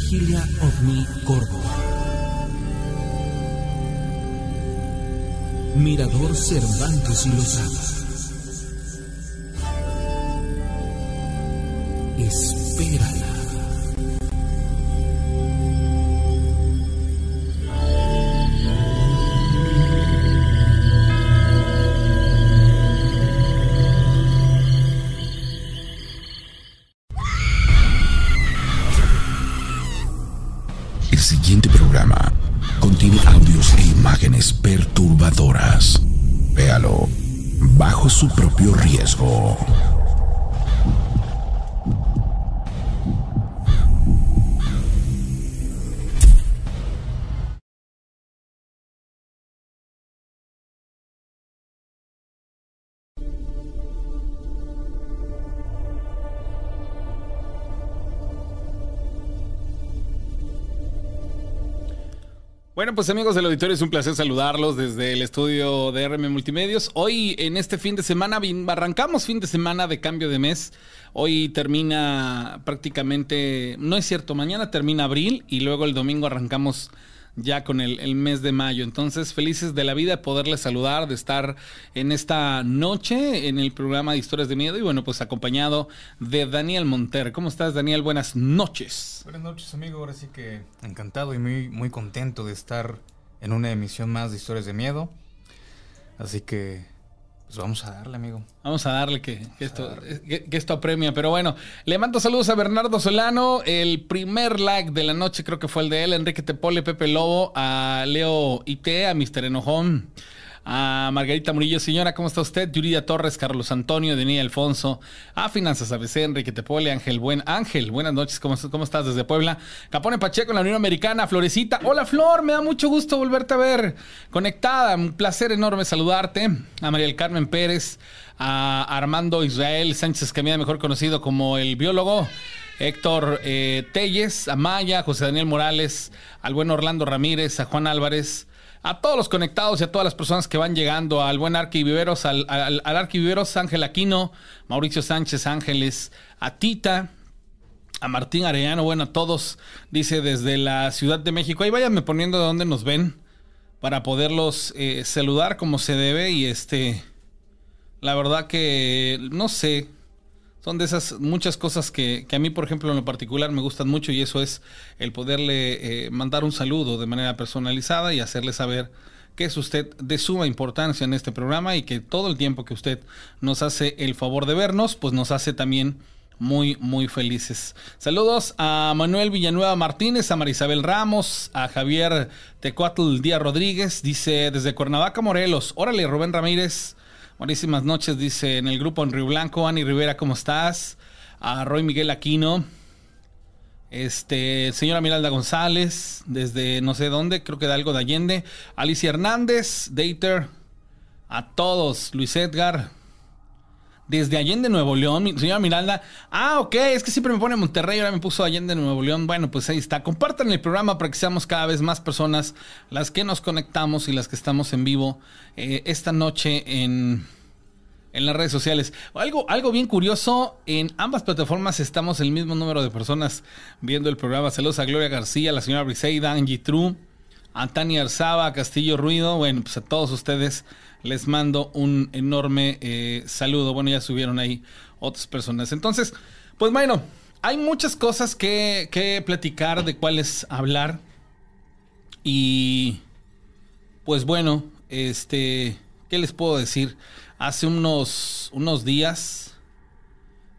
Vigilia OVNI Córdoba. Mirador Cervantes y Lozada. Bueno, pues amigos del auditorio, es un placer saludarlos desde el estudio de RM Multimedios. Hoy, en este fin de semana, arrancamos fin de semana de cambio de mes. Hoy termina prácticamente, no es cierto, mañana termina abril y luego el domingo arrancamos ya con el, mes de mayo. Entonces, felices de la vida de poderles saludar, de estar en esta noche en el programa de Historias de Miedo y bueno, pues acompañado de Daniel Monter. ¿Cómo estás, Daniel? Buenas noches. Buenas noches, amigo. Ahora sí que encantado y muy, muy contento de estar en una emisión más de Historias de Miedo. Así que, pues vamos a darle, amigo. Vamos a darle que, que esto, que, que esto apremia. Pero bueno, le mando saludos a Bernardo Solano. El primer like de la noche creo que fue el de él. Enrique Tepole, Pepe Lobo, a Leo IT, a Mr. Enojón. A Margarita Murillo, señora, ¿cómo está usted? Yuridia Torres, Carlos Antonio, Denía Alfonso, a Finanzas ABC, Enrique Tepole, Ángel Buen, Ángel, buenas noches, ¿cómo, cómo estás desde Puebla? Capone Pacheco en la Unión Americana, Florecita, hola Flor, me da mucho gusto volverte a ver, conectada, un placer enorme saludarte, a María Carmen Pérez, a Armando Israel Sánchez Camilla, mejor conocido como el biólogo, Héctor eh, Telles, a Maya, José Daniel Morales, al buen Orlando Ramírez, a Juan Álvarez, a todos los conectados y a todas las personas que van llegando, al buen Arquiviveros, al, al, al Arquiviveros Ángel Aquino, Mauricio Sánchez Ángeles, a Tita, a Martín Arellano, bueno, a todos, dice desde la Ciudad de México. Ahí váyanme poniendo de dónde nos ven para poderlos eh, saludar como se debe y este, la verdad que, no sé, son de esas muchas cosas que, que, a mí, por ejemplo, en lo particular me gustan mucho y eso es el poderle eh, mandar un saludo de manera personalizada y hacerle saber que es usted de suma importancia en este programa y que todo el tiempo que usted nos hace el favor de vernos, pues nos hace también muy, muy felices. Saludos a Manuel Villanueva Martínez, a Marisabel Ramos, a Javier Tecuatl Díaz Rodríguez, dice desde Cuernavaca, Morelos. Órale, Rubén Ramírez. Buenísimas noches, dice en el grupo en Río Blanco. Ani Rivera, ¿cómo estás? A Roy Miguel Aquino. Este, señora Miralda González, desde no sé dónde, creo que de algo de Allende. Alicia Hernández, Dater. A todos, Luis Edgar. Desde Allende, Nuevo León, señora Miralda. Ah, ok, es que siempre me pone Monterrey, ahora me puso Allende, Nuevo León. Bueno, pues ahí está. Compartan el programa para que seamos cada vez más personas las que nos conectamos y las que estamos en vivo eh, esta noche en, en las redes sociales. Algo, algo bien curioso, en ambas plataformas estamos el mismo número de personas viendo el programa. Saludos a Gloria García, la señora Briseida, Angie True, a Tania Arzaba, Castillo Ruido. Bueno, pues a todos ustedes les mando un enorme eh, saludo. Bueno, ya subieron ahí otras personas. Entonces, pues bueno, hay muchas cosas que, que platicar, de cuáles hablar. Y pues bueno, este, ¿qué les puedo decir? Hace unos, unos días,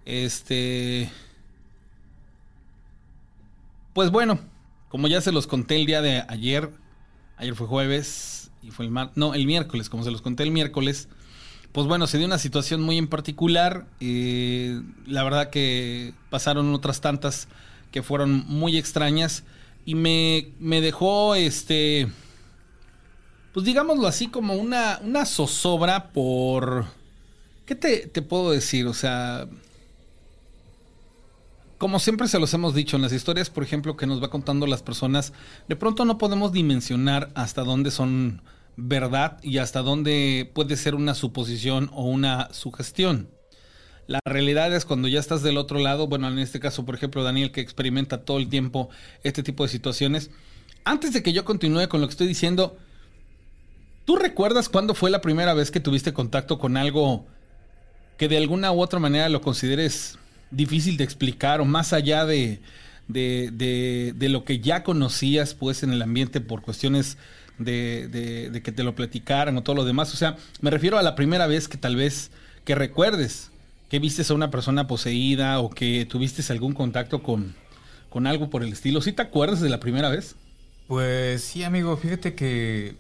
este, pues bueno, como ya se los conté el día de ayer, ayer fue jueves y fue el mar, no, el miércoles, como se los conté el miércoles, pues bueno, se dio una situación muy en particular. Eh, la verdad que pasaron otras tantas que fueron muy extrañas y me, me dejó, este, pues digámoslo así, como una, una zozobra por... ¿Qué te, te puedo decir? O sea, como siempre se los hemos dicho en las historias, por ejemplo, que nos va contando las personas, de pronto no podemos dimensionar hasta dónde son verdad y hasta dónde puede ser una suposición o una sugestión. La realidad es cuando ya estás del otro lado, bueno, en este caso, por ejemplo, Daniel, que experimenta todo el tiempo este tipo de situaciones. Antes de que yo continúe con lo que estoy diciendo, ¿tú recuerdas cuándo fue la primera vez que tuviste contacto con algo que de alguna u otra manera lo consideres difícil de explicar o más allá de, de, de, lo que ya conocías pues en el ambiente por cuestiones de, de, que te lo platicaran o todo lo demás. O sea, me refiero a la primera vez que tal vez que recuerdes que viste a una persona poseída o que tuviste algún contacto con, con algo por el estilo. ¿Sí te acuerdas de la primera vez? Pues sí, amigo, fíjate que,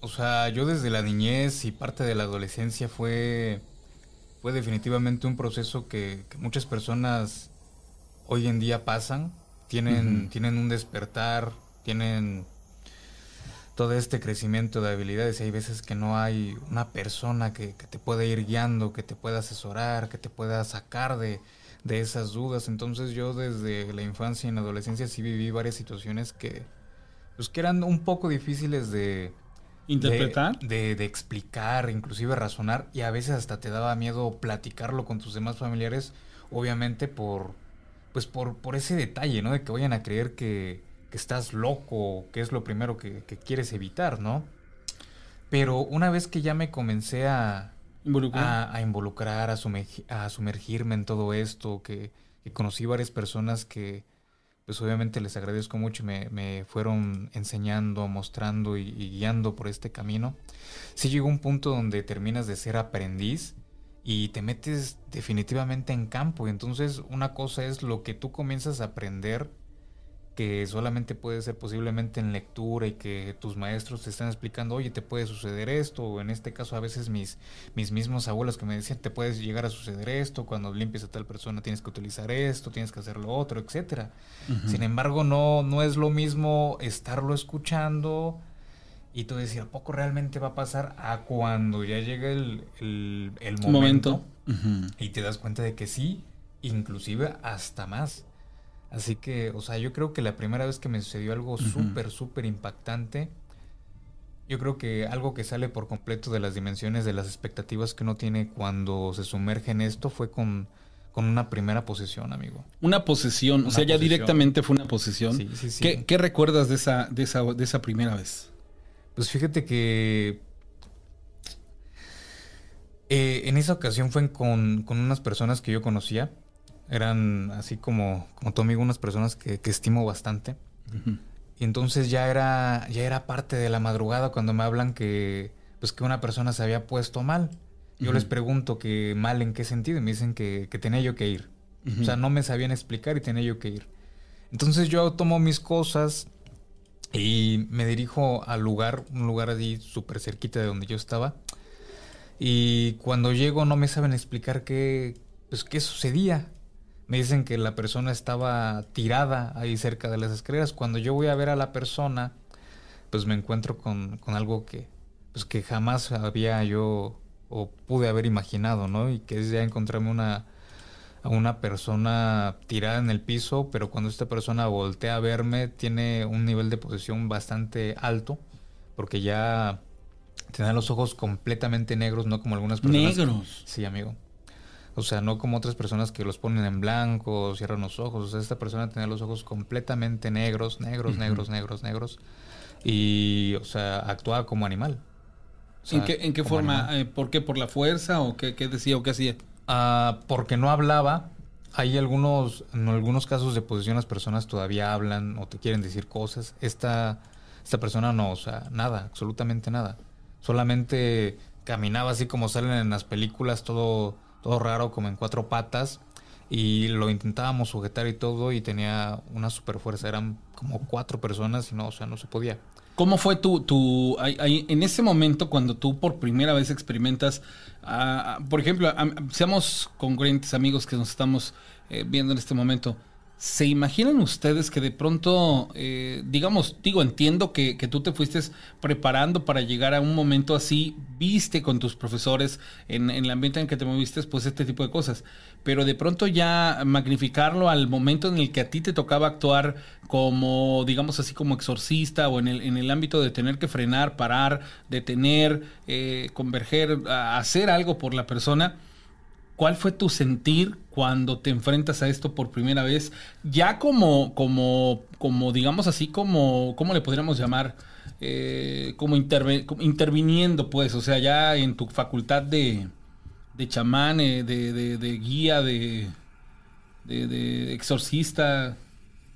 o sea, yo desde la niñez y parte de la adolescencia fue, fue definitivamente un proceso que, que muchas personas hoy en día pasan, tienen, tienen un despertar, tienen todo este crecimiento de habilidades. Hay veces que no hay una persona que, te pueda ir guiando, que te pueda asesorar, que te pueda sacar de, esas dudas. Entonces yo desde la infancia y en la adolescencia sí viví varias situaciones que, pues, que eran un poco difíciles de... ¿Interpretar? De, de, explicar, inclusive razonar, y a veces hasta te daba miedo platicarlo con tus demás familiares, obviamente por, pues por, por ese detalle, ¿no? De que vayan a creer que, que estás loco, que es lo primero que, quieres evitar, ¿no? Pero una vez que ya me comencé a involucrar, a, involucrar, a, sumergirme en todo esto, que, conocí varias personas que, pues obviamente les agradezco mucho y me, fueron enseñando, mostrando y, y, guiando por este camino. Sí llegó un punto donde terminas de ser aprendiz y te metes definitivamente en campo. Entonces una cosa es lo que tú comienzas a aprender que solamente puede ser posiblemente en lectura y que tus maestros te están explicando, oye, te puede suceder esto, o en este caso a veces mis, mis mismos abuelos que me decían, te puedes llegar a suceder esto, cuando limpies a tal persona tienes que utilizar esto, tienes que hacer lo otro, etcétera. Sin embargo, no, no es lo mismo estarlo escuchando y tú decir, ¿a poco realmente va a pasar? A cuando ya llega el, el, momento, y te das cuenta de que sí, inclusive hasta más. Así que, o sea, yo creo que la primera vez que me sucedió algo súper, súper impactante, yo creo que algo que sale por completo de las dimensiones de las expectativas que uno tiene cuando se sumerge en esto fue con, con una primera posesión, amigo. Una posesión, o sea, ya directamente fue una posesión. Sí, sí, sí. ¿Qué, recuerdas de esa, de, esa, de esa primera vez? Pues fíjate que eh, en esa ocasión fue con, con unas personas que yo conocía eran así como, como tu amigo, unas personas que, estimo bastante. Y entonces ya era, ya era parte de la madrugada cuando me hablan que, pues que una persona se había puesto mal. Yo les pregunto que mal en qué sentido y me dicen que, tenía yo que ir. O sea, no me sabían explicar y tenía yo que ir. Entonces yo tomo mis cosas y me dirijo al lugar, un lugar allí súper cerquita de donde yo estaba. Y cuando llego no me saben explicar qué, pues, qué sucedía. Me dicen que la persona estaba tirada ahí cerca de las escaleras. Cuando yo voy a ver a la persona, pues me encuentro con, algo que, pues que jamás había yo o pude haber imaginado, ¿no? Y que es ya encontrarme una, a una persona tirada en el piso, pero cuando esta persona voltea a verme, tiene un nivel de posesión bastante alto, porque ya tiene los ojos completamente negros, no como algunas personas. Negros. Sí, amigo. O sea, no como otras personas que los ponen en blanco, cierran los ojos. O sea, esta persona tenía los ojos completamente negros, negros, negros, negros, negros. Y, o sea, actuaba como animal. ¿En qué, en qué forma? Eh, ¿Por qué? ¿Por la fuerza? ¿O qué, decía o qué hacía? Ah, porque no hablaba. Hay algunos, en algunos casos de posición las personas todavía hablan o te quieren decir cosas. Esta, esta persona no, o sea, nada, absolutamente nada. Solamente caminaba así como salen en las películas, todo todo raro, como en cuatro patas. Y lo intentábamos sujetar y todo, y tenía una super fuerza. Eran como cuatro personas y no, o sea, no se podía. ¿Cómo fue tu, tu en ese momento cuando tú por primera vez experimentas, por ejemplo, seamos congruentes amigos que nos estamos eh, viendo en este momento, ¿Se imaginan ustedes que de pronto, eh, digamos, digo, entiendo que, tú te fuiste preparando para llegar a un momento así, viste con tus profesores en, el ambiente en que te moviste, pues este tipo de cosas, pero de pronto ya magnificarlo al momento en el que a ti te tocaba actuar como, digamos así, como exorcista o en el, en el ámbito de tener que frenar, parar, detener, eh, converger, hacer algo por la persona ¿Cuál fue tu sentir cuando te enfrentas a esto por primera vez? Ya como, como, como digamos así, como, ¿cómo le podríamos llamar? Eh, como, interviniendo, pues, o sea, ya en tu facultad de, de chamán, eh, de, de, de, guía, de, de, exorcista.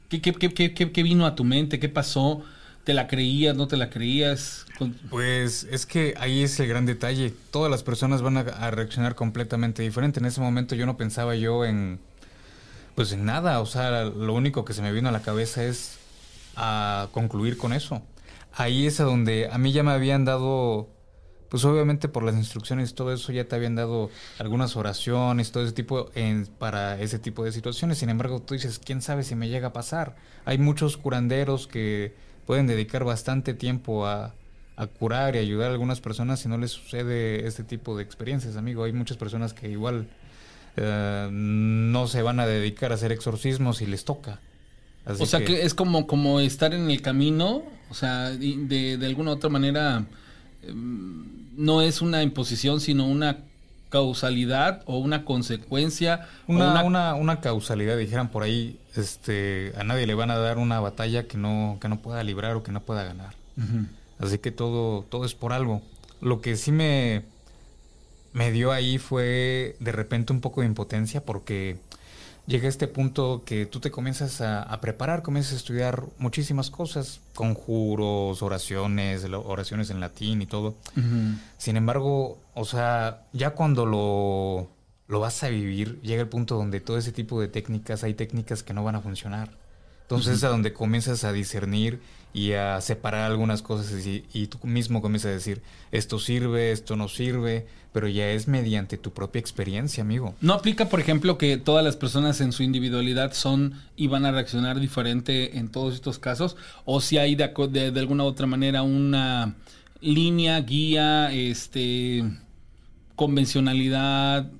¿Qué, qué, qué, qué, vino a tu mente? ¿Qué pasó? ¿Te la creías? ¿No te la creías? Pues es que ahí es el gran detalle. Todas las personas van a, reaccionar completamente diferente. En ese momento yo no pensaba yo en, pues en nada. O sea, lo único que se me vino a la cabeza es a concluir con eso. Ahí es a donde a mí ya me habían dado, pues obviamente por las instrucciones y todo eso ya te habían dado algunas oraciones, todo ese tipo para ese tipo de situaciones. Sin embargo, tú dices, ¿quién sabe si me llega a pasar? Hay muchos curanderos que pueden dedicar bastante tiempo a, curar y ayudar a algunas personas si no les sucede este tipo de experiencias, amigo. Hay muchas personas que igual eh, no se van a dedicar a hacer exorcismos y les toca. o sea que... es como, como estar en el camino, o sea, de, de alguna otra manera em, no es una imposición, sino una causalidad o una consecuencia. Una, una... una, causalidad, dijeran por ahí, este, a nadie le van a dar una batalla que no, que no pueda librar o que no pueda ganar. Así que todo, todo es por algo. Lo que sí me, me dio ahí fue de repente un poco de impotencia porque llega este punto que tú te comienzas a, preparar, comienzas a estudiar muchísimas cosas, conjuros, oraciones, oraciones en latín y todo. Sin embargo, o sea, ya cuando lo, lo vas a vivir, llega el punto donde todo ese tipo de técnicas, hay técnicas que no van a funcionar. Entonces es a donde comienzas a discernir y a separar algunas cosas y, y, tú mismo comienzas a decir, esto sirve, esto no sirve, pero ya es mediante tu propia experiencia, amigo. ¿No aplica, por ejemplo, que todas las personas en su individualidad son y van a reaccionar diferente en todos estos casos? ¿O si hay de, de, de alguna u otra manera una línea, guía, este convencionalidad,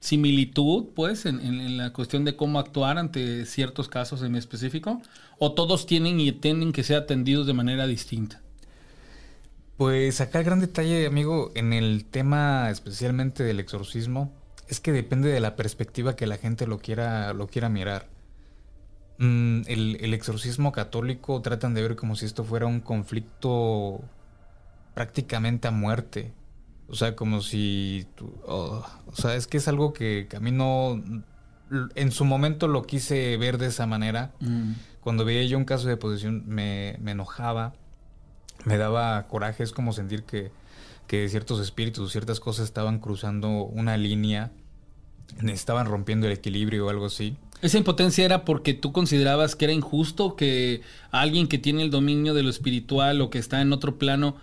similitud, pues, en, la cuestión de cómo actuar ante ciertos casos en específico? ¿O todos tienen y tienen que ser atendidos de manera distinta? Pues acá el gran detalle, amigo, en el tema especialmente del exorcismo, es que depende de la perspectiva que la gente lo quiera, lo quiera mirar. Mm, el, el exorcismo católico tratan de ver como si esto fuera un conflicto prácticamente a muerte o sea, como si... Oh, o sea, es que es algo que, a mí no... En su momento lo quise ver de esa manera. Mm. Cuando veía yo un caso de posesión me, enojaba, me daba coraje. Es como sentir que, que ciertos espíritus, ciertas cosas estaban cruzando una línea, estaban rompiendo el equilibrio o algo así. Esa impotencia era porque tú considerabas que era injusto que alguien que tiene el dominio de lo espiritual o que está en otro plano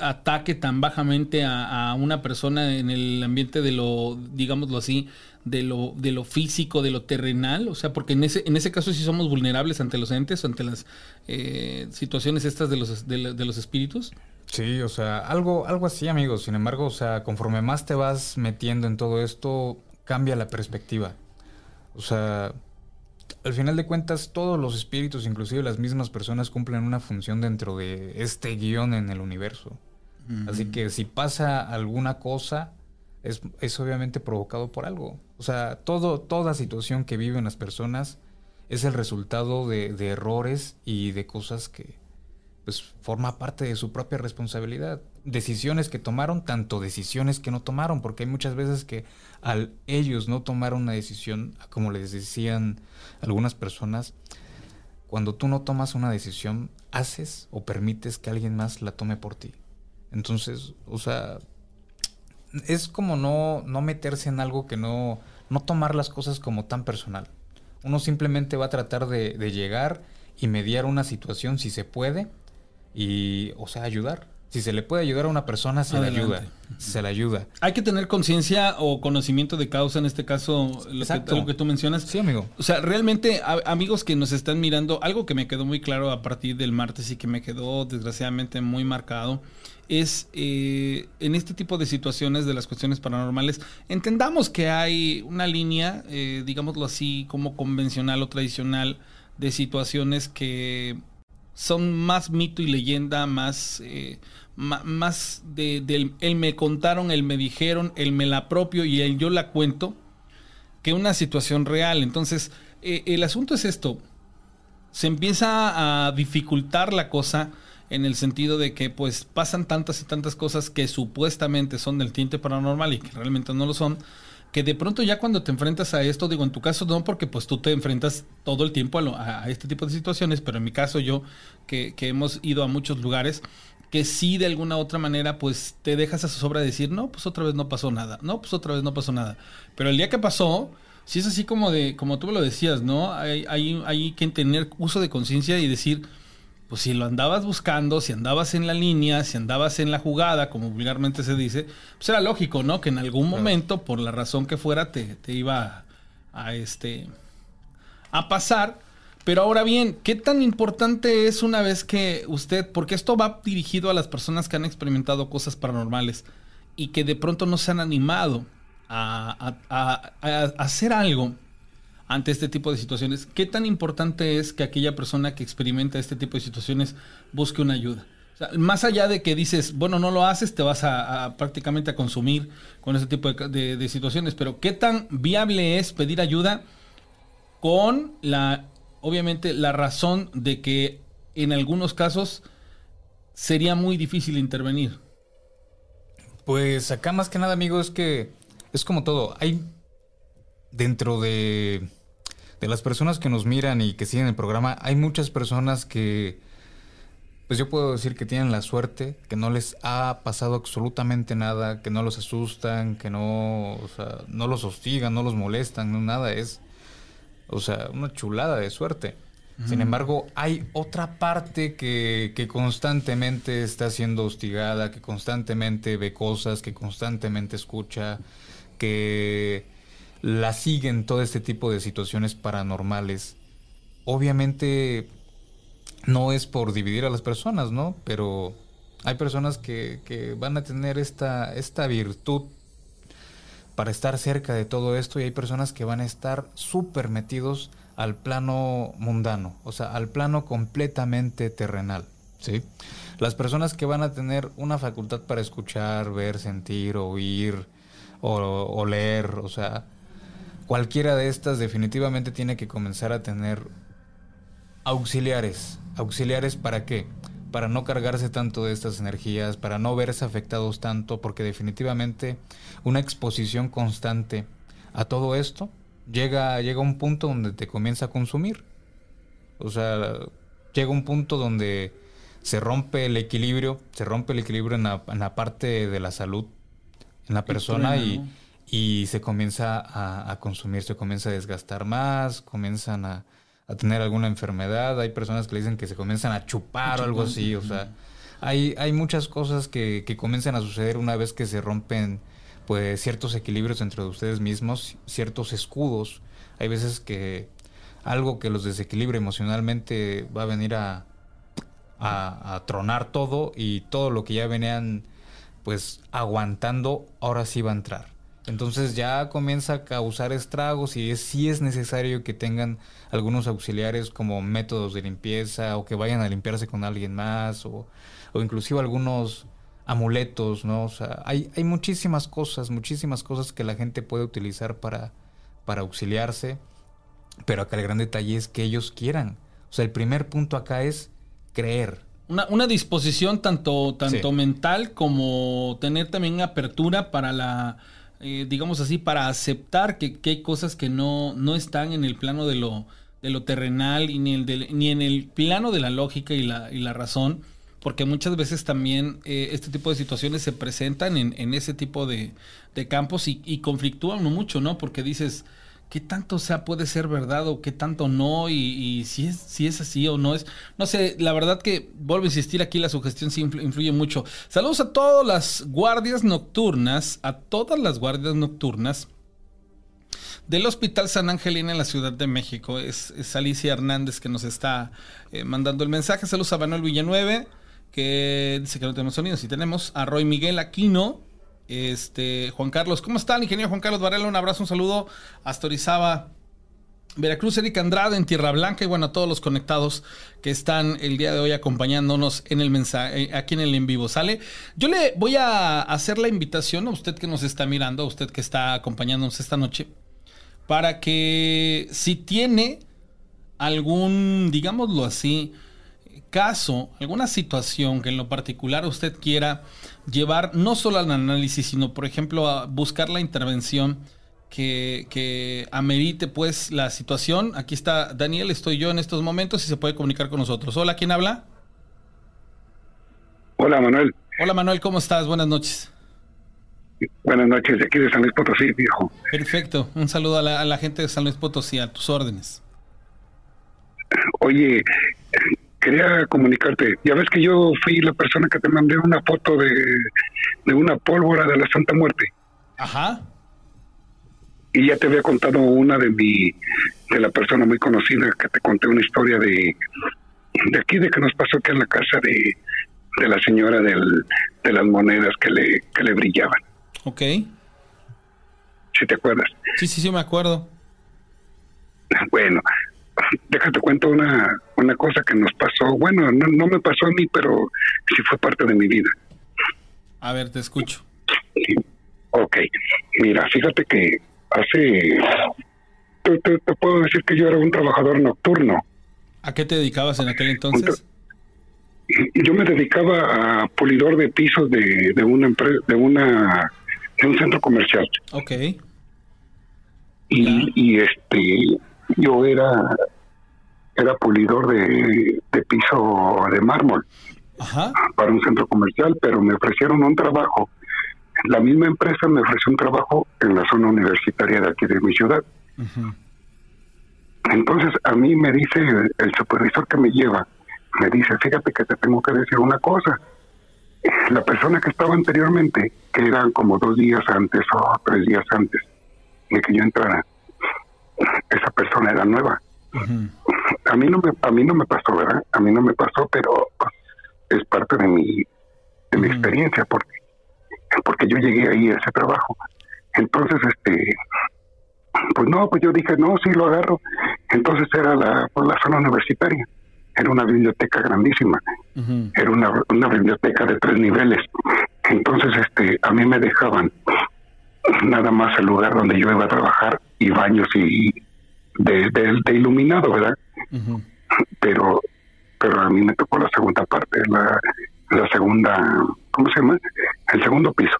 ataque tan bajamente a, una persona en el ambiente de lo, digámoslo así, de lo, de lo físico, de lo terrenal, o sea, porque en ese, en ese caso sí somos vulnerables ante los entes, ante las eh, situaciones estas de los, de, los espíritus. Sí, o sea, algo, algo así, amigos. Sin embargo, o sea, conforme más te vas metiendo en todo esto, cambia la perspectiva. O sea, al final de cuentas, todos los espíritus, inclusive las mismas personas, cumplen una función dentro de este guion en el universo. Así que si pasa alguna cosa, es, es, obviamente provocado por algo. O sea, todo, toda situación que viven las personas es el resultado de, de errores y de cosas que, pues forma parte de su propia responsabilidad. Decisiones que tomaron, tanto decisiones que no tomaron, porque hay muchas veces que al ellos no tomar una decisión, como les decían algunas personas, cuando tú no tomas una decisión, haces o permites que alguien más la tome por ti. Entonces, o sea, es como no, no meterse en algo que no, no tomar las cosas como tan personal. Uno simplemente va a tratar de, de llegar y mediar una situación si se puede y, o sea, ayudar. Si se le puede ayudar a una persona, se le ayuda. Se le ayuda. Hay que tener conciencia o conocimiento de causa, en este caso, lo que, que, tú mencionas. Sí, amigo. O sea, realmente, amigos que nos están mirando, algo que me quedó muy claro a partir del martes y que me quedó desgraciadamente muy marcado, es eh, en este tipo de situaciones de las cuestiones paranormales, entendamos que hay una línea, eh, digámoslo así, como convencional o tradicional, de situaciones que son más mito y leyenda, más, eh, más de, del el me contaron, el me dijeron, el me la propio y el yo la cuento, que una situación real. Entonces, eh, el asunto es esto. Se empieza a dificultar la cosa en el sentido de que pues pasan tantas y tantas cosas que supuestamente son del tinte paranormal y que realmente no lo son, que de pronto ya cuando te enfrentas a esto, digo en tu caso no, porque pues tú te enfrentas todo el tiempo a, lo- a- este tipo de situaciones, pero en mi caso yo, que, que hemos ido a muchos lugares, que sí de alguna otra manera pues te dejas a zozobra de decir, no, pues otra vez no pasó nada, no, pues otra vez no pasó nada. Pero el día que pasó, sí es así como de, como tú me lo decías, ¿no? Hay, hay, hay que tener uso de conciencia y decir, pues si lo andabas buscando, si andabas en la línea, si andabas en la jugada, como vulgarmente se dice, pues era lógico, ¿no? Que en algún momento, por la razón que fuera, te, te iba a, a, este a pasar. Pero ahora bien, ¿qué tan importante es una vez que usted, porque esto va dirigido a las personas que han experimentado cosas paranormales y que de pronto no se han animado a, a- a- a hacer algo ante este tipo de situaciones, ¿qué tan importante es que aquella persona que experimenta este tipo de situaciones busque una ayuda? O sea, más allá de que dices, bueno, no lo haces, te vas a, prácticamente a consumir con ese tipo de- de situaciones, pero ¿qué tan viable es pedir ayuda con la, obviamente, la razón de que en algunos casos sería muy difícil intervenir? Pues acá más que nada, amigo, es que es como todo. Hay dentro de, de las personas que nos miran y que siguen el programa, hay muchas personas que, pues yo puedo decir que tienen la suerte, que no les ha pasado absolutamente nada, que no los asustan, que no, o sea, no los hostigan, no los molestan, no nada. Es, o sea, una chulada de suerte. Sin embargo, hay otra parte que, que constantemente está siendo hostigada, que constantemente ve cosas, que constantemente escucha, que la siguen todo este tipo de situaciones paranormales. Obviamente no es por dividir a las personas, ¿no? Pero hay personas que, que van a tener esta, esta virtud para estar cerca de todo esto y hay personas que van a estar súper metidos al plano mundano, o sea, al plano completamente terrenal, ¿sí? Las personas que van a tener una facultad para escuchar, ver, sentir, oír o, o leer, o sea, cualquiera de estas definitivamente tiene que comenzar a tener auxiliares. ¿Auxiliares para qué? Para no cargarse tanto de estas energías, para no verse afectados tanto, porque definitivamente una exposición constante a todo esto llega, llega a un punto donde te comienza a consumir. O sea, llega un punto donde se rompe el equilibrio, se rompe el equilibrio en la, en la parte de la salud, en la persona y. y se comienza a, a consumir, se comienza a desgastar más, comienzan a, a tener alguna enfermedad. Hay personas que le dicen que se comienzan a chupar o algo así, o sea, hay, hay muchas cosas que, que comienzan a suceder una vez que se rompen pues ciertos equilibrios entre ustedes mismos, ciertos escudos. Hay veces que algo que los desequilibre emocionalmente va a venir a, a, a tronar todo y todo lo que ya venían pues aguantando, ahora sí va a entrar. Entonces ya comienza a causar estragos y es, sí es necesario que tengan algunos auxiliares como métodos de limpieza o que vayan a limpiarse con alguien más o, o inclusive algunos amuletos, ¿no? O sea, hay, hay muchísimas cosas, muchísimas cosas que la gente puede utilizar para, para auxiliarse, pero acá el gran detalle es que ellos quieran. O sea, el primer punto acá es creer. Una, una disposición tanto, tanto Sí. mental como tener también apertura para la, eh, digamos así, para aceptar que, que hay cosas que no, no están en el plano de lo, de lo terrenal y ni, el ni en el plano de la lógica y la, y la razón, porque muchas veces también eh, este tipo de situaciones se presentan en, en ese tipo de, de campos y, y conflictúan mucho, ¿no? Porque dices, ¿qué tanto sea puede ser verdad o qué tanto no? Y, si, es, si es así o no es. No sé, la verdad que vuelvo a insistir aquí, la sugestión sí influ- influye mucho. Saludos a todas las guardias nocturnas, a todas las guardias nocturnas del Hospital San Angelina en la Ciudad de México. Es, Alicia Hernández que nos está eh, mandando el mensaje. Saludos a Manuel Villanueve, que dice que no tenemos sonido. Sí tenemos. A Roy Miguel Aquino. Este, Juan Carlos, ¿cómo están, ingeniero Juan Carlos Varela? Un abrazo, un saludo hasta Orizaba, Veracruz, Erika Andrade en Tierra Blanca y bueno, a todos los conectados que están el día de hoy acompañándonos en el mensaje, eh, aquí en el en vivo, ¿sale? Yo le voy a hacer la invitación a usted que nos está mirando, a usted que está acompañándonos esta noche, para que si tiene algún, digámoslo así, caso, alguna situación que en lo particular usted quiera llevar no solo al análisis, sino por ejemplo a buscar la intervención que, que, amerite pues la situación. Aquí está Daniel, estoy yo en estos momentos y se puede comunicar con nosotros. Hola, ¿quién habla? Hola, Manuel. Hola, Manuel, ¿cómo estás? Buenas noches. Buenas noches, de aquí de San Luis Potosí, viejo. Perfecto, un saludo a la, a la gente de San Luis Potosí, a tus órdenes. Oye, quería comunicarte. Ya ves que yo fui la persona que te mandé una foto de, de una pólvora de la Santa Muerte. Ajá. Y ya te había contado una de mi, de la persona muy conocida que te conté una historia de, de aquí, de que nos pasó aquí en la casa de, de la señora del, de las monedas que le, que le brillaban. Ok. ¿Si te acuerdas? Sí, sí, sí, me acuerdo. Bueno, déjate cuento una, una cosa que nos pasó. Bueno, no, no me pasó a mí, pero sí fue parte de mi vida. A ver, te escucho. Sí. Ok, mira, fíjate que hace... Te, te, te, puedo decir que yo era un trabajador nocturno. ¿A qué te dedicabas en aquel entonces? Yo me dedicaba a pulidor de pisos de, de una empresa, de una de un centro comercial. Ok. Y, y este yo era era pulidor de, de piso de mármol Ajá. para un centro comercial, pero me ofrecieron un trabajo. La misma empresa me ofreció un trabajo en la zona universitaria de aquí de mi ciudad. Uh -huh. Entonces a mí me dice el, el, supervisor que me lleva, me dice, fíjate que te tengo que decir una cosa. La persona que estaba anteriormente, que eran como dos días antes o tres días antes de que yo entrara, esa persona era nueva. Uh -huh. A mí no me a mí no me pasó, ¿verdad? A mí no me pasó, pero pues, es parte de mi de mi uh -huh. experiencia porque porque yo llegué ahí a ese trabajo. Entonces, este pues no, pues yo dije, no, sí lo agarro. Entonces era la, pues, la zona universitaria. Era una biblioteca grandísima. Uh -huh. Era una, una biblioteca de tres niveles. Entonces, este, a mí me dejaban nada más el lugar donde yo iba a trabajar y baños y de, de, de iluminado, ¿verdad? Uh -huh. Pero pero a mí me tocó la segunda parte, la, la segunda, ¿cómo se llama? El segundo piso.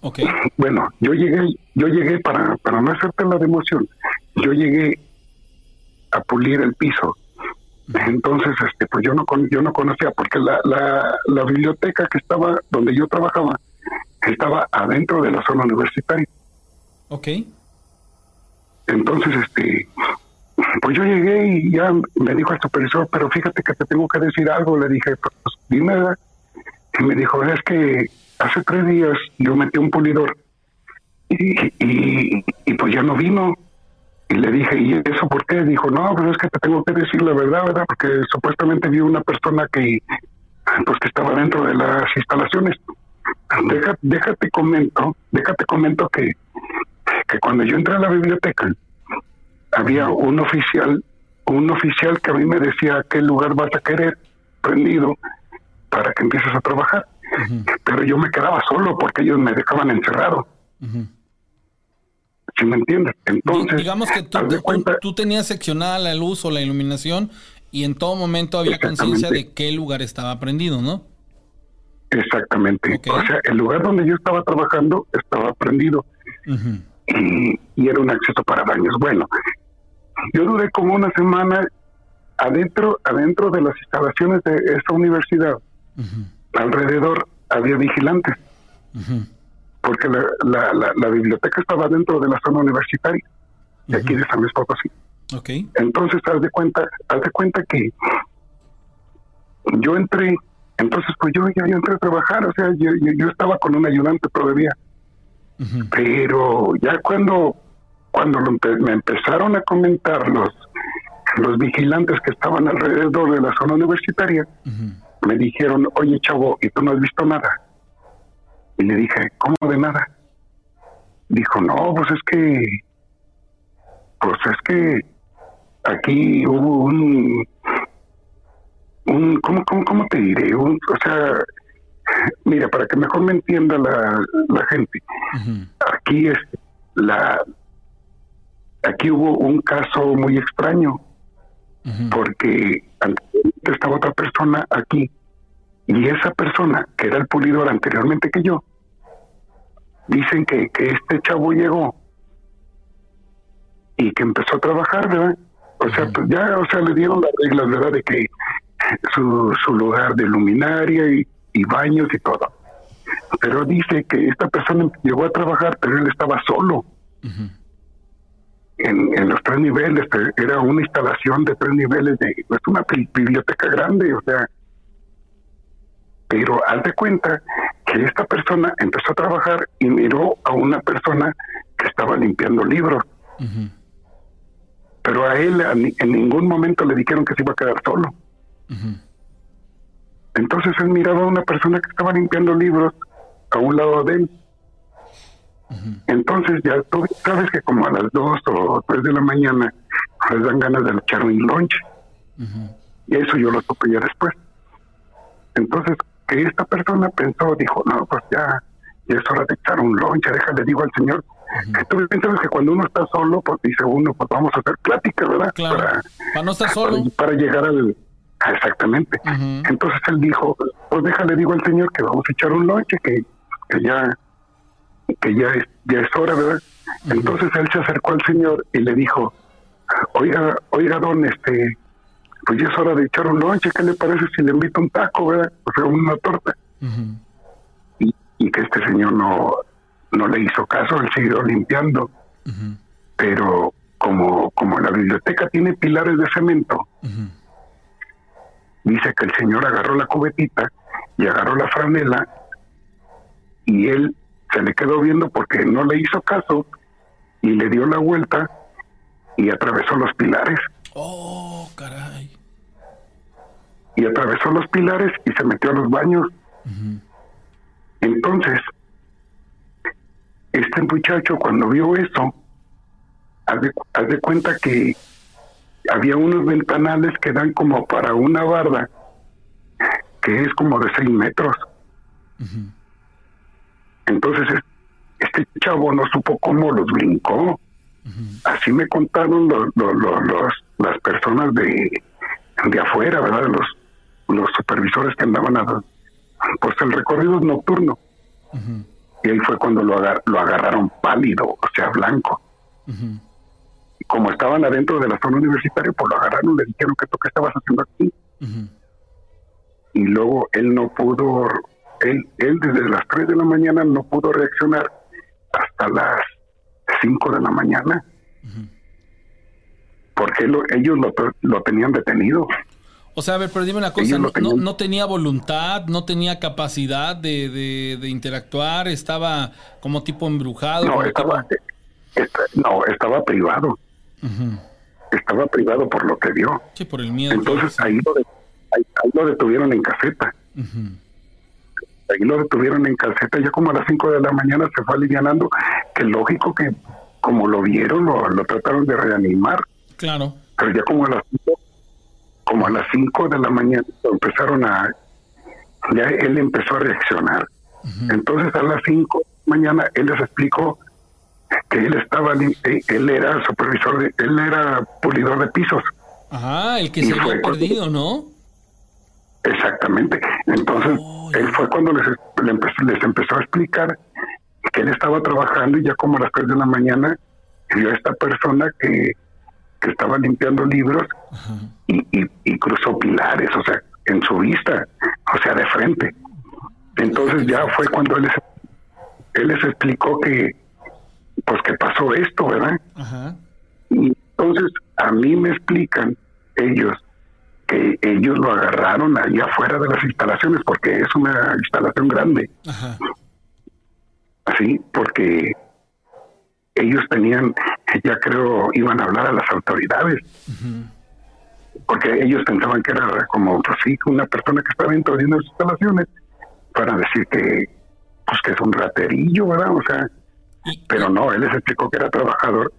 Okay. Bueno, yo llegué, yo llegué para, para no hacerte la de emoción, yo llegué a pulir el piso. Entonces, este, pues yo no yo no conocía porque la, la, la biblioteca que estaba donde yo trabajaba estaba adentro de la zona universitaria. Ok. Entonces, este, pues yo llegué y ya me dijo el supervisor, pero fíjate que te tengo que decir algo. Le dije, pues dime. Y me dijo, es que hace tres días yo metí un pulidor y, y, y pues ya no vino. Y le dije, ¿y eso por qué? Dijo, no, pero es que te tengo que decir la verdad, ¿verdad? Porque supuestamente vi una persona que, pues que estaba dentro de las instalaciones. Déjate, déjate comento, déjate comento que, que cuando yo entré a la biblioteca, había un oficial, un oficial que a mí me decía qué lugar vas a querer prendido para que empieces a trabajar. Uh -huh. Pero yo me quedaba solo porque ellos me dejaban encerrado. Uh -huh. ¿Sí me entiendes? Entonces, digamos que tú, tú, cuenta, tú, tenías seccionada la luz o la iluminación y en todo momento había conciencia de qué lugar estaba prendido, ¿no? Exactamente. Okay. O sea, el lugar donde yo estaba trabajando estaba prendido. Uh -huh. y, y, era un acceso para baños. Bueno, yo duré como una semana adentro, adentro de las instalaciones de esta universidad. Uh -huh. Alrededor había vigilantes. Uh -huh. Porque la, la, la, la, biblioteca estaba dentro de la zona universitaria, de aquí de San Luis Potosí. Okay. Entonces, haz de cuenta, haz de cuenta que yo entré, entonces pues yo ya yo entré a trabajar, o sea, yo, yo, yo estaba con un ayudante todavía. Uh -huh. Pero ya cuando cuando lo, me empezaron a comentar los los vigilantes que estaban alrededor de la zona universitaria, uh -huh. me dijeron, oye chavo, ¿y tú no has visto nada? Y le dije, ¿cómo de nada? Dijo, no, pues es que, pues es que aquí hubo un, un ¿cómo, cómo, cómo te diré? Un, o sea, mira, para que mejor me entienda la, la gente, aquí es la, aquí hubo un caso muy extraño, porque estaba otra persona aquí, y esa persona, que era el pulidor anteriormente que yo, dicen que, que este chavo llegó y que empezó a trabajar, ¿verdad? O sea, pues ya, o sea, le dieron las reglas, ¿verdad? De que su, su lugar de luminaria y, baños y todo. Pero dice que esta persona llegó a trabajar, pero él estaba solo. en, en, los tres niveles, era una instalación de tres niveles, de, es una biblioteca grande, o sea. Pero haz de cuenta que esta persona empezó a trabajar y miró a una persona que estaba limpiando libros pero a él en ningún momento le dijeron que se iba a quedar solo. Entonces él miraba a una persona que estaba limpiando libros a un lado de él. Entonces ya tú sabes que como a las dos o tres de la mañana les dan ganas de echar un lunch. Y eso yo lo supe ya después. Entonces que esta persona pensó, dijo, no, pues ya, ya es hora de echar un lunch, déjale, digo al Señor Tú piensas que cuando uno está solo, pues dice uno, pues vamos a hacer plática, ¿verdad? Claro. Para, no estar solo. Para, llegar al... Exactamente. Entonces él dijo, pues déjale, digo al Señor que vamos a echar un noche, que, que ya que ya es, ya es hora, ¿verdad? Entonces él se acercó al Señor y le dijo, oiga, oiga, don, este, pues ya es hora de echar un noche, ¿qué le parece si le invito un taco, ¿verdad? O sea, una torta. y, y que este señor no, no le hizo caso, él siguió limpiando. Pero como, como la biblioteca tiene pilares de cemento, dice que el señor agarró la cubetita y agarró la franela y él se le quedó viendo porque no le hizo caso y le dio la vuelta y atravesó los pilares. Oh, caray. Y atravesó los pilares y se metió a los baños. Entonces, este muchacho cuando vio eso, haz de, cuenta que había unos ventanales que dan como para una barda, que es como de seis metros. Entonces este chavo no supo cómo los brincó. Así me contaron los, los, las personas de, de afuera, ¿verdad? Los, los supervisores que andaban a... Pues el recorrido es nocturno. Y ahí fue cuando lo, lo agarraron pálido, o sea, blanco. Como estaban adentro de la zona universitaria, pues lo agarraron, le dijeron que tú qué estabas haciendo aquí. Y luego él no pudo, él, él desde las 3 de la mañana no pudo reaccionar hasta las 5 de la mañana. Porque ellos lo, lo tenían detenido. O sea, a ver, pero dime una cosa, no, tenía voluntad, no tenía capacidad de, interactuar, estaba como tipo embrujado. No, estaba, no, estaba privado. Estaba privado por lo que vio. Sí, por el miedo. Entonces ahí lo, ahí, lo, detuvieron en caseta. Ahí lo detuvieron en caseta, ya como a las 5 de la mañana se fue alivianando, que lógico que como lo vieron, lo, lo trataron de reanimar. Claro. Pero ya como a las 5 como a las 5 de la mañana empezaron a, ya él empezó a reaccionar. Entonces a las 5 de la mañana él les explicó que él estaba, eh, él era supervisor, de, él era pulidor de pisos. Ajá, el que se había perdido, ¿no? Exactamente. Entonces, oh, él fue cuando les, les empezó a explicar que él estaba trabajando y ya como a las 3 de la mañana vio a esta persona que que estaba limpiando libros y, cruzó pilares, o sea, en su vista, o sea, de frente. Entonces ya fue cuando él les, él les explicó que, pues que pasó esto, ¿verdad? Y entonces a mí me explican ellos que ellos lo agarraron allá afuera de las instalaciones porque es una instalación grande. Así, porque ellos tenían, ya creo, iban a hablar a las autoridades. Porque ellos pensaban que era como, pues sí, una persona que estaba dentro de las instalaciones para decir que, pues que es un raterillo, ¿verdad? O sea, pero no, él les explicó que era trabajador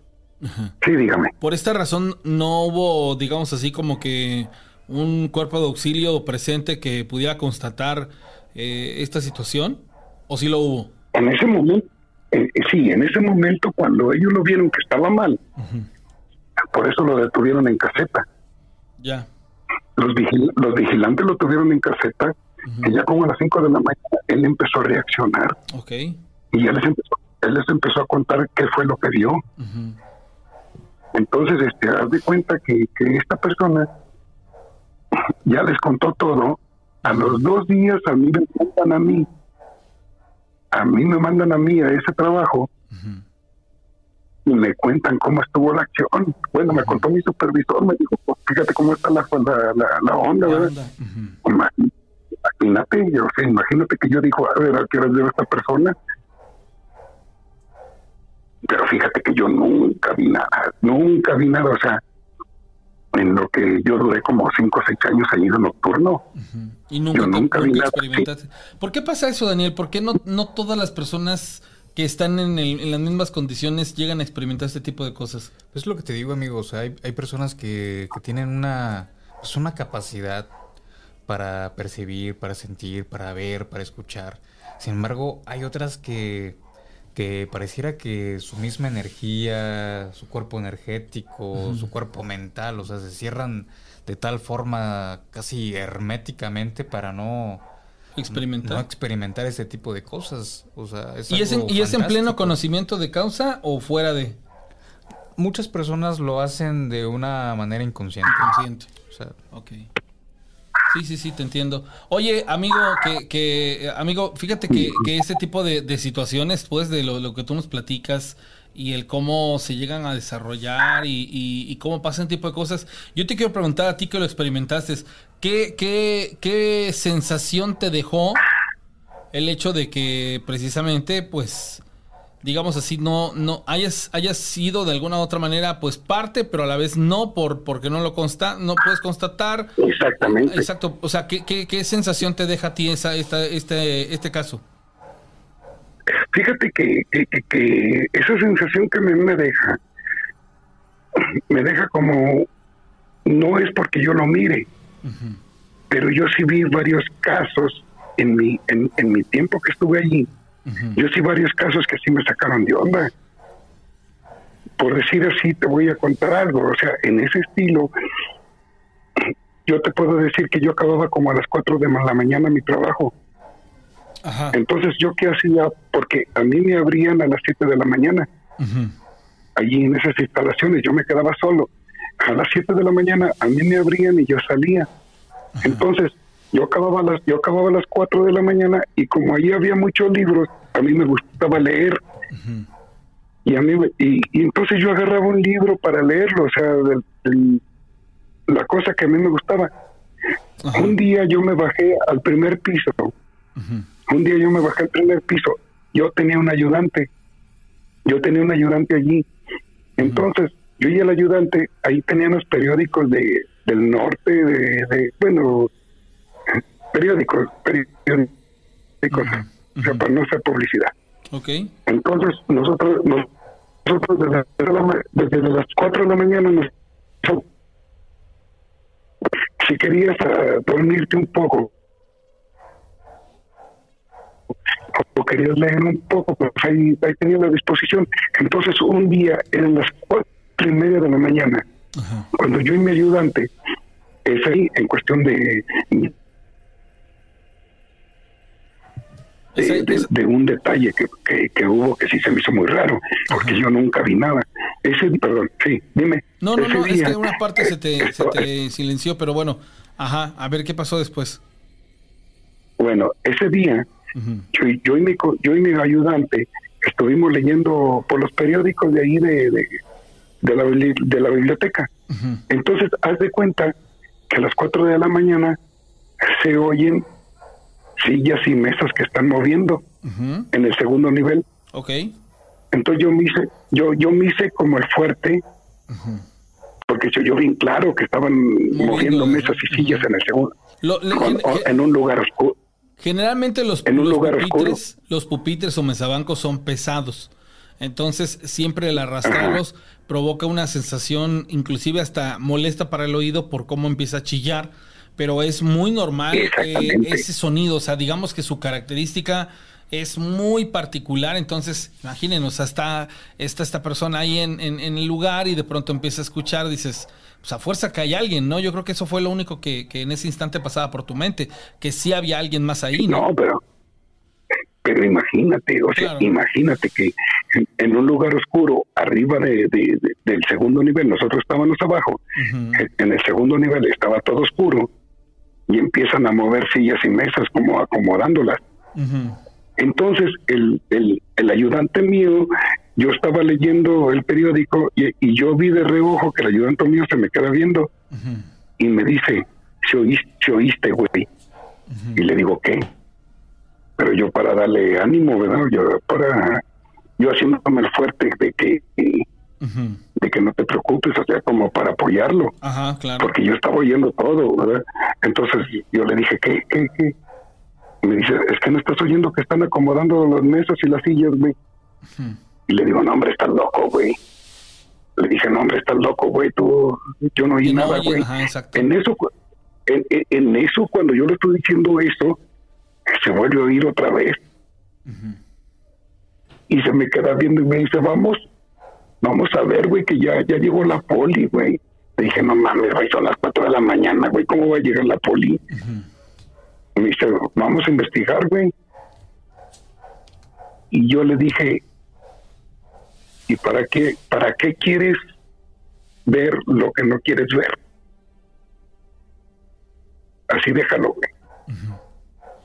Sí, dígame. Por esta razón no hubo, digamos así, como que un cuerpo de auxilio presente que pudiera constatar eh, esta situación, o sí lo hubo. En ese momento, eh, eh, sí, en ese momento cuando ellos lo vieron que estaba mal, por eso lo detuvieron en caseta. Ya. Los, vigil- los vigilantes lo tuvieron en caseta y ya como a las 5 de la mañana él empezó a reaccionar Ok. y ya les empezó, él les empezó a contar qué fue lo que vio. Entonces, este, haz de cuenta que, que esta persona ya les contó todo. A los dos días a mí me mandan a mí, a mí me mandan a mí a ese trabajo y me cuentan cómo estuvo la acción. Bueno, me contó mi supervisor, me dijo, pues, fíjate cómo está la, la, la, la onda, ¿verdad? onda. Imagínate, yo, o sea, imagínate que yo dijo, a ver, ¿a qué hora veo a esta persona? Pero fíjate que yo nunca vi nada, nunca vi nada, o sea, en lo que yo duré como cinco o seis años ahí de nocturno. Y nunca, Yo nunca vi nunca nada experimentaste. ¿Por qué pasa eso, Daniel? ¿Por qué no, no todas las personas que están en, el- en las mismas condiciones llegan a experimentar este tipo de cosas? Es lo que te digo, amigo. O sea, hay, hay personas que, que tienen una, pues una capacidad para percibir, para sentir, para ver, para escuchar. Sin embargo, hay otras que, que pareciera que su misma energía, su cuerpo energético, su cuerpo mental, o sea, se cierran de tal forma casi herméticamente para no, Experimentar. no experimentar ese tipo de cosas. O sea, es ¿Y es, en, ¿Y es en pleno conocimiento de causa o fuera de Muchas personas lo hacen de una manera inconsciente. consciente? O sea, Ok. Sí, sí, sí, te entiendo. Oye, amigo, que, amigo, fíjate que, que este tipo de, situaciones, pues, de lo, que tú nos platicas y el cómo se llegan a desarrollar y, cómo pasan tipo de cosas, yo te quiero preguntar a ti que lo experimentaste, ¿qué, qué, qué sensación te dejó el hecho de que precisamente, pues, digamos así, no, no hayas, hayas sido de alguna u otra manera, pues parte, pero a la vez no, por, porque no lo consta, no puedes constatar. Exactamente. Exacto. O sea, ¿qué, qué, qué sensación te deja a ti esa, esta, este, este caso? Fíjate que, que, que- que esa sensación que me, me deja, me deja como, no es porque yo lo mire, pero yo sí vi varios casos en mi, en, en mi tiempo que estuve allí, yo sí varios casos que sí me sacaron de onda. Por decir así, te voy a contar algo, o sea, en ese estilo, yo te puedo decir que yo acababa como a las 4 de la mañana mi trabajo. Ajá. Entonces, ¿yo qué hacía? Porque a mí me abrían a las 7 de la mañana, allí en esas instalaciones, yo me quedaba solo. A las 7 de la mañana a mí me abrían y yo salía. Entonces, yo acababa, a las, yo acababa a las 4 de la mañana y como ahí había muchos libros, a mí me gustaba leer. Y a mí y, y entonces yo agarraba un libro para leerlo, o sea, del- del- la cosa que a mí me gustaba. Un día yo me bajé al primer piso. Un día yo me bajé al primer piso. Yo tenía un ayudante. Yo tenía un ayudante allí. Entonces, yo y el ayudante, ahí tenían los periódicos de, del norte, de, de- bueno, periódicos, periódicos, o sea, para no hacer publicidad. Ok. Entonces, nosotros, nosotros desde, las 4 de la mañana, nos, si querías ah, dormirte un poco, o querías leer un poco, pues ahí, ahí tenías la disposición. Entonces, un día eran las cuatro y media de la mañana, cuando yo y mi ayudante, es ahí en cuestión de, de, de- de un detalle que, que, que hubo que sí se me hizo muy raro, porque yo nunca vi nada. Ese, perdón, sí, dime. No, no, no, es día- que una parte se te, se te silenció, pero bueno. Ajá, a ver qué pasó después. Bueno, ese día, yo, y- yo, y mi, yo y mi ayudante estuvimos leyendo por los periódicos de ahí de, de, de la, de la biblioteca. Entonces, haz de cuenta que a las 4 de la mañana se oyen sillas y mesas que están moviendo en el segundo nivel. Ok. Entonces yo me hice, yo, yo me hice como el fuerte, porque yo, yo vi claro que estaban moviendo mesas y sillas en el segundo, Lo- le- con- gen- o- gen- en un lugar oscuro. generalmente los, en un los lugar pupitres, los pupitres o mesabancos son pesados. Entonces, siempre el arrastrarlos provoca una sensación inclusive hasta molesta para el oído por cómo empieza a chillar, pero es muy normal eh, ese sonido, o sea, digamos que su característica es muy particular, entonces imagínenos, hasta está esta persona ahí en, en, el lugar y de pronto empieza a escuchar, dices, pues a fuerza que hay alguien, ¿no? Yo creo que eso fue lo único que, que en ese instante pasaba por tu mente, que sí había alguien más ahí, ¿no? No, pero pero imagínate, o sea, imagínate que en, un lugar oscuro, arriba de, del segundo nivel, nosotros estábamos abajo, en el segundo nivel estaba todo oscuro y empiezan a mover sillas y mesas como acomodándolas. Entonces, el, el, el, ayudante mío, yo estaba leyendo el periódico y, yo vi de reojo que el ayudante mío se me queda viendo y me dice, ¿se oíste, oíste güey? Y le digo, ¿qué? pero yo para darle ánimo, ¿verdad? Yo para yo haciéndome el fuerte de que de que no te preocupes, o sea, como para apoyarlo. Ajá, claro. Porque yo estaba oyendo todo, ¿verdad? Entonces yo le dije, ¿qué, qué, qué? Y me dice, es que no estás oyendo que están acomodando las mesas y las sillas, güey. Y le digo, no, hombre, estás loco, güey. Le dije, no, hombre, estás loco, güey, tú, yo no oí nada, güey. En eso, en, en, eso, cuando yo le estoy diciendo eso, se vuelve a oír otra vez. Y se me queda viendo y me dice, vamos, vamos a ver, güey, que ya, ya llegó la poli, güey. Le dije, no mames, güey, son las cuatro de la mañana, güey, ¿cómo va a llegar la poli? Me dice, vamos a investigar, güey. Y yo le dije, ¿y para qué, para qué quieres ver lo que no quieres ver? Así déjalo, güey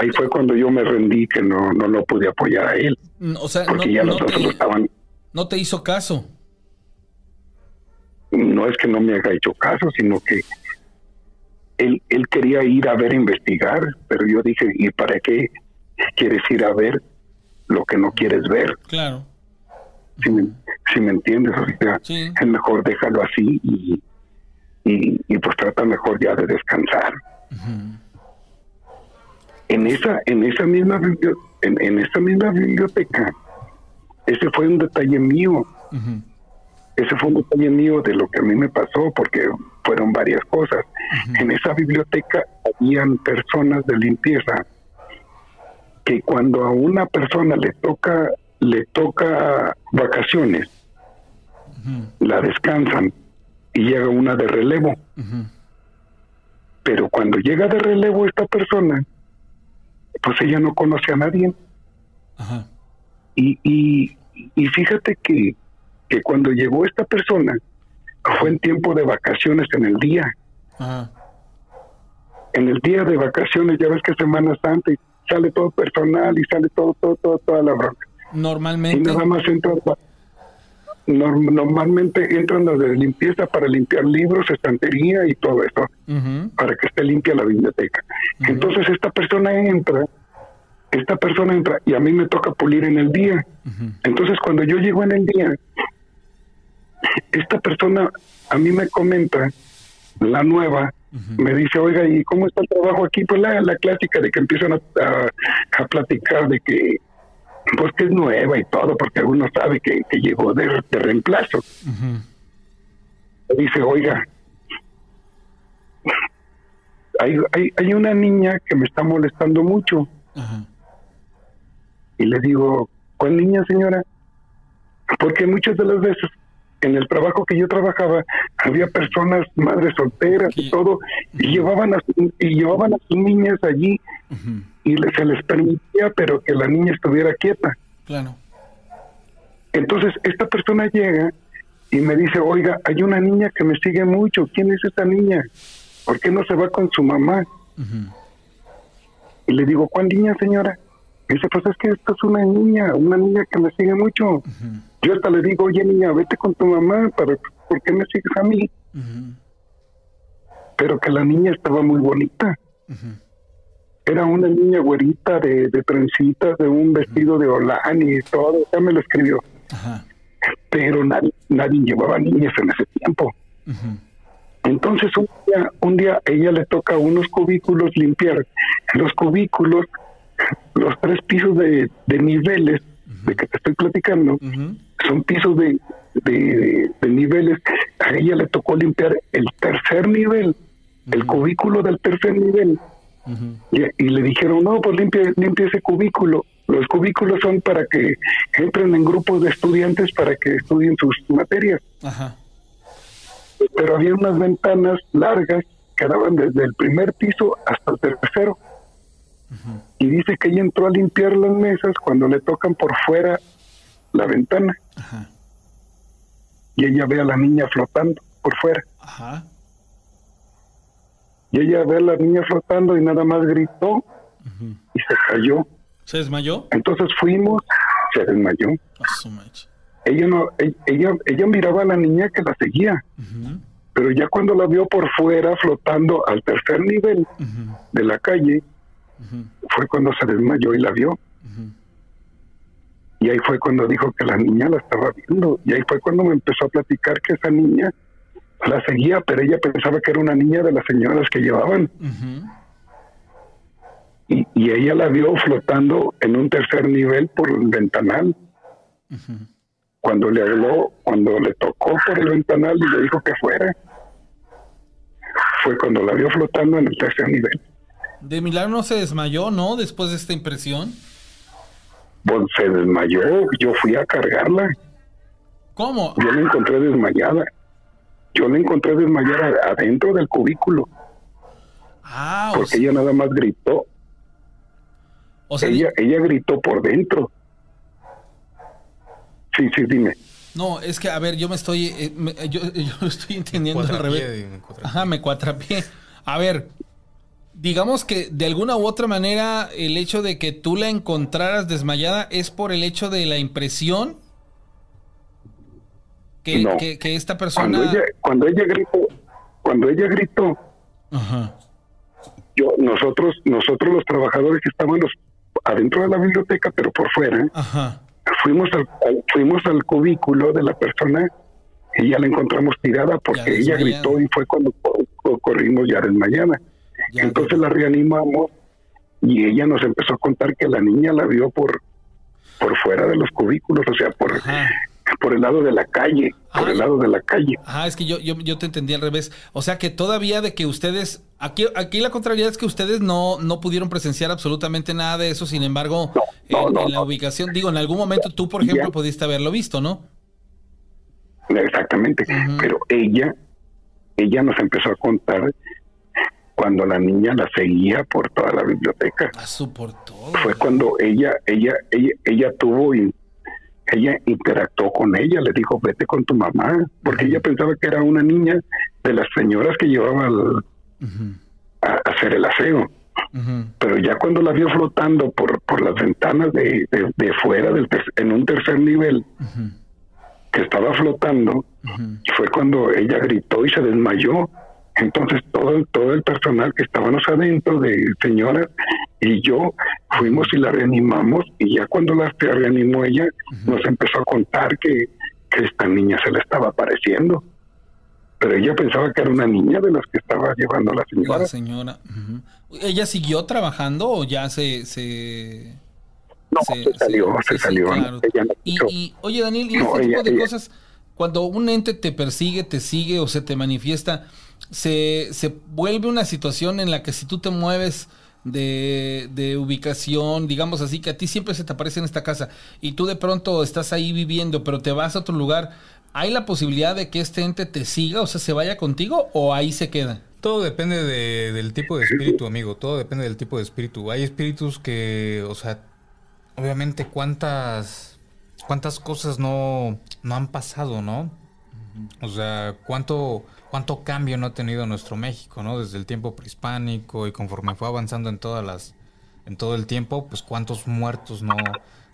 ahí fue cuando yo me rendí que no, no lo pude apoyar a él. O sea, porque no, ya nosotros te, estaban... No te hizo caso. No es que no me haya hecho caso, sino que él, él quería ir a ver, investigar, pero yo dije, ¿y para qué quieres ir a ver lo que no quieres ver? Claro. Si me, si me entiendes, o sea, es mejor déjalo así y, y, pues trata mejor ya de descansar. En esa en esa misma en, en esta misma biblioteca ese fue un detalle mío ese fue un detalle mío de lo que a mí me pasó porque fueron varias cosas. En esa biblioteca habían personas de limpieza que cuando a una persona le toca le toca vacaciones la descansan y llega una de relevo. Pero cuando llega de relevo esta persona pues ella no conoce a nadie. Y, y, y fíjate que, que cuando llegó esta persona, fue en tiempo de vacaciones en el día. En el día de vacaciones, ya ves que Semana Santa y sale todo personal y sale todo, todo, todo, toda la bronca. Normalmente. Y nada más entra normalmente entran las de limpieza para limpiar libros, estantería y todo eso, para que esté limpia la biblioteca. Entonces esta persona entra, esta persona entra y a mí me toca pulir en el día. Entonces cuando yo llego en el día, esta persona a mí me comenta, la nueva, me dice, oiga, ¿y cómo está el trabajo aquí? Pues la, la clásica de que empiezan a, a platicar de que pues que es nueva y todo, porque uno sabe que, llegó de, reemplazo. Dice, oiga, hay, hay, hay, una niña que me está molestando mucho. Y le digo, ¿cuál niña, señora? Porque muchas de las veces en el trabajo que yo trabajaba había personas, madres solteras y todo, y llevaban a, y llevaban a sus niñas allí y se les permitía, pero que la niña estuviera quieta. Claro. Entonces, esta persona llega y me dice, oiga, hay una niña que me sigue mucho, ¿quién es esta niña? ¿Por qué no se va con su mamá? Y le digo, ¿cuál niña, señora? Y dice, pues es que esta es una niña, una niña que me sigue mucho. Yo hasta le digo, oye niña, vete con tu mamá, para, ¿por qué me sigues a mí? Pero que la niña estaba muy bonita. Era una niña güerita de, de trencitas, de un vestido de holán y todo, ya me lo escribió. Pero nadie, nadie llevaba niñas en ese tiempo. Entonces un día, un día ella le toca unos cubículos limpiar. Los cubículos, los tres pisos de, de niveles de que te estoy platicando, son pisos de, de, de niveles. A ella le tocó limpiar el tercer nivel, el cubículo del tercer nivel. Y, y le dijeron, no, pues limpia, limpia ese cubículo. Los cubículos son para que entren en grupos de estudiantes para que estudien sus materias. Ajá. Pero había unas ventanas largas que daban desde el primer piso hasta el tercero. Y dice que ella entró a limpiar las mesas cuando le tocan por fuera la ventana. Ajá. Y ella ve a la niña flotando por fuera. Ajá. Y ella ve a la niña flotando y nada más gritó y se cayó. ¿Se desmayó? Entonces fuimos, se desmayó. A su mecha. Ella no, e- ella, ella miraba a la niña que la seguía, Ujú. pero ya cuando la vio por fuera flotando al tercer nivel de la calle, Fue cuando se desmayó y la vio. Y ahí fue cuando dijo que la niña la estaba viendo. Y ahí fue cuando me empezó a platicar que esa niña la seguía, pero ella pensaba que era una niña de las señoras que llevaban. Y, y ella la vio flotando en un tercer nivel por el ventanal. Cuando le habló, cuando le tocó por el ventanal y le dijo que fuera, fue cuando la vio flotando en el tercer nivel. De milagro no se desmayó, ¿no? Después de esta impresión. Pues se desmayó, yo fui a cargarla. ¿Cómo? Yo la encontré desmayada. Yo la encontré desmayada adentro del cubículo, Ah, o porque sea, ella nada más gritó. o sea, ella, ella gritó por dentro. Sí, sí, dime. no, es que, a ver, yo me estoy, eh, me- yo, yo lo estoy entendiendo al revés. Ajá, me cuatrapié. A ver, digamos que de alguna u otra manera el hecho de que tú la encontraras desmayada es por el hecho de la impresión que, No. que, que esta Cuando persona... ella, cuando ella gritó, cuando ella gritó, Ajá. yo, nosotros, nosotros los trabajadores que estábamos adentro de la biblioteca, pero por fuera, Ajá. fuimos al, al- fuimos al cubículo de la persona y ya la encontramos tirada porque ella gritó y fue cuando co- co- corrimos ya desmayada. Ya, Entonces la reanimamos y ella nos empezó a contar que la niña la vio por por fuera de los cubículos, o sea, por, Ajá. por el lado de la calle, por Ah. el lado de la calle. Ajá, es que yo, yo, yo te entendí al revés. O sea que todavía de que ustedes, aquí, aquí la contrariedad es que ustedes no, no pudieron presenciar absolutamente nada de eso, sin embargo, no, en, no, en la ubicación, digo, en algún momento tú, por ejemplo, Ya. pudiste haberlo visto, ¿no? Exactamente. Pero ella, ella nos empezó a contar cuando la niña la seguía por toda la biblioteca. A su por todo. Fue cuando ella, ella, ella, ella tuvo, ella interactuó con ella, le dijo, vete con tu mamá, porque ella pensaba que era una niña de las señoras que llevaba al- a, a hacer el aseo. Pero ya cuando la vio flotando por, por las ventanas de, de, de fuera, del en un tercer nivel, que estaba flotando, fue cuando ella gritó y se desmayó. Entonces todo el, todo el personal que estábamos adentro de señoras y yo fuimos y la reanimamos y ya cuando la reanimó ella nos empezó a contar que, que esta niña se le estaba apareciendo. Pero ella pensaba que era una niña de las que estaba llevando la señora. La señora. ujú. ¿Ella siguió trabajando o ya se... se... No, se, salió, se, sí, sí, salió. claro. Ella no Y, y, oye, Daniel, y No, este tipo ella- de ella- cosas, cuando un ente te persigue, te sigue o se te manifiesta, se, se vuelve una situación en la que si tú te mueves de, de ubicación, digamos así, que a ti siempre se te aparece en esta casa y tú de pronto estás ahí viviendo, pero te vas a otro lugar, ¿hay la posibilidad de que este ente te siga, o sea, se vaya contigo o ahí se queda? Todo depende de- del tipo de espíritu, amigo. Todo depende del tipo de espíritu. Hay espíritus que, o sea, obviamente cuántas, cuántas cosas no, no han pasado, ¿no? O sea, cuánto, cuánto cambio no ha tenido nuestro México, ¿no? Desde el tiempo prehispánico y conforme fue avanzando en todas las, en todo el tiempo, pues cuántos muertos no,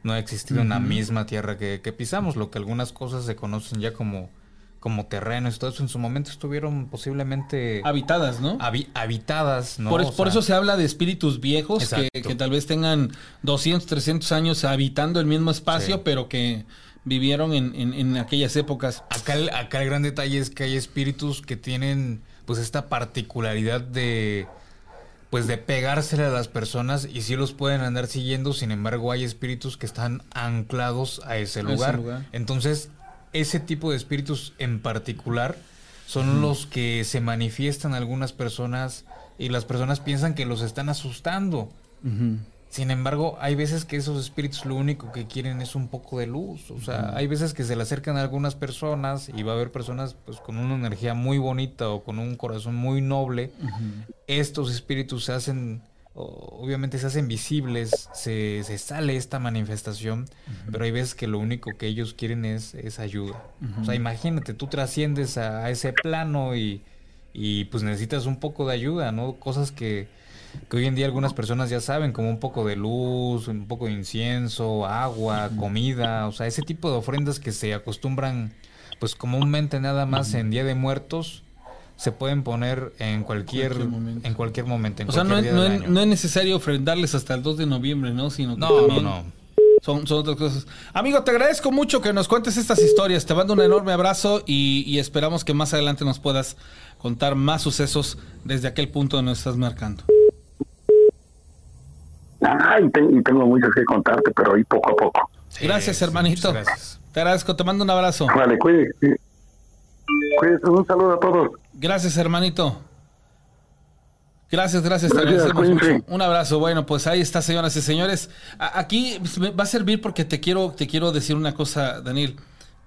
no ha existido en la misma tierra que, que pisamos, lo que algunas cosas se conocen ya como, como terrenos y todo eso en su momento estuvieron posiblemente Habitadas, ¿no? habi- habitadas, ¿no? por, por sea, eso se habla de espíritus viejos que, tal vez tengan 200, 300 años habitando el mismo espacio, Sí. pero que vivieron en, en- en aquellas épocas. Acá el, acá el gran detalle es que hay espíritus que tienen pues esta particularidad de, pues de pegársele a las personas y sí los pueden andar siguiendo, sin embargo hay espíritus que están anclados a ese lugar. lugar. Entonces, ese tipo de espíritus en particular son los que se manifiestan a algunas personas y las personas piensan que los están asustando. Sin embargo, hay veces que esos espíritus lo único que quieren es un poco de luz. O sea, hay veces que se le acercan a algunas personas y va a haber personas pues con una energía muy bonita o con un corazón muy noble. Estos espíritus se hacen, obviamente se hacen visibles, se, se sale esta manifestación, pero hay veces que lo único que ellos quieren es, es ayuda. O sea, imagínate, tú trasciendes a, a ese plano y, y pues necesitas un poco de ayuda, ¿no? Cosas que que hoy en día algunas personas ya saben, como un poco de luz, un poco de incienso, agua, comida, o sea, ese tipo de ofrendas que se acostumbran, pues comúnmente nada más en Día de Muertos, se pueden poner en cualquier, Cualquier momento. en cualquier momento, en O sea, no, cualquier día no del año. no es necesario ofrendarles hasta el 2 de noviembre, ¿no? Sino que No, no, no. Son, son otras cosas. Amigo, te agradezco mucho que nos cuentes estas historias. Te mando un enorme abrazo y, y esperamos que más adelante nos puedas contar más sucesos desde aquel punto donde nos estás marcando. Ay, te- y tengo muchas que contarte, pero ahí poco a poco. Sí, gracias, hermanito. gracias. Te agradezco, te mando un abrazo. Vale, cuídate. Cuídate, un saludo a todos. Gracias, hermanito. Gracias, gracias, te agradecemos mucho. Un abrazo. Bueno, pues ahí está, señoras y señores. A- Aquí pues, me va a servir porque te quiero, te quiero decir una cosa, Daniel.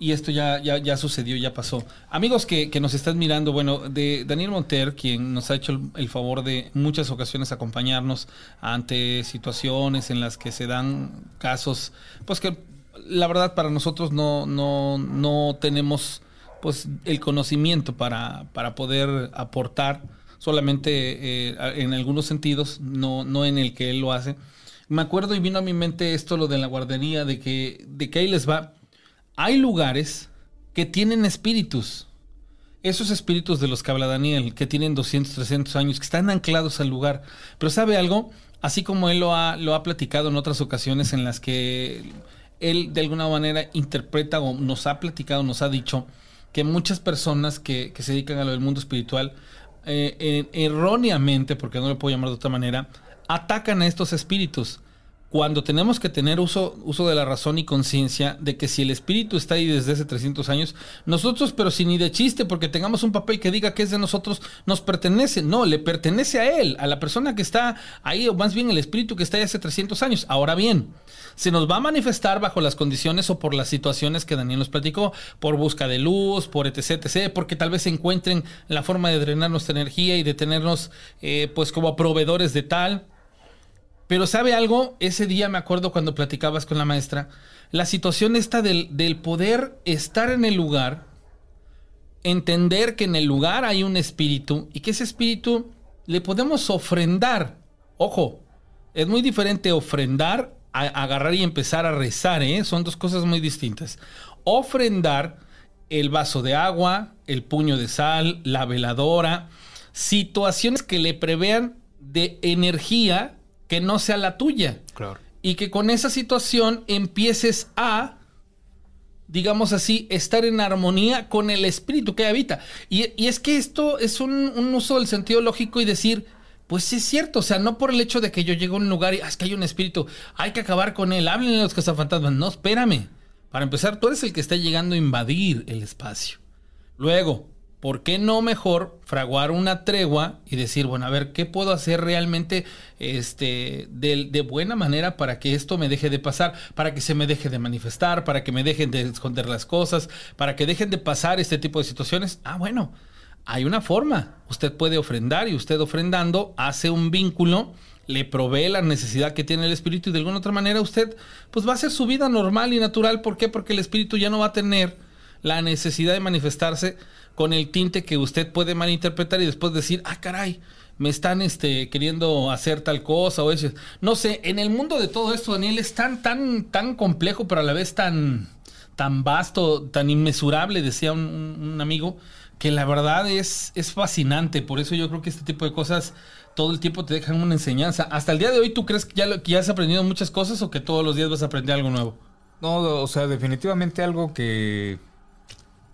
Y esto ya, ya, ya sucedió, ya pasó. Amigos que, que nos están mirando, bueno, de Daniel Monter, quien nos ha hecho el, favor de muchas ocasiones acompañarnos ante situaciones en las que se dan casos, pues que la verdad para nosotros no, no, no tenemos pues el conocimiento para, para poder aportar solamente eh, en algunos sentidos, no, no en el que él lo hace. Me acuerdo y vino a mi mente esto, lo de la guardería, de que, de que ahí les va. Hay lugares que tienen espíritus. Esos espíritus de los que habla Daniel, que tienen 200, 300 años, que están anclados al lugar. Pero ¿sabe algo? Así como él lo ha, lo ha platicado en otras ocasiones en las que él de alguna manera interpreta o nos ha platicado, nos ha dicho que muchas personas que, se dedican a lo del mundo espiritual, eh, eh, erróneamente, porque no lo puedo llamar de otra manera, atacan a estos espíritus. Cuando tenemos que tener uso, uso de la razón y conciencia de que si el espíritu está ahí desde hace 300 años, nosotros, pero si ni de chiste, porque tengamos un papel que diga que es de nosotros, nos pertenece. No, le pertenece a él, a la persona que está ahí, o más bien el espíritu que está ahí hace 300 años. Ahora bien, se nos va a manifestar bajo las condiciones o por las situaciones que Daniel nos platicó, por busca de luz, por etc, etc, porque tal vez encuentren la forma de drenar nuestra energía y de tenernos eh, pues como proveedores de tal. Pero ¿sabe algo? Ese día me acuerdo cuando platicabas con la maestra, la situación esta del, del poder estar en el lugar, entender que en el lugar hay un espíritu y que ese espíritu le podemos ofrendar. Ojo, es muy diferente ofrendar a agarrar y empezar a rezar, ¿eh? Son dos cosas muy distintas. Ofrendar el vaso de agua, el puño de sal, la veladora, situaciones que le prevean de energía que no sea la tuya. Claro. Y que con esa situación empieces a, digamos así, estar en armonía con el espíritu que habita. Y, y es que esto es un, un uso del sentido lógico y decir, pues sí es cierto, o sea, no por el hecho de que yo llego a un lugar y "Ah, es que hay un espíritu, hay que acabar con él, háblenle a los cazafantasmas. No, espérame. Para empezar, tú eres el que está llegando a invadir el espacio. Luego, ¿por qué no mejor fraguar una tregua y decir, bueno, a ver, ¿qué puedo hacer realmente este, de, de buena manera para que esto me deje de pasar, para que se me deje de manifestar, para que me dejen de esconder las cosas, para que dejen de pasar este tipo de situaciones? Ah, bueno, hay una forma. Usted puede ofrendar y usted ofrendando hace un vínculo, le provee la necesidad que tiene el espíritu y de alguna otra manera usted pues va a hacer su vida normal y natural. ¿Por qué? Porque el espíritu ya no va a tener la necesidad de manifestarse con el tinte que usted puede malinterpretar y después decir, ah, caray, me están este, queriendo hacer tal cosa o eso. No sé, en el mundo de todo esto, Daniel, es tan, tan, tan complejo, pero a la vez tan, tan vasto, tan inmesurable, decía un, amigo, que la verdad es, es fascinante. Por eso yo creo que este tipo de cosas todo el tiempo te dejan una enseñanza. Hasta el día de hoy, ¿tú crees ya, que ya has aprendido muchas cosas o que todos los días vas a aprender algo nuevo? No, o sea, definitivamente algo que,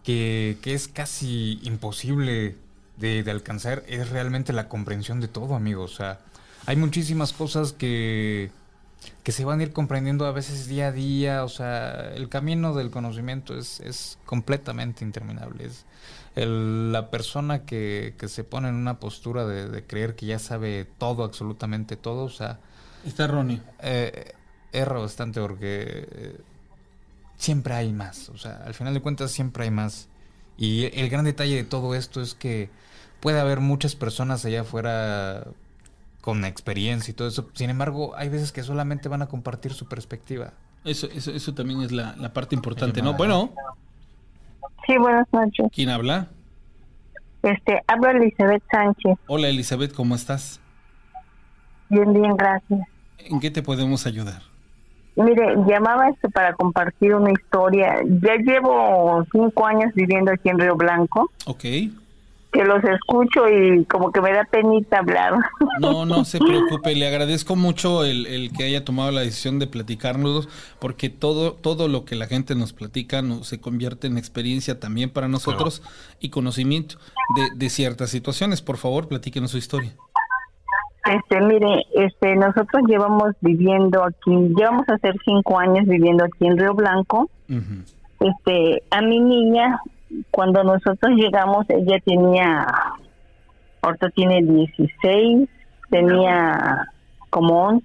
que, que es casi imposible de, de alcanzar es realmente la comprensión de todo, amigo. O sea, hay muchísimas cosas que, que se van a ir comprendiendo a veces día a día. O sea, el camino del conocimiento es, es completamente interminable. Es el- la persona que, que se pone en una postura de, de creer que ya sabe todo, absolutamente todo, o sea, Está Ronnie. eh, erra bastante porque eh, siempre hay más. O sea, al final de cuentas siempre hay más. Y el gran detalle de todo esto es que puede haber muchas personas allá afuera con experiencia y todo eso. Sin embargo, hay veces que solamente van a compartir su perspectiva. Eso, eso, eso también es la, la parte importante, ¿no? Bueno, Sí, buenas noches. ¿quién habla? Este, habla Elizabeth Sánchez. Hola Elizabeth, ¿cómo estás? Bien, bien, gracias. ¿En qué te podemos ayudar? Mire, llamaba este para compartir una historia. Ya llevo cinco años viviendo aquí en Río Blanco, Ok. que los escucho y como que me da penita hablar. No, no se preocupe, le agradezco mucho el, el que haya tomado la decisión de platicarnos, porque todo, todo lo que la gente nos platica no, se convierte en experiencia también para nosotros y conocimiento de, de ciertas situaciones. Por favor, platíquenos su historia. Este, mire, este, nosotros llevamos viviendo aquí, llevamos a hacer cinco años viviendo aquí en Río Blanco. Este, a mi niña, cuando nosotros llegamos, ella tenía, ahorita tiene 16, tenía como 11.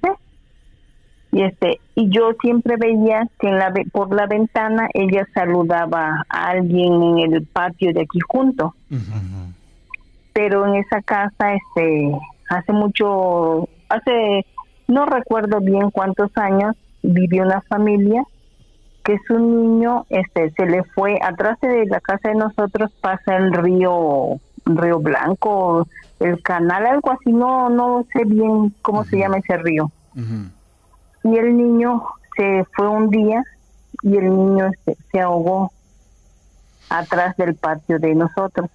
Y este, y yo siempre veía que en la, por la ventana ella saludaba a alguien en el patio de aquí junto pero en esa casa este hace mucho hace no recuerdo bien cuántos años vivió una familia que su niño este se le fue atrás de la casa de nosotros pasa el río río Blanco el canal algo así no no sé bien cómo se llama ese río. Y el niño se fue un día y el niño este, se ahogó atrás del patio de nosotros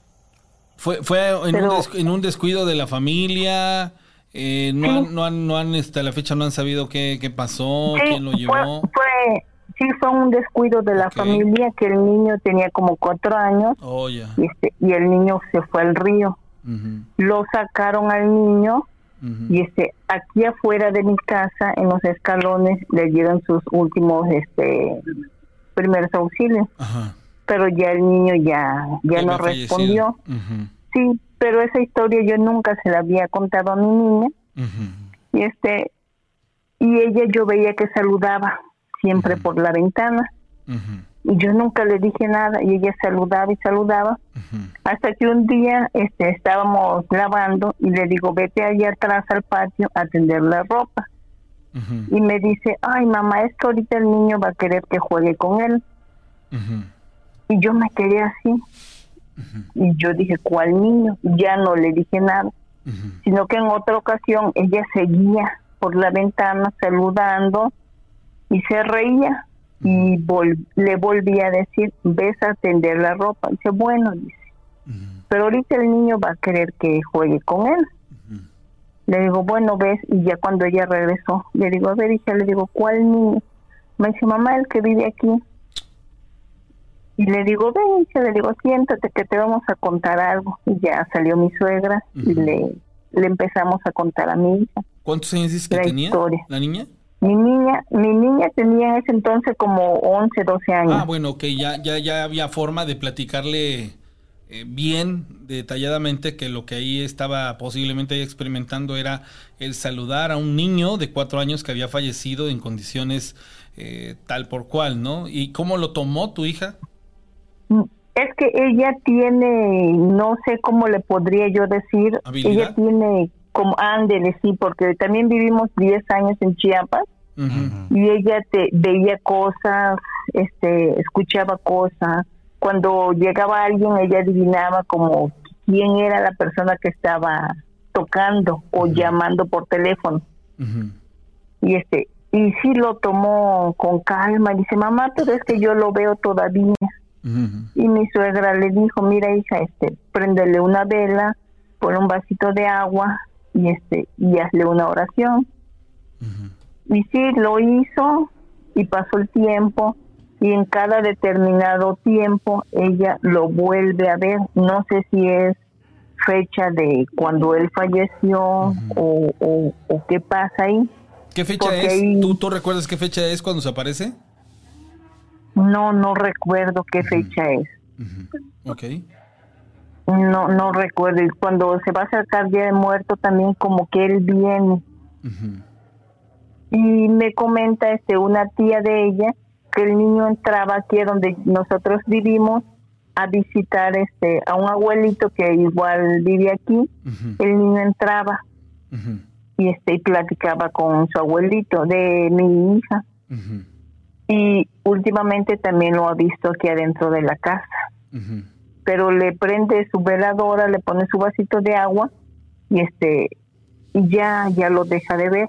¿Fue, fue en, un des- en un descuido de la familia? Eh, no, Sí. han, no han, no han, hasta la fecha no han sabido qué, qué pasó, Sí, quién lo llevó. Fue, sí, fue un descuido de la familia que el niño tenía como cuatro años Oh, y, este, y el niño se fue al río. Lo sacaron al niño y este aquí afuera de mi casa, en los escalones, le dieron sus últimos este primeros auxilios. Ajá. Pero ya el niño ya, ya no respondió. Sí, pero esa historia yo nunca se la había contado a mi niña. y este y ella yo veía que saludaba siempre por la ventana. Y yo nunca le dije nada y ella saludaba y saludaba. Hasta que un día este estábamos lavando y le digo vete allá atrás al patio a tender la ropa y me dice ay mamá es que ahorita el niño va a querer que juegue con él y yo me quedé así. Y yo dije cuál niño ya no le dije nada. Sino que en otra ocasión ella seguía por la ventana saludando y se reía. Y vol- le volví a decir, ves a tender la ropa. dice, bueno, dice, pero ahorita el niño va a querer que juegue con él. Le digo, bueno, ves, y ya cuando ella regresó, le digo, a ver, hija, le digo, ¿cuál niño? Me dice, mamá, el que vive aquí. Y le digo, ven, le digo, siéntate que te vamos a contar algo. Y ya salió mi suegra y Ujú. le, le empezamos a contar a mi hija. ¿Cuántos años dices que La tenía historia. la niña? Mi niña, mi niña tenía en ese entonces como 11, 12 años. Ah, bueno, que ya, ya, ya había forma de platicarle eh, bien, detalladamente, que lo que ahí estaba posiblemente experimentando era el saludar a un niño de cuatro años que había fallecido en condiciones eh, tal por cual, ¿no? ¿Y cómo lo tomó tu hija? Es que ella tiene, no sé cómo le podría yo decir, ¿Habilidad? ella tiene como, ándele, sí, porque también vivimos 10 años en Chiapas y ella te veía cosas, este, escuchaba cosas. Cuando llegaba alguien, ella adivinaba como quién era la persona que estaba tocando o llamando por teléfono. y este y sí lo tomó con calma dice mamá pero es que yo lo veo todavía y mi suegra le dijo mira hija este préndele una vela pon un vasito de agua y este y hazle una oración y sí lo hizo y pasó el tiempo y en cada determinado tiempo ella lo vuelve a ver no sé si es fecha de cuando él falleció o, o- o qué pasa ahí. ¿Qué fecha Porque es? ahí- ¿Tú, ¿Tú recuerdas qué fecha es cuando se aparece? No, no recuerdo qué fecha es. Ok. No, no recuerdo. Y cuando se va a acercar Día de Muerto también como que él viene. Y me comenta este una tía de ella que el niño entraba aquí donde nosotros vivimos a visitar este a un abuelito que igual vive aquí. El niño entraba y este y platicaba con su abuelito de mi hija. Y últimamente también lo ha visto aquí adentro de la casa. Pero le prende su veladora, le pone su vasito de agua y este y ya ya lo deja de ver.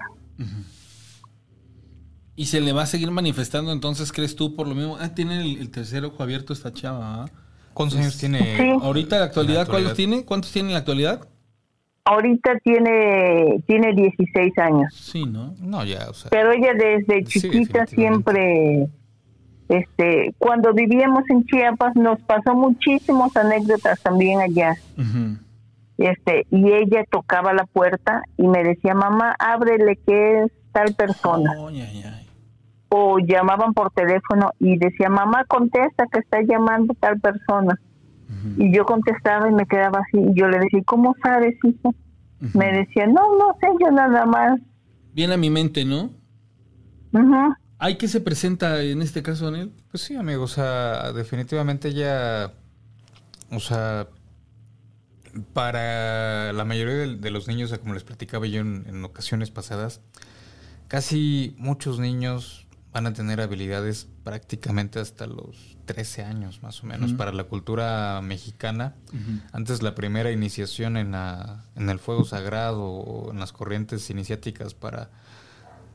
¿Y se le va a seguir manifestando entonces, crees tú, por lo mismo? Ah, tiene el, el tercer ojo abierto esta chava. ¿ah? ¿Cuántos años tiene? Sí. Ahorita en la actualidad, En la actualidad. ¿cuántos tiene? ¿Cuántos tiene en la actualidad? Ahorita tiene tiene 16 años, Sí, ¿no? No, ya, o sea. pero ella desde chiquita siempre este cuando vivíamos en Chiapas nos pasó muchísimas anécdotas también allá. Este, y ella tocaba la puerta y me decía, "Mamá, ábrele que es tal persona." O llamaban por teléfono y decía, mamá, contesta que está llamando tal persona. Y yo contestaba y me quedaba así. Y yo le decía, ¿cómo sabes, hijo? Me decía, no, no sé, yo nada más. Viene a mi mente, ¿no? Ujú. ¿Hay que se presenta en este caso, Anel? Pues sí, amigo, o sea, definitivamente ya, o sea, para la mayoría de, de los niños, como les platicaba yo en, en ocasiones pasadas, casi muchos niños van a tener habilidades prácticamente hasta los 13 años, más o menos, para la cultura mexicana. Antes la primera iniciación en, la, en el fuego sagrado o en las corrientes iniciáticas para,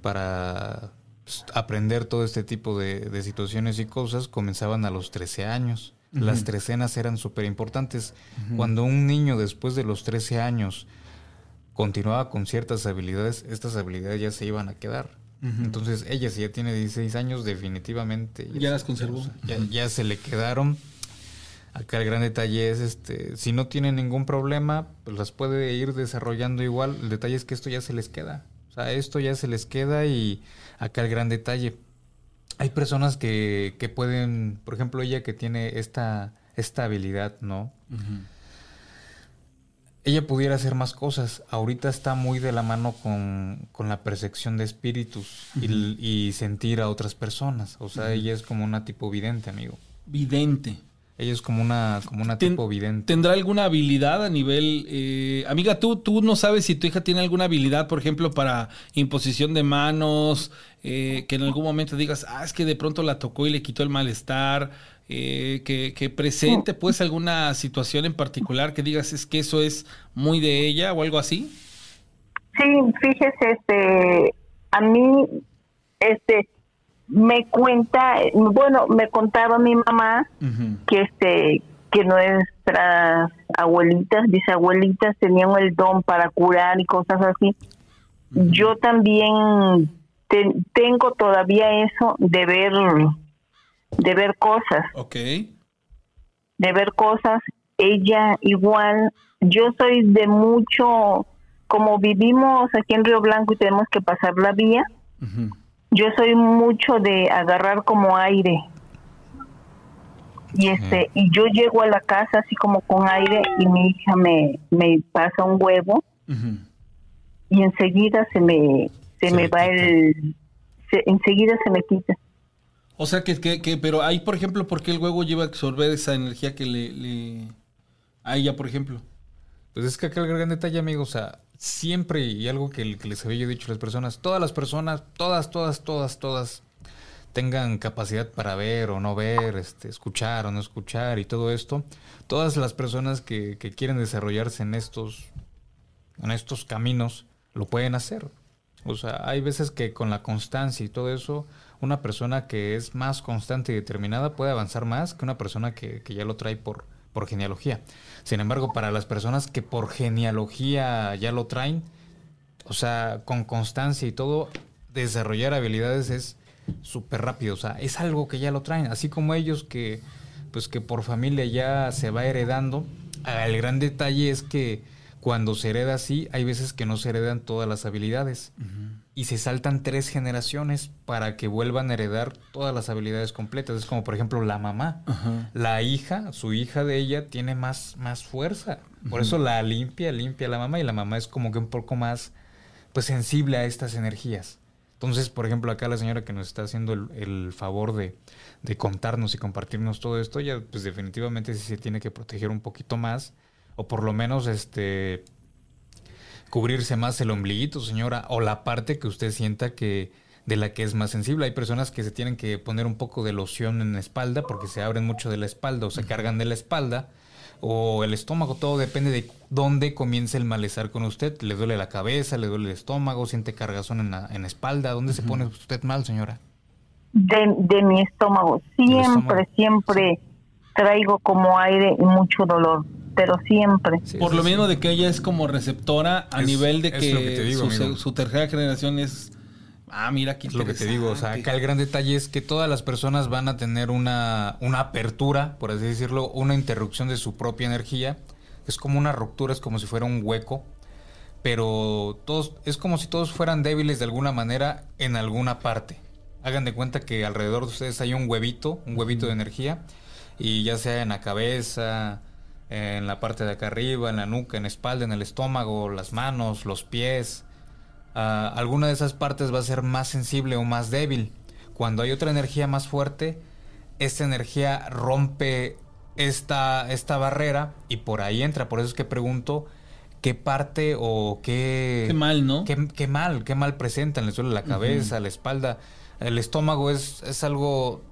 para pues, aprender todo este tipo de, de situaciones y cosas comenzaban a los 13 años. Las trecenas eran súper importantes. Cuando un niño después de los 13 años continuaba con ciertas habilidades, estas habilidades ya se iban a quedar. Entonces ella si ya tiene 16 años definitivamente Ya las se- conservó. ya, ya se le quedaron. Acá el gran detalle es este, si no tiene ningún problema, pues las puede ir desarrollando igual. El detalle es que esto ya se les queda. O sea, esto ya se les queda y acá el gran detalle. Hay personas que, que pueden, por ejemplo, ella que tiene esta, esta habilidad, ¿no? Ella pudiera hacer más cosas. Ahorita está muy de la mano con, con la percepción de espíritus y, y sentir a otras personas. O sea, ella es como una tipo vidente, amigo. Vidente. Ella es como una, como una Ten- tipo vidente. ¿Tendrá alguna habilidad a nivel... eh, amiga, ¿tú, tú no sabes si tu hija tiene alguna habilidad, por ejemplo, para imposición de manos, eh, que en algún momento digas, ah, es que de pronto la tocó y le quitó el malestar, eh, que, que presente pues alguna situación en particular que digas, es que eso es muy de ella o algo así? Sí, fíjese, este, a mí, este, me cuenta, bueno, me contaba mi mamá que este, que nuestras abuelitas, bisabuelitas tenían el don para curar y cosas así. Yo también te- tengo todavía eso de ver, de ver cosas. Ok. de ver cosas. Ella igual, yo soy de mucho, como vivimos aquí en Río Blanco y tenemos que pasar la vía, yo soy mucho de agarrar como aire. Y este, y yo llego a la casa así como con aire y mi hija me, me pasa un huevo y enseguida se me, se, Se me va quita. el, se- enseguida se me quita. O sea que, que, que- pero ahí, por ejemplo, ¿por qué el huevo lleva a absorber esa energía que le, le- a ella, por ejemplo? Pues es que acá el gran detalle, amigo, o sea, siempre, y algo que, que les había yo dicho a las personas, todas las personas, todas, todas, todas, todas, tengan capacidad para ver o no ver, este, escuchar o no escuchar y todo esto, todas las personas que, que quieren desarrollarse en estos, en estos caminos, lo pueden hacer. O sea, hay veces que con la constancia y todo eso, una persona que es más constante y determinada puede avanzar más que una persona que, que ya lo trae por, por genealogía. Sin embargo, para las personas que por genealogía ya lo traen, o sea, con constancia y todo, desarrollar habilidades es súper rápido. O sea, es algo que ya lo traen. Así como ellos que, pues que por familia ya se va heredando, el gran detalle es que cuando se hereda así, hay veces que no se heredan todas las habilidades. Y se saltan tres generaciones para que vuelvan a heredar todas las habilidades completas. Es como, por ejemplo, la mamá. La hija, su hija de ella, tiene más, más fuerza. Por eso la limpia, limpia la mamá. Y la mamá es como que un poco más pues sensible a estas energías. Entonces, por ejemplo, acá la señora que nos está haciendo el, favor de, de, contarnos y compartirnos todo esto, ya pues definitivamente sí se tiene que proteger un poquito más, o por lo menos este cubrirse más el ombliguito, señora, o la parte que usted sienta que de la que es más sensible. Hay personas que se tienen que poner un poco de loción en la espalda porque se abren mucho de la espalda o se cargan de la espalda o el estómago, todo depende de dónde comience el malestar con usted. ¿Le duele la cabeza, le duele el estómago, siente cargazón en la, en espalda? ¿Dónde se pone usted mal, señora? De, de mi estómago. Siempre, siempre traigo como aire y mucho dolor, pero siempre. Por lo mismo de que ella es como receptora a nivel de que, su, tercera generación es Ah, mira, aquí es lo que te digo. O sea, acá el gran detalle es que todas las personas van a tener una, una apertura, por así decirlo, una interrupción de su propia energía. Es como una ruptura, es como si fuera un hueco. Pero todos, es como si todos fueran débiles de alguna manera en alguna parte. Hagan de cuenta que alrededor de ustedes hay un huevito, un huevito de energía. Y ya sea en la cabeza, en la parte de acá arriba, en la nuca, en la espalda, en el estómago, las manos, los pies alguna de esas partes va a ser más sensible o más débil. Cuando hay otra energía más fuerte, esta energía rompe esta, esta barrera y por ahí entra. Por eso es que pregunto qué parte o qué... Qué mal, ¿no? Qué, mal, qué mal presentan. Le suele la cabeza, la espalda. El estómago es, es algo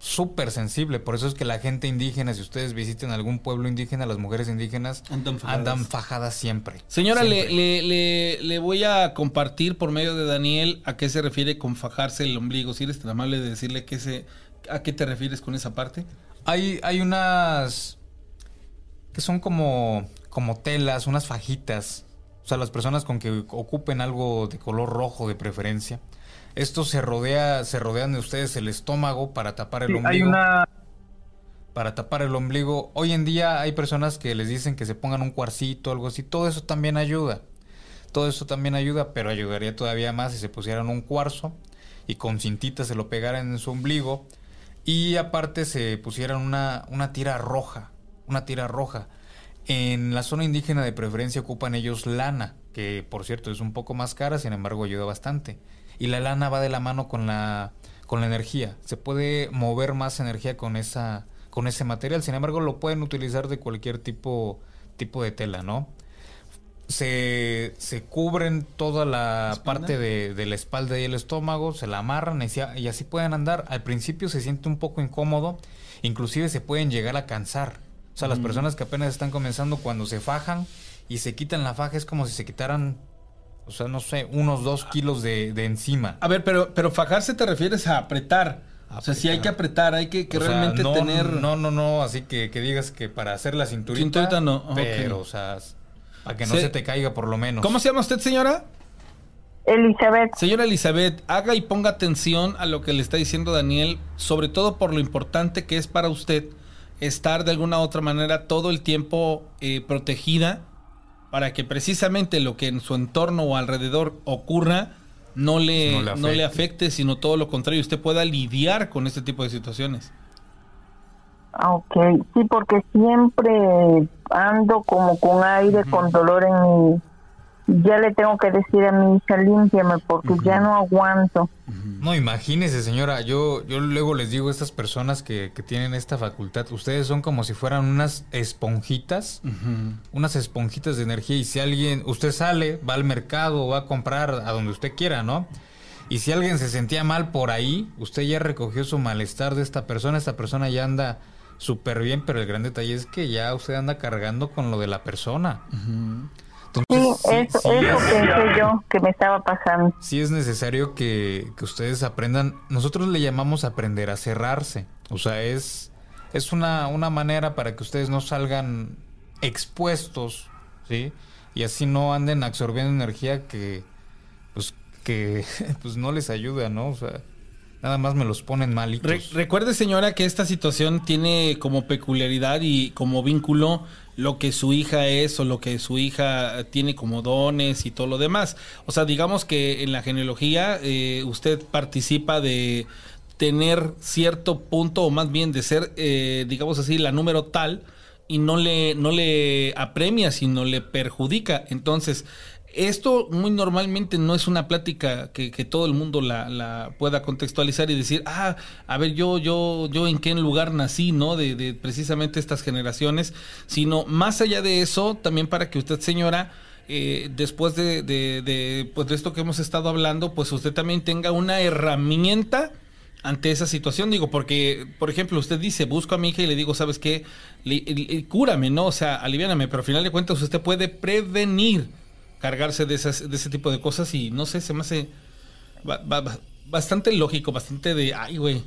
súper sensible. Por eso es que la gente indígena, si ustedes visiten algún pueblo indígena, las mujeres indígenas andan fajadas, siempre. Señora, Le, le, le, voy a compartir por medio de Daniel a qué se refiere con fajarse el ombligo. Si eres tan amable de decirle qué se, a qué te refieres con esa parte. Hay, hay unas que son como, como telas, unas fajitas. O sea, las personas con que ocupen algo de color rojo de preferencia esto se rodea, se rodean de ustedes el estómago para tapar el ombligo. Hay una para tapar el ombligo. Hoy en día hay personas que les dicen que se pongan un cuarcito, algo así. Todo eso también ayuda. Todo eso también ayuda, pero ayudaría todavía más si se pusieran un cuarzo y con cintita se lo pegaran en su ombligo. Y aparte se pusieran una, una tira roja. Una tira roja. En la zona indígena de preferencia ocupan ellos lana, que por cierto es un poco más cara, sin embargo ayuda bastante y la lana va de la mano con la, con la energía. Se puede mover más energía con, esa, con ese material, sin embargo lo pueden utilizar de cualquier tipo, tipo de tela, ¿no? Se, se cubren toda la parte de, de, la espalda y el estómago, se la amarran y, y así pueden andar. Al principio se siente un poco incómodo, inclusive se pueden llegar a cansar. O sea, las mm. personas que apenas están comenzando cuando se fajan y se quitan la faja es como si se quitaran o sea, no sé, unos dos kilos de, de encima. A ver, pero, pero fajarse te refieres a apretar. O sea, si hay que apretar, hay que, realmente tener. No, no, no, así que, que digas que para hacer la cinturita. Cinturita no. Pero, o sea, para que no se... te caiga por lo menos. ¿Cómo se llama usted, señora? Elizabeth. Señora Elizabeth, haga y ponga atención a lo que le está diciendo Daniel, sobre todo por lo importante que es para usted estar de alguna u otra manera todo el tiempo eh, protegida para que precisamente lo que en su entorno o alrededor ocurra no le, no le, afecte. sino todo lo contrario, usted pueda lidiar con este tipo de situaciones. Ah, ok, sí, porque siempre ando como con aire, con dolor en mi, ya le tengo que decir a mi hija, límpiame porque ya no aguanto. No, imagínese, señora, yo, yo luego les digo a estas personas que, que tienen esta facultad, ustedes son como si fueran unas esponjitas, unas esponjitas de energía y si alguien, usted sale, va al mercado, va a comprar a donde usted quiera, ¿no? Y si alguien se sentía mal por ahí, usted ya recogió su malestar de esta persona, esta persona ya anda súper bien, pero el gran detalle es que ya usted anda cargando con lo de la persona sí, eso, pensé yo que me estaba pasando. Sí es necesario que, ustedes aprendan, nosotros le llamamos aprender a cerrarse, o sea, es, es una, una manera para que ustedes no salgan expuestos, ¿sí? Y así no anden absorbiendo energía que, pues, que, pues no les ayuda, ¿no? O sea, nada más me los ponen malitos. Re- recuerde, señora, que esta situación tiene como peculiaridad y como vínculo lo que su hija es o lo que su hija tiene como dones y todo lo demás. O sea, digamos que en la genealogía eh, usted participa de tener cierto punto o más bien de ser, eh, digamos así, la número tal y no le, no le apremia, sino le perjudica. Entonces, esto muy normalmente no es una plática que, que todo el mundo la, la pueda contextualizar y decir, ah, a ver, yo, yo, yo en qué lugar nací, ¿no? De, de precisamente estas generaciones, sino más allá de eso, también para que usted, señora, eh, después de, de, de, pues de esto que hemos estado hablando, pues usted también tenga una herramienta ante esa situación, digo, porque, por ejemplo, usted dice, busco a mi hija y le digo, ¿sabes qué? Le- le- cúrame, ¿no? O sea, aliviáname, pero al final de cuentas usted puede prevenir cargarse de, esas, de ese tipo de cosas y no sé, se me hace ba- ba- ba- bastante lógico, bastante de, ay, güey,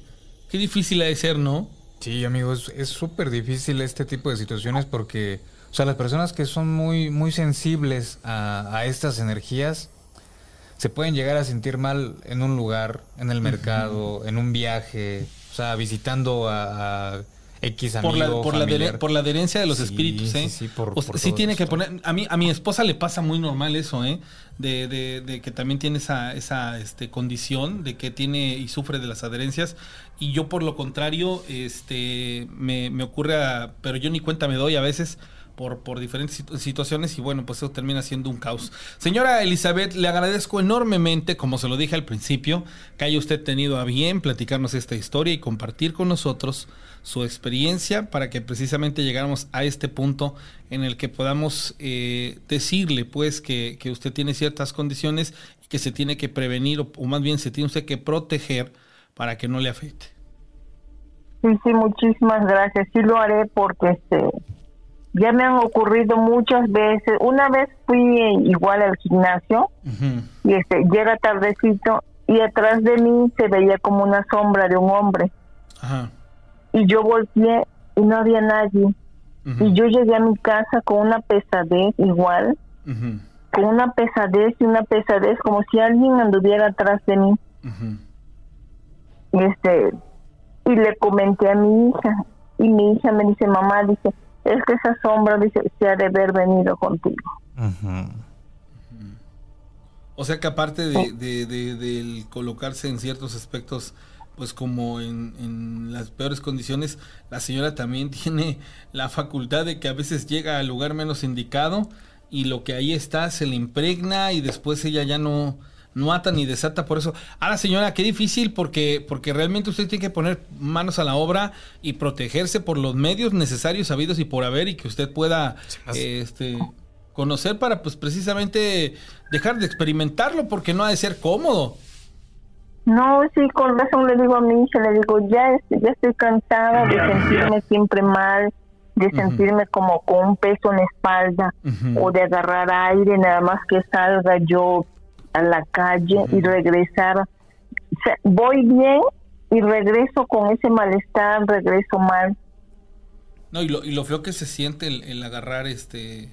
qué difícil ha de ser, ¿no? Sí, amigos, es súper difícil este tipo de situaciones porque, o sea, las personas que son muy, muy sensibles a, a estas energías se pueden llegar a sentir mal en un lugar, en el mercado, en un viaje, o sea, visitando a, a X amigo, por la, por, la adher- por la adherencia de los Sí, espíritus, ¿eh? sí, sí, por- O sea, por sí tiene que poner. A mí, a mi esposa le pasa muy normal eso, ¿eh? De, de, de que también tiene esa, esa este, condición de que tiene y sufre de las adherencias. Y yo, por lo contrario, este me, me ocurre, a- pero yo ni cuenta me doy a veces. Por, por diferentes situ- situaciones y bueno, pues eso termina siendo un caos. Señora Elizabeth, le agradezco enormemente, como se lo dije al principio, que haya usted tenido a bien platicarnos esta historia y compartir con nosotros su experiencia para que precisamente llegáramos a este punto en el que podamos eh, decirle pues que, que usted tiene ciertas condiciones y que se tiene que prevenir o, o más bien se tiene usted que proteger para que no le afecte. Sí, sí, muchísimas gracias. Sí lo haré porque este ya me han ocurrido muchas veces. Una vez fui eh, igual al gimnasio y este llega tardecito y atrás de mí se veía como una sombra de un hombre Ajá. Y yo volteé y no había nadie. Y yo llegué a mi casa con una pesadez igual, con una pesadez y una pesadez como si alguien anduviera atrás de mí. Y este y le comenté a mi hija y mi hija me dice, "Mamá, dice, es que esa sombra dice se ha de haber venido contigo." O sea que aparte de, de- de- del colocarse en ciertos aspectos, pues como en, en las peores condiciones, la señora también tiene la facultad de que a veces llega al lugar menos indicado y lo que ahí está se le impregna y después ella ya no, no ata ni desata por eso. Ahora señora, qué difícil porque, porque realmente usted tiene que poner manos a la obra y protegerse por los medios necesarios, sabidos y por haber y que usted pueda este conocer para pues precisamente dejar de experimentarlo porque no ha de ser cómodo. No, sí, con razón le digo a mi hija, le digo, ya, este, ya estoy cansada de sentirme siempre mal, de sentirme como con un peso en la espalda o de agarrar aire nada más que salga yo a la calle y regresar. O sea, voy bien y regreso con ese malestar, regreso mal. No, y lo, y lo feo que se siente el, el agarrar este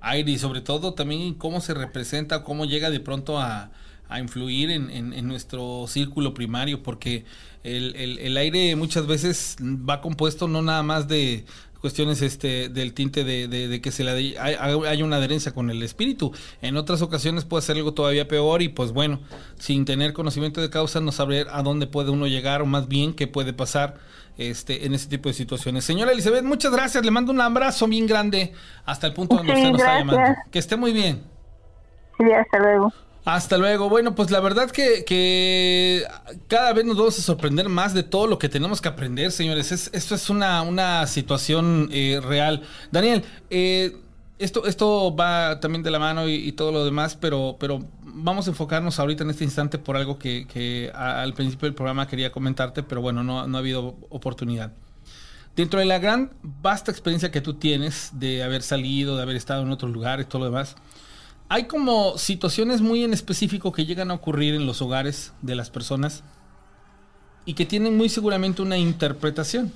aire y sobre todo también cómo se representa, cómo llega de pronto a, a influir en, en- en nuestro círculo primario, porque el, el- el aire muchas veces va compuesto no nada más de cuestiones este del tinte de, de- de que se le hay, hay- hay una adherencia con el espíritu. En otras ocasiones puede ser algo todavía peor y pues bueno, sin tener conocimiento de causa no saber a dónde puede uno llegar o más bien qué puede pasar este en ese tipo de situaciones. Señora Elizabeth, muchas gracias, le mando un abrazo bien grande hasta el punto donde Sí, usted nos está gracias. llamando. Que esté muy bien. Sí, hasta luego. Hasta luego. Bueno, pues la verdad que, que cada vez nos vamos a sorprender más de todo lo que tenemos que aprender, señores. Es, esto es una, una situación eh, real. Daniel, eh, esto, esto va también de la mano y, todo lo demás, pero, pero vamos a enfocarnos ahorita en este instante por algo que, que al principio del programa quería comentarte, pero bueno, no, no ha habido oportunidad. Dentro de la gran, vasta experiencia que tú tienes de haber salido, de haber estado en otros lugares, todo lo demás, hay como situaciones muy en específico que llegan a ocurrir en los hogares de las personas y que tienen muy seguramente una interpretación.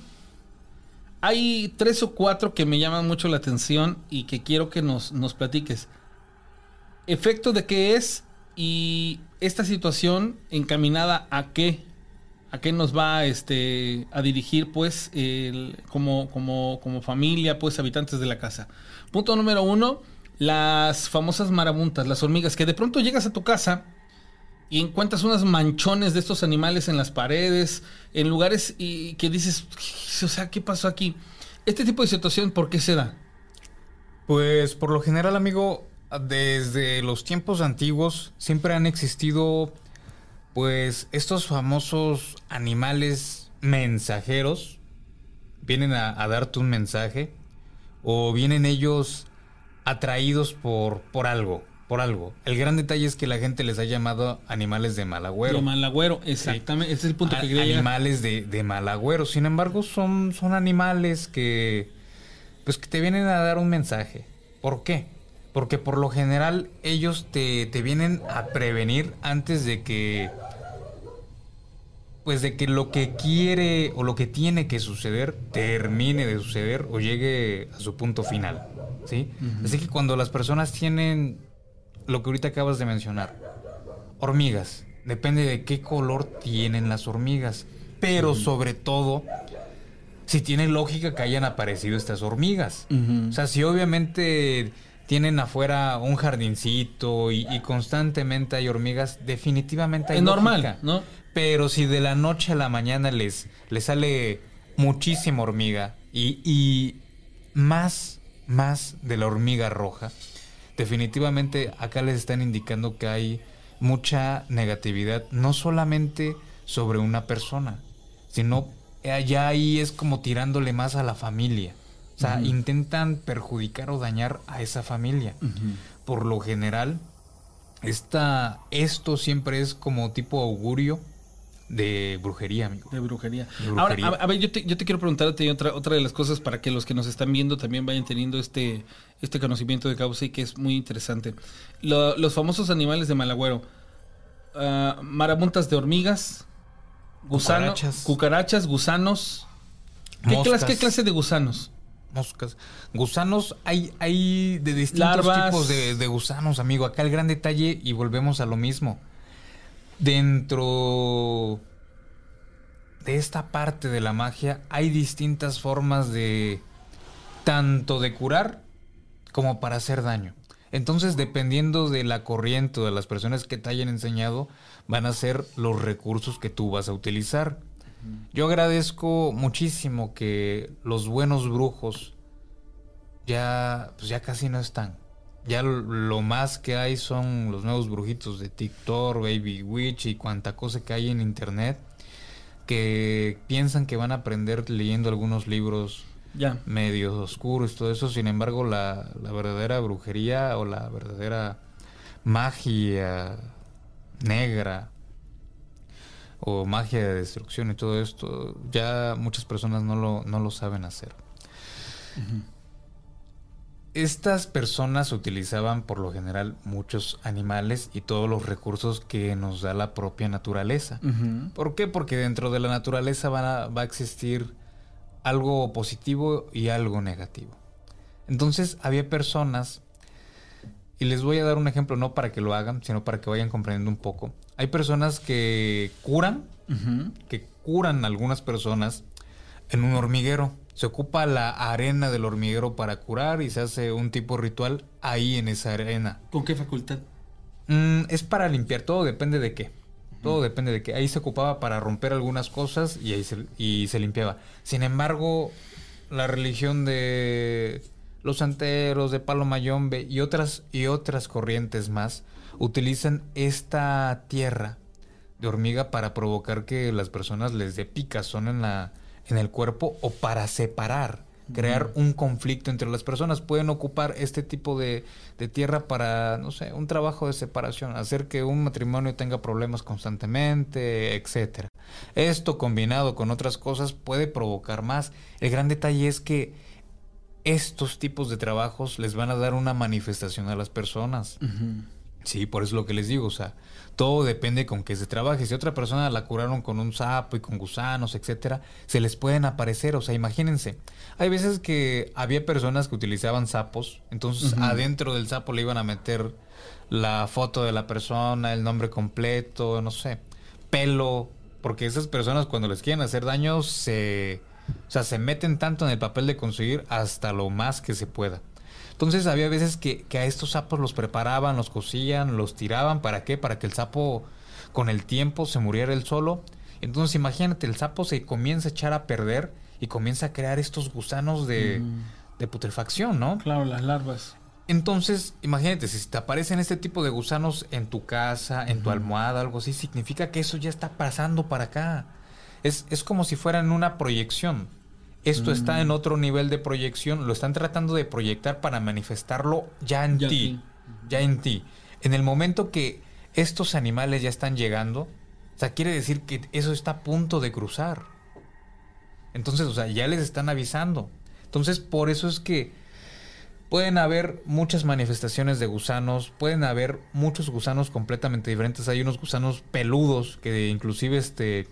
Hay tres o cuatro que me llaman mucho la atención y que quiero que nos, nos platiques. Efecto de qué es y esta situación encaminada a qué a qué nos va este, a dirigir, pues, como, como, como familia, pues, habitantes de la casa. Punto número uno, las famosas marabuntas, las hormigas, que de pronto llegas a tu casa y encuentras unos manchones de estos animales en las paredes, en lugares y que dices, o sea, ¿qué pasó aquí? Este tipo de situación, ¿por qué se da? Pues por lo general, amigo, desde los tiempos antiguos siempre han existido pues estos famosos animales mensajeros. Vienen a, a darte un mensaje o vienen ellos atraídos por, por algo, por algo. El gran detalle es que la gente les ha llamado animales de mal agüero. De malagüero, exactamente, ese es el punto A- que quería animales de, de mal agüero. Sin embargo, son, son animales que, pues, que te vienen a dar un mensaje. ¿Por qué? Porque por lo general ellos te, te vienen a prevenir antes de que, pues, de que lo que quiere o lo que tiene que suceder termine de suceder o llegue a su punto final. ¿Sí? Así que cuando las personas tienen lo que ahorita acabas de mencionar, hormigas. Depende de qué color tienen las hormigas. Pero sobre todo, si tiene lógica que hayan aparecido estas hormigas. O sea, si obviamente tienen afuera un jardincito y, y constantemente hay hormigas, definitivamente hay Es normal. ¿no? Pero si de la noche a la mañana les, les sale muchísima hormiga y, y más, más de la hormiga roja, definitivamente acá les están indicando que hay mucha negatividad, no solamente sobre una persona, sino ya ahí es como tirándole más a la familia. O sea, intentan perjudicar o dañar a esa familia. Por lo general, esta, esto siempre es como tipo augurio de brujería, amigo. De brujería. De Ahora, a, a ver, yo te, yo te quiero preguntarte otra, otra de las cosas para que los que nos están viendo también vayan teniendo este, este conocimiento de causa y que es muy interesante. Lo- los famosos animales de Malagüero. ah, marabuntas de hormigas, gusanos, Cucarachas. cucarachas, gusanos. ¿Qué clase, ¿Qué clase de gusanos? Moscas. Gusanos, hay, hay de distintos Larvas. tipos de, de gusanos, amigo. Acá el gran detalle, y volvemos a lo mismo. Dentro de esta parte de la magia hay distintas formas de tanto de curar como para hacer daño. Entonces, dependiendo de la corriente o de las personas que te hayan enseñado, van a ser los recursos que tú vas a utilizar. Yo agradezco muchísimo que los buenos brujos ya, pues ya casi no están. Ya lo, lo más que hay son los nuevos brujitos de TikTok, Baby Witch y cuanta cosa que hay en internet que piensan que van a aprender leyendo algunos libros Ya. medios oscuros y todo eso. Sin embargo, la, la verdadera brujería o la verdadera magia negra o magia de destrucción y todo esto, ya muchas personas no lo, no lo saben hacer. Estas personas utilizaban por lo general muchos animales y todos los recursos que nos da la propia naturaleza. ¿Por qué? Porque dentro de la naturaleza a- va a existir algo positivo y algo negativo. Entonces había personas, y les voy a dar un ejemplo no para que lo hagan, sino para que vayan comprendiendo un poco. Hay personas que curan, que curan a algunas personas en un hormiguero. Se ocupa la arena del hormiguero para curar y se hace un tipo ritual ahí en esa arena. ¿Con qué facultad? Mm, es para limpiar, todo depende de qué. Todo depende de qué. Ahí se ocupaba para romper algunas cosas y ahí se, y se limpiaba. Sin embargo, la religión de los santeros, de Palo Mayombe y otras, y otras corrientes más utilizan esta tierra de hormiga para provocar que las personas les dé picazón en, la, en el cuerpo o para separar, crear un conflicto entre las personas. Pueden ocupar este tipo de, de tierra para, no sé, un trabajo de separación, hacer que un matrimonio tenga problemas constantemente, etcétera. Esto combinado con otras cosas puede provocar más. El gran detalle es que estos tipos de trabajos les van a dar una manifestación a las personas. Sí, por eso es lo que les digo, o sea, todo depende con qué se trabaje. Si otra persona la curaron con un sapo y con gusanos, etcétera, se les pueden aparecer, o sea, imagínense. Hay veces que había personas que utilizaban sapos, entonces adentro del sapo le iban a meter la foto de la persona, el nombre completo, no sé, pelo Porque esas personas cuando les quieren hacer daño se, o sea, se meten tanto en el papel de conseguir hasta lo más que se pueda. Entonces había veces que, que a estos sapos los preparaban, los cocían, los tiraban. ¿Para qué? Para que el sapo con el tiempo se muriera él solo. Entonces imagínate, el sapo se comienza a echar a perder y comienza a crear estos gusanos de, de putrefacción, ¿no? Claro, las larvas. Entonces, imagínate, si te aparecen este tipo de gusanos en tu casa, en tu almohada, algo así, significa que eso ya está pasando para acá. Es, es como si fuera en una proyección. Esto está en otro nivel de proyección, lo están tratando de proyectar para manifestarlo ya en Ya ti, ya en ti. En el momento que estos animales ya están llegando, o sea, quiere decir que eso está a punto de cruzar. Entonces, o sea, ya les están avisando. Entonces, por eso es que pueden haber muchas manifestaciones de gusanos, pueden haber muchos gusanos completamente diferentes. Hay unos gusanos peludos que inclusive este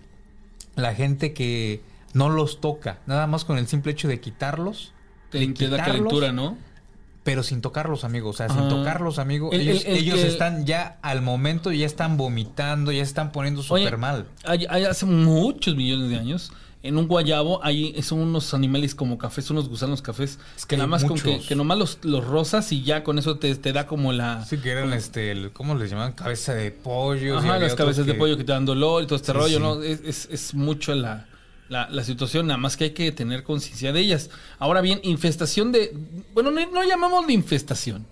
la gente que no los toca, nada más con el simple hecho de quitarlos, Te, de te da quitarlos, calentura, ¿no? pero sin tocarlos, amigo. O sea, sin tocarlos, amigo. El- ellos el- el ellos que- están ya al momento, ya están vomitando, ya se están poniendo súper mal. Hay, hay hace muchos millones de años, en un guayabo, hay son unos animales como cafés, unos gusanos cafés, Es que que nada más con que, que nomás los, los rosas y ya con eso te, te da como la... Sí, que eran este, el- ¿cómo les llamaban? Cabeza de pollo. Ajá, las cabezas de pollo que te dan dolor y todo este Sí, rollo, sí. ¿no? Es, es- es mucho la, la, la situación, nada más que hay que tener conciencia de ellas. Ahora bien, infestación de... Bueno, no, no llamémosle infestación.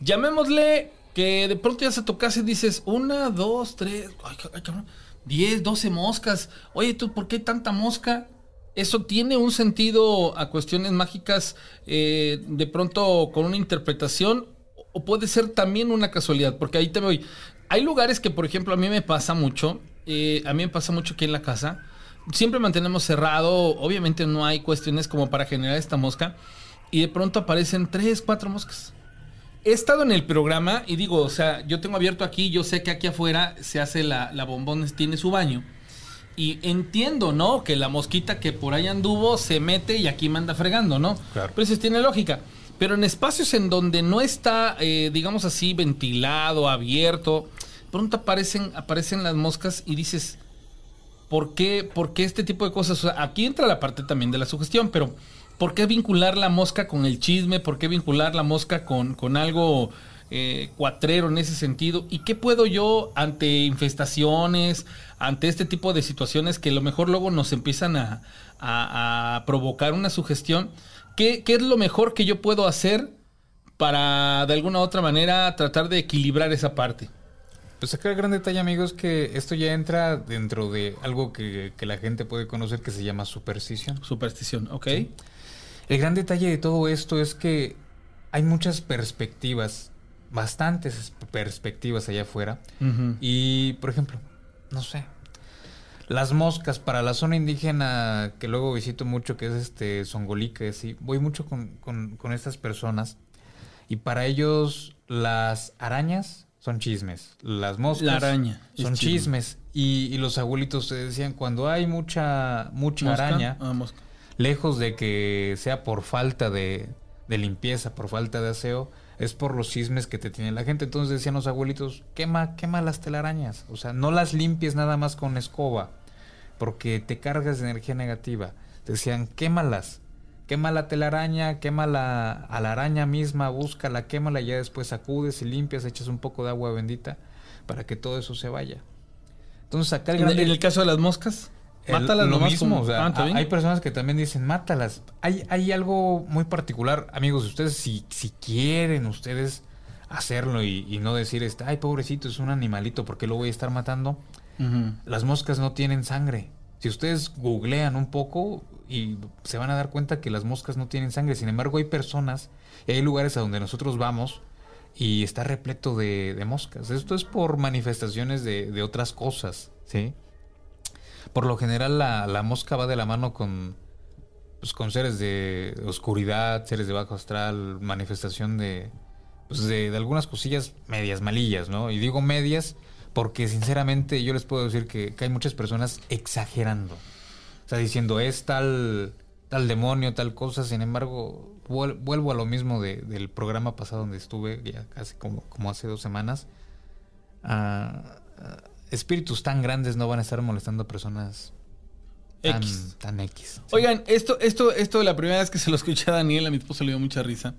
Llamémosle que de pronto ya se tocase y dices, una, dos, tres, ay, ay, cabrón, diez, doce moscas. Oye, ¿tú por qué tanta mosca? Eso tiene un sentido a cuestiones mágicas, eh, de pronto con una interpretación, o puede ser también una casualidad, porque ahí te voy. Hay lugares que, por ejemplo, a mí me pasa mucho, eh, a mí me pasa mucho aquí en la casa, siempre mantenemos cerrado, obviamente no hay cuestiones como para generar esta mosca, y de pronto aparecen tres, cuatro moscas. He estado en el programa y digo, o sea, yo tengo abierto aquí, yo sé que aquí afuera se hace la, la bombón, tiene su baño. Y entiendo, ¿no? Que la mosquita que por ahí anduvo se mete y aquí manda fregando, ¿no? Claro. Pero eso tiene lógica. Pero en espacios en donde no está, eh, digamos así, ventilado, abierto, pronto aparecen, aparecen las moscas y dices, ¿por qué, por qué este tipo de cosas? O sea, aquí entra la parte también de la sugestión, pero ¿por qué vincular la mosca con el chisme? ¿Por qué vincular la mosca con, con algo eh, cuatrero en ese sentido? ¿Y qué puedo yo ante infestaciones, ante este tipo de situaciones que a lo mejor luego nos empiezan a, a- provocar una sugestión? ¿Qué, ¿Qué es lo mejor que yo puedo hacer para de alguna u otra manera tratar de equilibrar esa parte? Pues acá el gran detalle, amigos, que esto ya entra dentro de algo que, que la gente puede conocer que se llama superstición. Superstición, ¿ok? El gran detalle de todo esto es que hay muchas perspectivas, bastantes perspectivas allá afuera. Y, por ejemplo, no sé, las moscas para la zona indígena que luego visito mucho, que es este Songolica, y así, voy mucho con, con- con estas personas. Y para ellos las arañas son chismes. Las moscas La araña son chisme. chismes. Y, y los abuelitos te decían, cuando hay mucha, mucha ¿Mosca? araña, Ah, mosca. lejos de que sea por falta de, de limpieza, por falta de aseo, es por los chismes que te tiene la gente. Entonces decían los abuelitos, quema, quema las telarañas. O sea, no las limpies nada más con escoba, porque te cargas de energía negativa. Decían, quémalas. Quema la telaraña, quema la, a la araña misma, búscala, quémala, y ya después sacudes y limpias, echas un poco de agua bendita para que todo eso se vaya. Entonces acá el En, grande- en el caso de las moscas, el- mátalas lo mismo, como- o sea, Ah, hay personas que también dicen mátalas. Hay, hay algo muy particular, amigos, ustedes si, si quieren ustedes hacerlo y, y no decir, este, ay, pobrecito, es un animalito, ¿por qué lo voy a estar matando? Las moscas no tienen sangre. Si ustedes googlean un poco y se van a dar cuenta que las moscas no tienen sangre. Sin embargo, hay personas hay lugares a donde nosotros vamos y está repleto de, de moscas. Esto es por manifestaciones de, de otras cosas, ¿sí? Por lo general la, la mosca va de la mano con, pues, con seres de oscuridad, seres de bajo astral, manifestación de, pues, de, de algunas cosillas medias malillas, ¿no? Y digo medias porque sinceramente yo les puedo decir que, que hay muchas personas exagerando. O sea, diciendo es tal, tal demonio, tal cosa. Sin embargo, vuel- vuelvo a lo mismo de- del programa pasado donde estuve, ya casi como, como hace dos semanas. Ah, ah, espíritus tan grandes no van a estar molestando a personas tan X. tan X. Oigan, esto, esto, esto de la primera vez que se lo escuché a Daniel, a mi esposo le dio mucha risa.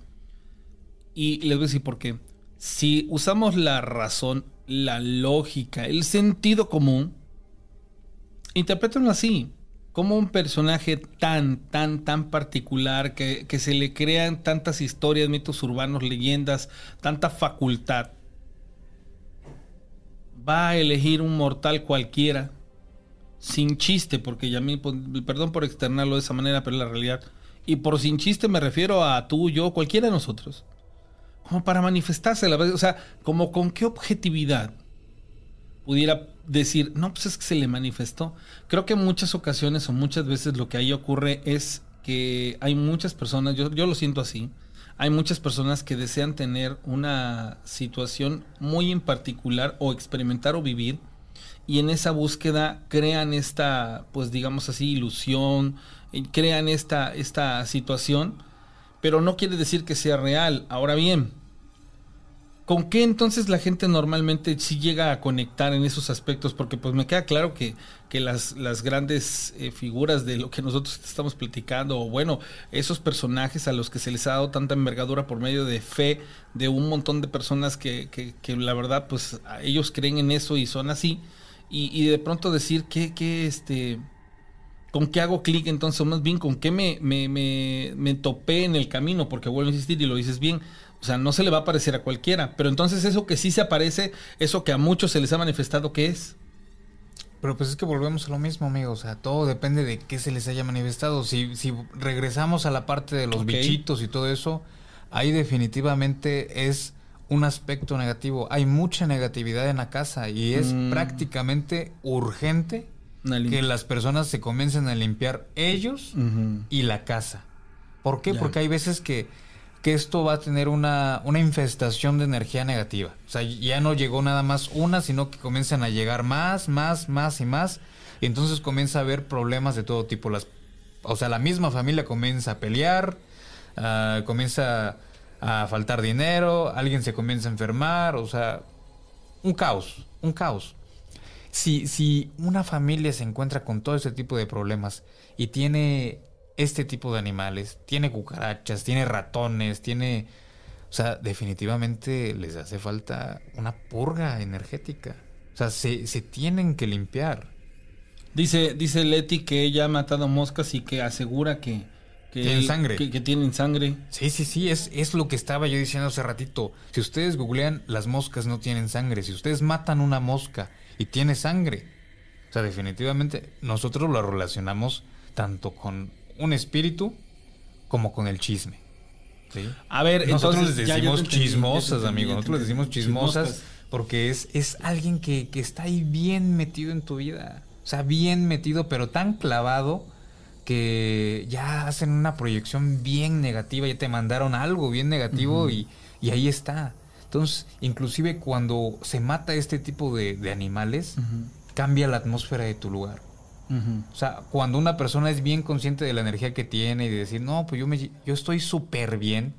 Y les voy a decir por qué. Si usamos la razón, la lógica, el sentido común, interprétenlo así. Como un personaje tan, tan, tan particular que, que se le crean tantas historias, mitos urbanos, leyendas, tanta facultad, va a elegir un mortal cualquiera sin chiste, porque ya mí, pues, perdón por externarlo de esa manera, pero la realidad. Y por sin chiste me refiero a tú, yo, cualquiera de nosotros. Como para manifestarse, la o sea, como con qué objetividad pudiera decir, no, pues es que se le manifestó. Creo que en muchas ocasiones o muchas veces lo que ahí ocurre es que hay muchas personas, yo, yo lo siento así, hay muchas personas que desean tener una situación muy en particular o experimentar o vivir y en esa búsqueda crean esta, pues digamos así, ilusión, crean esta, esta situación, pero no quiere decir que sea real. Ahora bien, ¿con qué entonces la gente normalmente sí llega a conectar en esos aspectos? Porque pues me queda claro que, que las, las grandes eh, figuras de lo que nosotros estamos platicando, o bueno, esos personajes a los que se les ha dado tanta envergadura por medio de fe de un montón de personas que, que, que la verdad pues ellos creen en eso y son así y, y de pronto decir que, que este, con qué hago clic entonces, más bien con qué me, me, me, me topé en el camino, porque vuelvo a insistir y lo dices bien, o sea, no se le va a parecer a cualquiera, pero entonces eso que sí se aparece, eso que a muchos se les ha manifestado, ¿qué es? Pero pues es que volvemos a lo mismo, amigo. O sea, todo depende de qué se les haya manifestado. Si, si regresamos a la parte de los bichitos y todo eso, ahí definitivamente es un aspecto negativo. Hay mucha negatividad en la casa y es Mm. prácticamente urgente que las personas se comiencen a limpiar ellos y la casa. ¿Por qué? Ya. Porque hay veces que, que esto va a tener una, una infestación de energía negativa. O sea, ya no llegó nada más una, sino que comienzan a llegar más, más, más y más. Y entonces comienza a haber problemas de todo tipo. Las, o sea, la misma familia comienza a pelear, ah, comienza a faltar dinero, alguien se comienza a enfermar, o sea, un caos, un caos. Si, si una familia se encuentra con todo este tipo de problemas y tiene este tipo de animales, tiene cucarachas, tiene ratones, tiene... O sea, definitivamente les hace falta una purga energética. O sea, se, se tienen que limpiar. Dice, dice Leti que ella ha matado moscas y que asegura que, que Tienen sangre. Que, que tienen sangre. Sí, sí, sí, es, es lo que estaba yo diciendo hace ratito. Si ustedes googlean, las moscas no tienen sangre. Si ustedes matan una mosca y tiene sangre, o sea, definitivamente nosotros lo relacionamos tanto con un espíritu como con el chisme. ¿sí? A ver, Nosotros entonces, les decimos entendí, chismosas, entendí, amigo. ya te Nosotros les decimos chismosas Chismosas. porque es, es alguien que, que está ahí bien metido en tu vida. O sea, bien metido, pero tan clavado que ya hacen una proyección bien negativa, ya te mandaron algo bien negativo y, y ahí está. Entonces, inclusive cuando se mata este tipo de, de animales, cambia la atmósfera de tu lugar. O sea, cuando una persona es bien consciente de la energía que tiene y de decir, no, pues yo, me, yo estoy súper bien,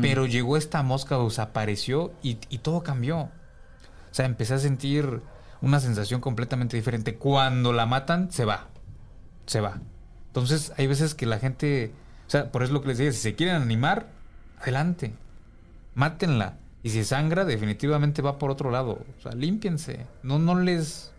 pero llegó esta mosca, o sea, apareció y, y todo cambió. O sea, empecé a sentir una sensación completamente diferente. Cuando la matan, se va. Se va. Entonces, hay veces que la gente, o sea, por eso es lo que les digo, si se quieren animar, adelante. Mátenla. Y si sangra, definitivamente va por otro lado. O sea, límpiense. No, no les...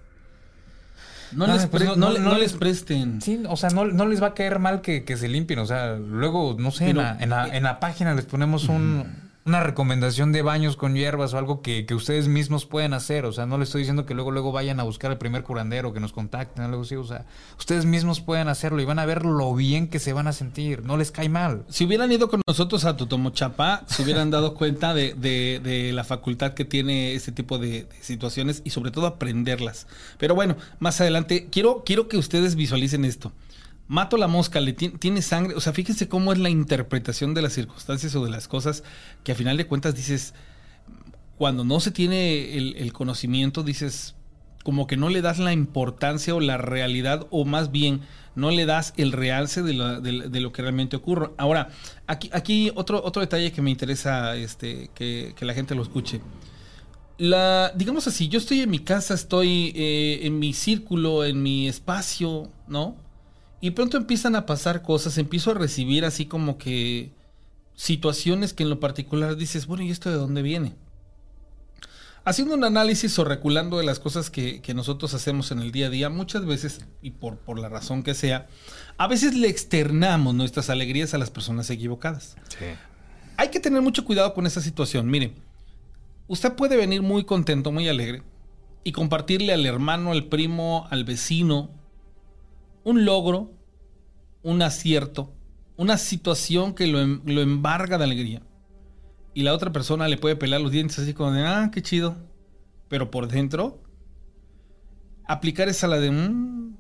No, Ah, les, pues no- les presten. Sí, o sea, no, no les va a caer mal que, que se limpien. O sea, luego, no sé, Pero- en, la, en la- en la página les ponemos un- una recomendación de baños con hierbas o algo que, que ustedes mismos pueden hacer. O sea, no les estoy diciendo que luego, luego vayan a buscar el primer curandero, que nos contacten, algo así. O sea, ustedes mismos pueden hacerlo y van a ver lo bien que se van a sentir. No les cae mal. Si hubieran ido con nosotros a Totomochapá, se hubieran dado cuenta de, de- la facultad que tiene ese tipo de, de situaciones y sobre todo aprenderlas. Pero bueno, más adelante, quiero, quiero que ustedes visualicen esto. Mato la mosca, le ti- tiene sangre, o sea, fíjense cómo es la interpretación de las circunstancias o de las cosas que a final de cuentas dices, cuando no se tiene el, conocimiento, dices, como que no le das la importancia o la realidad, o más bien no le das el realce de- de lo que realmente ocurre. Ahora, aquí, aquí otro, otro detalle que me interesa este, que, que la gente lo escuche. la, digamos así, yo estoy en mi casa, estoy eh, en mi círculo, en mi espacio, ¿no? Y pronto empiezan a pasar cosas, empiezo a recibir así como que situaciones que en lo particular dices, bueno, ¿y esto de dónde viene? Haciendo un análisis o reculando de las cosas que, que nosotros hacemos en el día a día, muchas veces, y por, por la razón que sea, a veces le externamos nuestras alegrías a las personas equivocadas. Sí. Hay que tener mucho cuidado con esa situación. Mire, usted puede venir muy contento, muy alegre, y compartirle al hermano, al primo, al vecino, un logro, un acierto, una situación que lo, em- lo embarga de alegría. Y la otra persona le puede pelar los dientes así como de, ah, qué chido. Pero por dentro, aplicar esa la de, "Mm,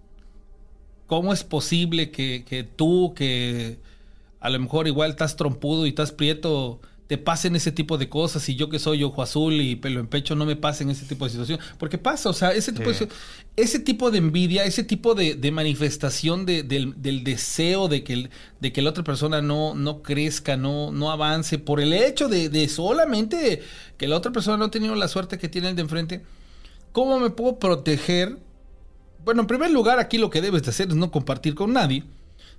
¿cómo es posible que, que tú, que a lo mejor igual estás trompudo y estás prieto, te pasen ese tipo de cosas y yo que soy ojo azul y pelo en pecho no me pasen ese tipo de situación? Porque pasa, o sea, ese tipo, Sí. de, ese tipo de envidia, ese tipo de, de manifestación de- del, del deseo de que, el- de que la otra persona no, no crezca, no, no avance, por el hecho de, de solamente que la otra persona no ha tenido la suerte que tiene el de enfrente, ¿cómo me puedo proteger? Bueno, en primer lugar, aquí lo que debes de hacer es no compartir con nadie.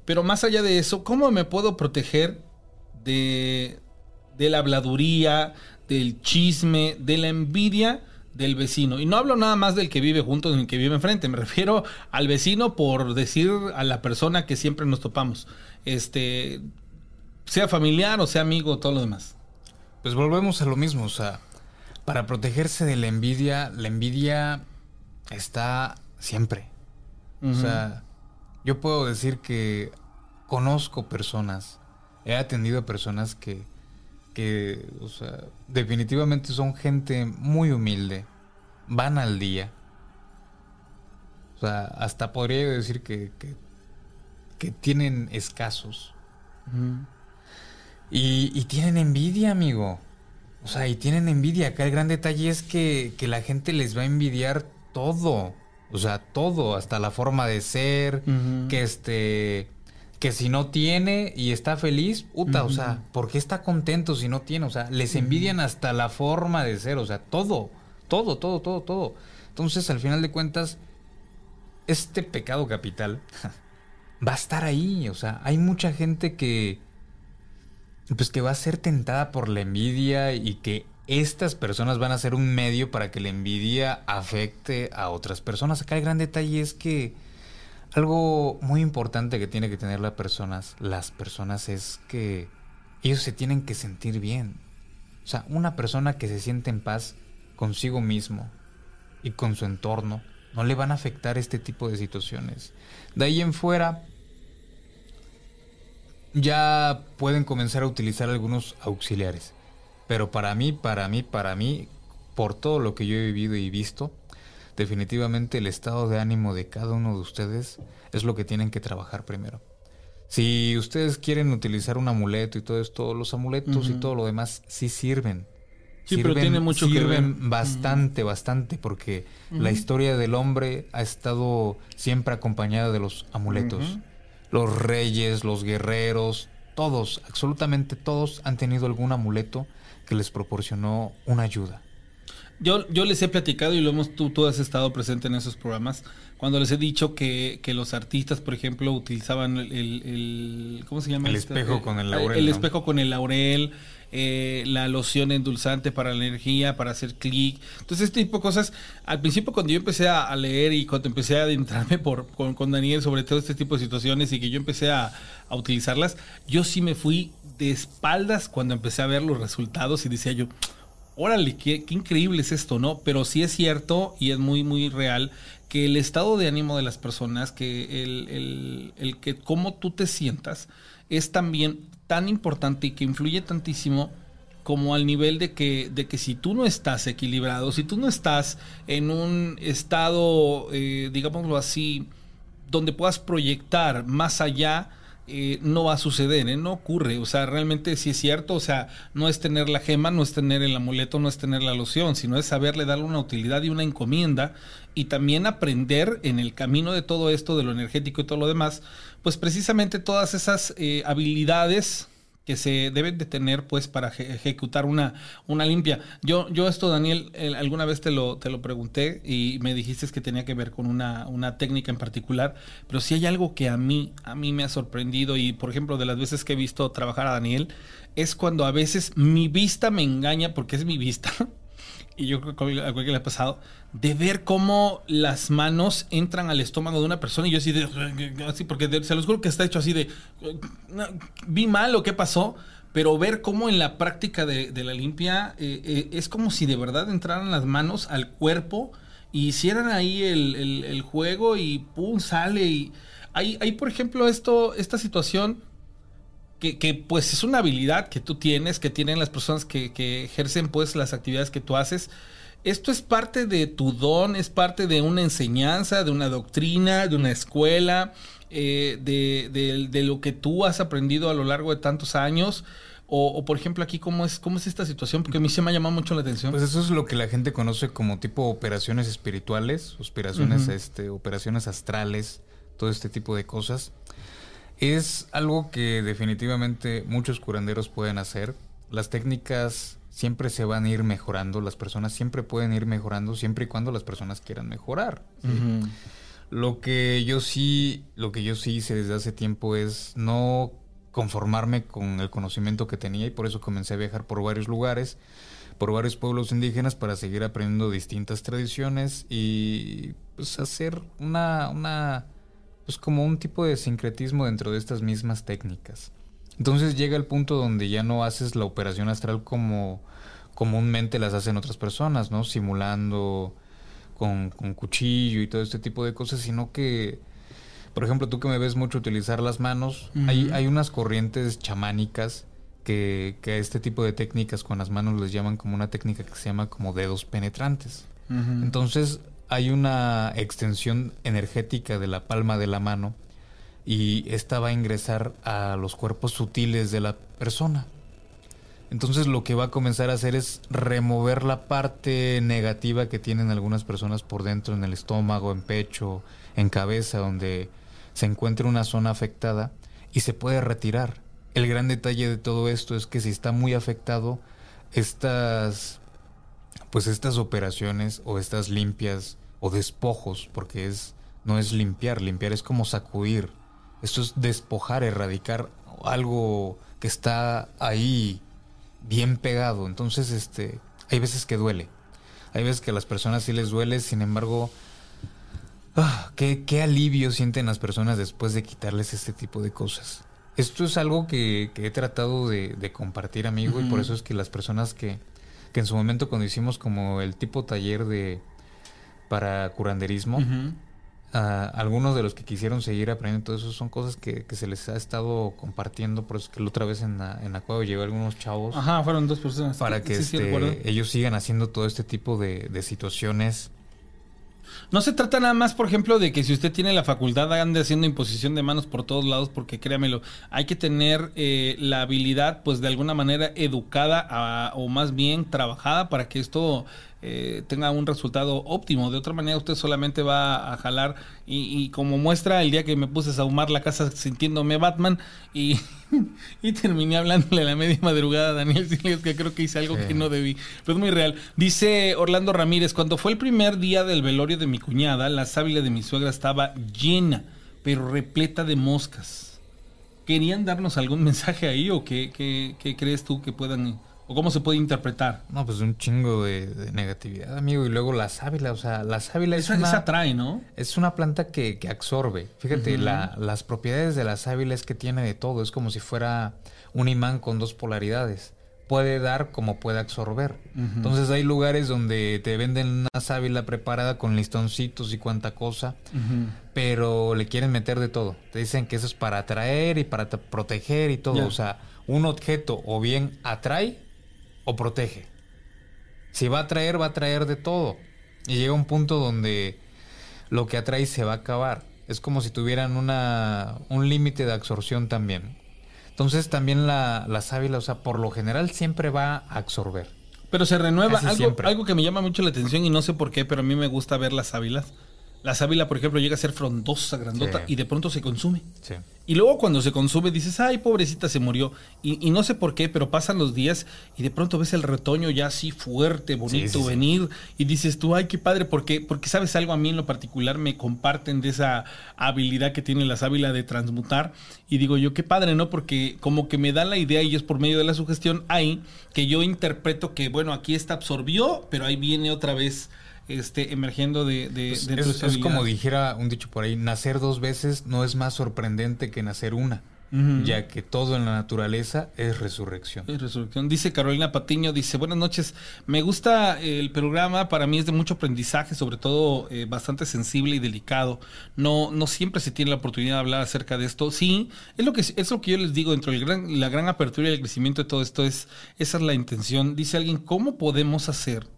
Pero más allá de eso, ¿cómo me puedo proteger de, de la habladuría, del chisme, de la envidia del vecino? Y no hablo nada más del que vive junto del que vive enfrente. Me refiero al vecino por decir a la persona que siempre nos topamos. Este, sea familiar o sea amigo, todo lo demás. Pues volvemos a lo mismo, o sea, para protegerse de la envidia, la envidia está siempre. O sea, yo puedo decir que conozco personas, he atendido a personas que, que, o sea, definitivamente son gente muy humilde, van al día. O sea, hasta podría decir que, que, que tienen escasos. Y, y tienen envidia, amigo. O sea, y tienen envidia. Acá el gran detalle es que, que la gente les va a envidiar todo. O sea, todo, hasta la forma de ser, que este, que si no tiene y está feliz, puta, o sea, ¿por qué está contento si no tiene? O sea, les envidian hasta la forma de ser, o sea, todo, todo, todo, todo, todo. Entonces, al final de cuentas, este pecado capital va a estar ahí, o sea, hay mucha gente que, pues que va a ser tentada por la envidia y que estas personas van a ser un medio para que la envidia afecte a otras personas. Acá el gran detalle es que algo muy importante que tiene que tener las personas, las personas es que ellos se tienen que sentir bien. O sea, una persona que se siente en paz consigo mismo y con su entorno, no le van a afectar este tipo de situaciones. De ahí en fuera, ya pueden comenzar a utilizar algunos auxiliares. Pero para mí, para mí, para mí, por todo lo que yo he vivido y visto, definitivamente el estado de ánimo de cada uno de ustedes es lo que tienen que trabajar primero. Si ustedes quieren utilizar un amuleto y todo esto, los amuletos y todo lo demás sí sirven. Sí, pero tiene mucho que sirven ver. bastante, bastante, porque la historia del hombre ha estado siempre acompañada de los amuletos. Los reyes, los guerreros, todos, absolutamente todos han tenido algún amuleto que les proporcionó una ayuda. Yo, yo les he platicado y lo hemos, tú, tú has estado presente en esos programas, cuando les he dicho que, que los artistas, por ejemplo, utilizaban el, el- el- ¿cómo se llama? El este? espejo con el laurel, El ¿no? espejo con el laurel, eh, la loción endulzante para la energía, para hacer clic. Entonces, este tipo de cosas, al principio cuando yo empecé a, a leer y cuando empecé a adentrarme por, con, con Daniel sobre todo este tipo de situaciones y que yo empecé a, a utilizarlas, yo sí me fui de espaldas cuando empecé a ver los resultados y decía yo, órale, qué, increíble es esto, ¿no? Pero sí es cierto y es muy, muy real que el estado de ánimo de las personas, que el, el- el que cómo tú te sientas, es también tan importante y que influye tantísimo como al nivel de que, de que si tú no estás equilibrado, si tú no estás en un estado, eh, digámoslo así, donde puedas proyectar más allá, eh, no va a suceder, ¿eh? no ocurre. O sea, realmente sí es cierto, o sea, no es tener la gema, no es tener el amuleto, no es tener la loción, sino es saberle darle una utilidad y una encomienda y también aprender en el camino de todo esto, de lo energético y todo lo demás, pues precisamente todas esas eh, habilidades que se deben de tener pues para eje- ejecutar una, una limpia. Yo, yo esto, Daniel, alguna vez te lo, te lo pregunté y me dijiste que tenía que ver con una, una técnica en particular, pero si hay algo que a mí, a mí me ha sorprendido y por ejemplo de las veces que he visto trabajar a Daniel, es cuando a veces mi vista me engaña porque es mi vista. y yo creo que a cualquiera le ha pasado, de ver cómo las manos entran al estómago de una persona y yo así de, así, porque se los juro que está hecho así de, vi mal o qué pasó, pero ver cómo en la práctica de, la limpia eh, eh, es como si de verdad entraran las manos al cuerpo y hicieran ahí el, el- el juego y pum, sale y... Hay, hay, por ejemplo, esto, esta situación que, que, pues es una habilidad que tú tienes, que tienen las personas que, que ejercen pues las actividades que tú haces. Esto es parte de tu don, es parte de una enseñanza, de una doctrina, de una escuela, eh, de, de- de lo que tú has aprendido a lo largo de tantos años. O, o, por ejemplo aquí, ¿cómo es, ¿cómo es esta situación? Porque a mí se me ha llamado mucho la atención. Pues eso es lo que la gente conoce como tipo operaciones espirituales, operaciones, Ujú. este, operaciones astrales, todo este tipo de cosas. Es algo que definitivamente muchos curanderos pueden hacer. Las técnicas siempre se van a ir mejorando, las personas siempre pueden ir mejorando siempre y cuando las personas quieran mejorar. Lo que yo sí, lo que yo sí hice desde hace tiempo es no conformarme con el conocimiento que tenía y por eso comencé a viajar por varios lugares, por varios pueblos indígenas para seguir aprendiendo distintas tradiciones y pues hacer una, una pues como un tipo de sincretismo dentro de estas mismas técnicas. Entonces llega el punto donde ya no haces la operación astral como comúnmente las hacen otras personas, ¿no? Simulando con, con cuchillo y todo este tipo de cosas, sino que, por ejemplo, tú que me ves mucho utilizar las manos, hay, hay unas corrientes chamánicas que, que a este tipo de técnicas con las manos les llaman como una técnica que se llama como dedos penetrantes. Entonces hay una extensión energética de la palma de la mano y esta va a ingresar a los cuerpos sutiles de la persona. Entonces lo que va a comenzar a hacer es remover la parte negativa que tienen algunas personas por dentro en el estómago, en pecho, en cabeza, donde se encuentra una zona afectada y se puede retirar. El gran detalle de todo esto es que si está muy afectado, estas pues estas operaciones o estas limpias o despojos, porque es no es limpiar, limpiar es como sacudir. Esto es despojar, erradicar algo que está ahí bien pegado. Entonces, este, hay veces que duele. Hay veces que a las personas sí les duele, sin embargo, ah, qué, qué alivio sienten las personas después de quitarles este tipo de cosas. Esto es algo que, que he tratado de, de compartir, amigo, y por eso es que las personas que, que en su momento cuando hicimos como el tipo taller de para curanderismo, algunos de los que quisieron seguir aprendiendo todo eso son cosas que, que se les ha estado compartiendo, por eso es que la otra vez en la, en la cueva llevé a algunos chavos Ajá, fueron dos personas. para que Sí, este, ellos sigan haciendo todo este tipo de, de situaciones. No se trata nada más, por ejemplo, de que si usted tiene la facultad ande haciendo imposición de manos por todos lados, porque créamelo, hay que tener eh, la habilidad, pues de alguna manera educada a- o más bien trabajada para que esto eh, tenga un resultado óptimo. De otra manera, usted solamente va a jalar y, y como muestra el día que me puse a sahumar la casa sintiéndome Batman y, y terminé hablándole a la media madrugada a Daniel Siles que creo que hice algo Sí. que no debí. Pero es muy real. Dice Orlando Ramírez, cuando fue el primer día del velorio de mi cuñada, la sábila de mi suegra estaba llena, pero repleta de moscas. ¿Querían darnos algún mensaje ahí o qué, qué- qué crees tú que puedan, o cómo se puede interpretar? No, pues un chingo de, de negatividad, amigo. Y luego la sábila, o sea, la sábila es Esa, una... esa atrae, ¿no? Es una planta que, que absorbe. Fíjate, la- las propiedades de la sábila es que tiene de todo. Es como si fuera un imán con dos polaridades. Puede dar como puede absorber. Entonces hay lugares donde te venden una sábila preparada con listoncitos y cuanta cosa, pero le quieren meter de todo. Te dicen que eso es para atraer y para te- proteger y todo. O sea, un objeto o bien atrae o protege. Si va a atraer, va a atraer de todo. Y llega un punto donde lo que atrae se va a acabar. Es como si tuvieran una, un límite de absorción también. Entonces también la, la sábila, o sea, por lo general siempre va a absorber. Pero se renueva. Algo, algo que me llama mucho la atención y no sé por qué, pero a mí me gusta ver las sábilas. La sábila, por ejemplo, llega a ser frondosa, grandota, Sí. y de pronto se consume. Sí. Y luego cuando se consume dices, ay, pobrecita, se murió. Y, y no sé por qué, pero pasan los días y de pronto ves el retoño ya así fuerte, bonito Sí, venir. Y dices tú, ay, qué padre, porque, porque sabes algo a mí en lo particular, me comparten de esa habilidad que tiene la sábila de transmutar. Y digo yo, qué padre, ¿no? Porque como que me da la idea y es por medio de la sugestión ahí que yo interpreto que, bueno, aquí esta absorbió, pero ahí viene otra vez este emergiendo de, de, Pues de es, como dijera un dicho por ahí, nacer dos veces no es más sorprendente que nacer una, ya que todo en la naturaleza es resurrección. Es resurrección. Dice Carolina Patiño, dice, buenas noches, me gusta el programa, para mí es de mucho aprendizaje, sobre todo eh, bastante sensible y delicado. No, no siempre se tiene la oportunidad de hablar acerca de esto. Sí, es lo que, es lo que yo les digo, dentro de gran, la gran apertura y el crecimiento de todo esto, es, esa es la intención. Dice alguien, ¿cómo podemos hacer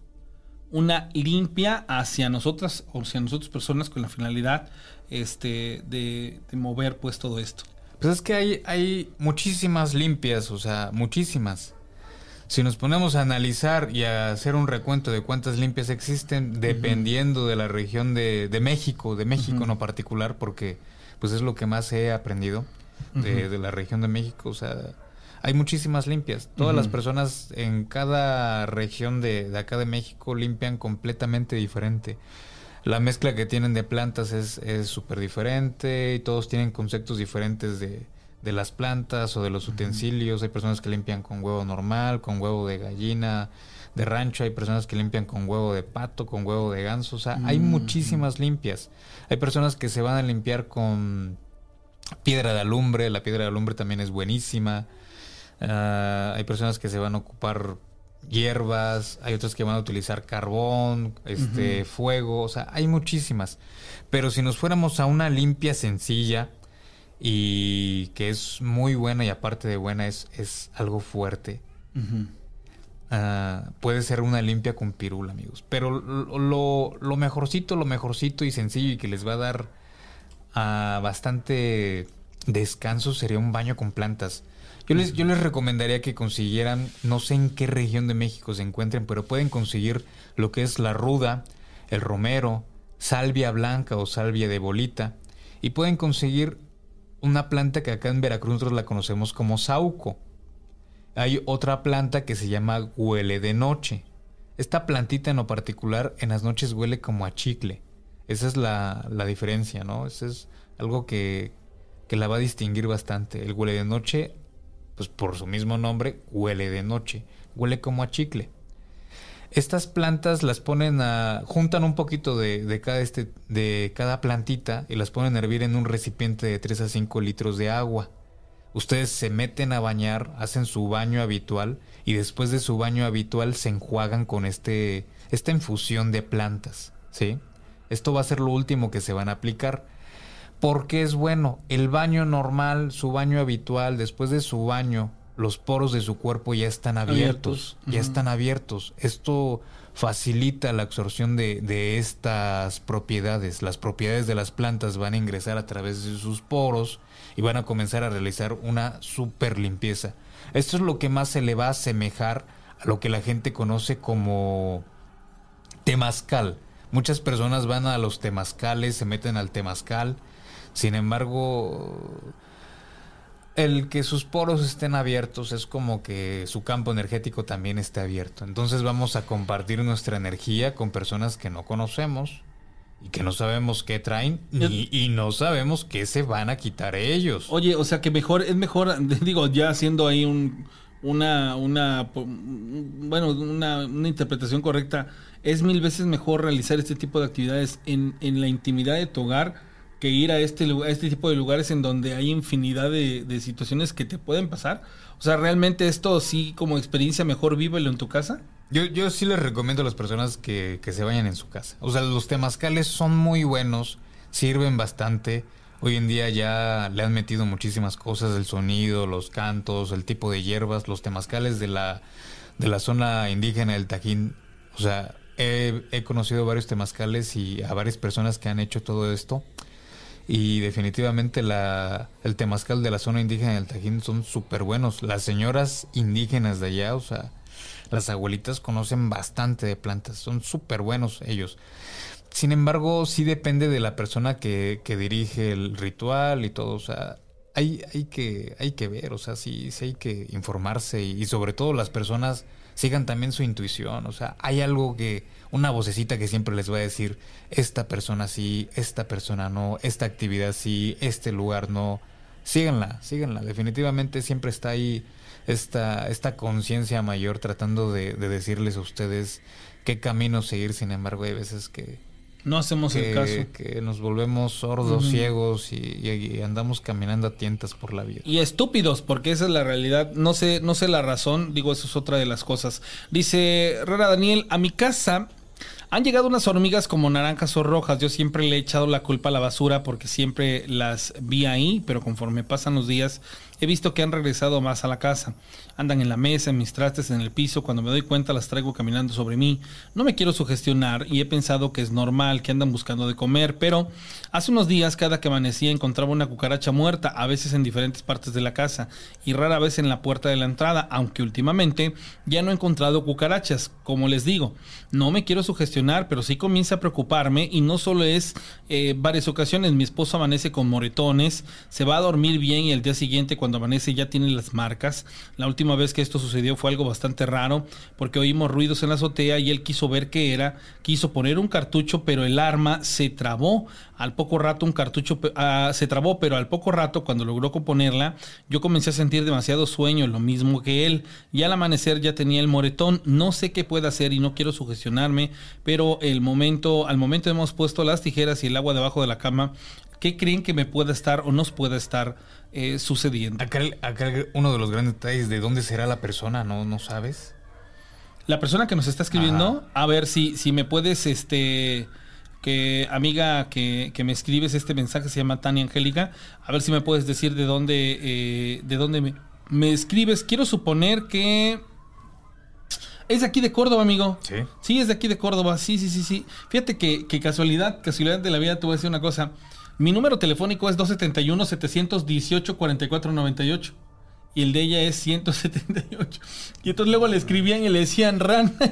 una limpia hacia nosotras o hacia nosotros personas con la finalidad este, de, de mover pues todo esto? Pues es que hay, hay muchísimas limpias, o sea, muchísimas. Si nos ponemos a analizar y a hacer un recuento de cuántas limpias existen, dependiendo de la región de, de México, de México no particular, porque pues es lo que más he aprendido de, de la región de México, o sea, hay muchísimas limpias. Todas las personas en cada región de, de acá de México limpian completamente diferente. La mezcla que tienen de plantas es es súper diferente y todos tienen conceptos diferentes de, de las plantas o de los utensilios. Hay personas que limpian con huevo normal, con huevo de gallina, de rancho. Hay personas que limpian con huevo de pato, con huevo de ganso. O sea, hay muchísimas limpias. Hay personas que se van a limpiar con piedra de alumbre. La piedra de alumbre también es buenísima. Ah, hay personas que se van a ocupar hierbas, hay otras que van a utilizar carbón, este, fuego, o sea, hay muchísimas. Pero si nos fuéramos a una limpia sencilla y que es muy buena y aparte de buena es, es algo fuerte, ah, puede ser una limpia con pirul, amigos. Pero lo, lo- lo mejorcito, lo mejorcito y sencillo y que les va a dar ah, bastante descanso sería un baño con plantas. Yo les, recomendaría que consiguieran, no sé en qué región de México se encuentren, pero pueden conseguir lo que es la ruda, el romero, salvia blanca o salvia de bolita. Y pueden conseguir una planta que acá en Veracruz nosotros la conocemos como sauco. Hay otra planta que se llama huele de noche. Esta plantita en lo particular en las noches huele como a chicle. Esa es la, diferencia, ¿no? Eso es algo que, que la va a distinguir bastante. El huele de noche, pues por su mismo nombre, huele de noche. Huele como a chicle. Estas plantas las ponen a. juntan un poquito de, de cada este, de cada plantita y las ponen a hervir en un recipiente de 3 a 5 litros de agua. Ustedes se meten a bañar, hacen su baño habitual y después de su baño habitual se enjuagan con este, esta infusión de plantas. ¿Sí? Esto va a ser lo último que se van a aplicar. ¿Por qué es bueno? El baño normal, su baño habitual, después de su baño, los poros de su cuerpo ya están abiertos. Abiertos. Ya están abiertos. Esto facilita la absorción de, de estas propiedades. Las propiedades de las plantas van a ingresar a través de sus poros y van a comenzar a realizar una super limpieza. Esto es lo que más se le va a asemejar a lo que la gente conoce como temazcal. Muchas personas van a los temazcales, se meten al temazcal. Sin embargo, el que sus poros estén abiertos es como que su campo energético también esté abierto. Entonces vamos a compartir nuestra energía con personas que no conocemos y que no sabemos qué traen y no sabemos qué se van a quitar ellos. Oye, o sea que mejor, es mejor, digo, ya haciendo ahí un, una, una, bueno, una, una interpretación correcta, es mil veces mejor realizar este tipo de actividades en, en la intimidad de tu hogar que ir a este, a este tipo de lugares en donde hay infinidad de, de situaciones que te pueden pasar. O sea, realmente esto sí como experiencia mejor vívelo en tu casa. Yo, yo sí les recomiendo a las personas que, que se vayan en su casa. O sea, los temazcales son muy buenos, sirven bastante. Hoy en día ya le han metido muchísimas cosas, el sonido, los cantos, el tipo de hierbas, los temazcales de la, de la zona indígena del Tajín. O sea, he, he conocido varios temazcales y a varias personas que han hecho todo esto. Y definitivamente la, el temazcal de la zona indígena del Tajín son súper buenos. Las señoras indígenas de allá, o sea, las abuelitas conocen bastante de plantas, son súper buenos ellos. Sin embargo, sí depende de la persona que, que dirige el ritual y todo. O sea, hay, hay, que, hay que ver, o sea, sí, sí hay que informarse y, y sobre todo las personas sigan también su intuición. O sea, hay algo que, una vocecita que siempre les va a decir, esta persona sí, esta persona no, esta actividad sí, este lugar no. Síganla, síganla. Definitivamente siempre está ahí esta, esta conciencia mayor tratando de, de decirles a ustedes qué camino seguir. Sin embargo, hay veces que, No hacemos el caso. que, nos volvemos sordos, ciegos y, y- y andamos caminando a tientas por la vida. Y estúpidos, porque esa es la realidad. No sé, no sé la razón, digo, eso es otra de las cosas. Dice Rara Daniel, a mi casa han llegado unas hormigas como naranjas o rojas. Yo siempre le he echado la culpa a la basura porque siempre las vi ahí, pero conforme pasan los días he visto que han regresado más a la casa. Andan en la mesa, en mis trastes, en el piso. Cuando me doy cuenta las traigo caminando sobre mí. No me quiero sugestionar y he pensado que es normal, que andan buscando de comer, pero hace unos días cada que amanecía encontraba una cucaracha muerta, a veces en diferentes partes de la casa y rara vez en la puerta de la entrada, aunque últimamente ya no he encontrado cucarachas. Como les digo, no me quiero sugestionar, pero sí comienza a preocuparme y no solo es eh, varias ocasiones. Mi esposo amanece con moretones, se va a dormir bien y el día siguiente cuando amanece ya tiene las marcas. La última vez que esto sucedió fue algo bastante raro porque oímos ruidos en la azotea y él quiso ver qué era, quiso poner un cartucho, pero el arma se trabó. Al poco rato un cartucho ah, se trabó, pero al poco rato cuando logró componerla, yo comencé a sentir demasiado sueño, lo mismo que él. Y al amanecer ya tenía el moretón. No sé qué puede hacer y no quiero sugestionarme, pero el momento, al momento hemos puesto las tijeras y el agua debajo de la cama. ¿Qué creen que me pueda estar o nos pueda estar eh, sucediendo? Acá, acá uno de los grandes detalles de dónde será la persona, ¿no? ¿No sabes? La persona que nos está escribiendo, a ver si, si me puedes, este, que amiga que, que me escribes este mensaje se llama Tania Angélica, a ver si me puedes decir de dónde, eh, de dónde me, me escribes. Quiero suponer que es de aquí de Córdoba, amigo. Sí. Sí, es de aquí de Córdoba. Sí, sí, sí, sí. Fíjate que, que casualidad, casualidad de la vida, te voy a decir una cosa. Mi número telefónico es 271-718-4498. Y el de ella es 178. Y entonces luego le escribían y le decían rana.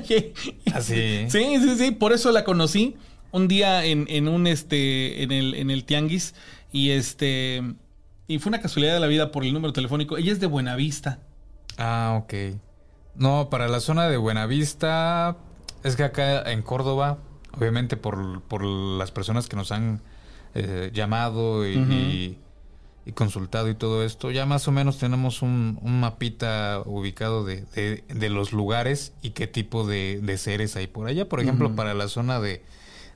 ¿Ah, sí? Sí, sí, sí. Por eso la conocí un día en, en un este. En el, en el tianguis. Y este. Y fue una casualidad de la vida por el número telefónico. Ella es de Buenavista. Ah, ok. No, para la zona de Buenavista, es que acá en Córdoba, obviamente por, por las personas que nos han eh, llamado y, y- y consultado y todo esto, ya más o menos tenemos un, un mapita ubicado de, de- de los lugares y qué tipo de, de seres hay por allá. Por ejemplo, para la zona de,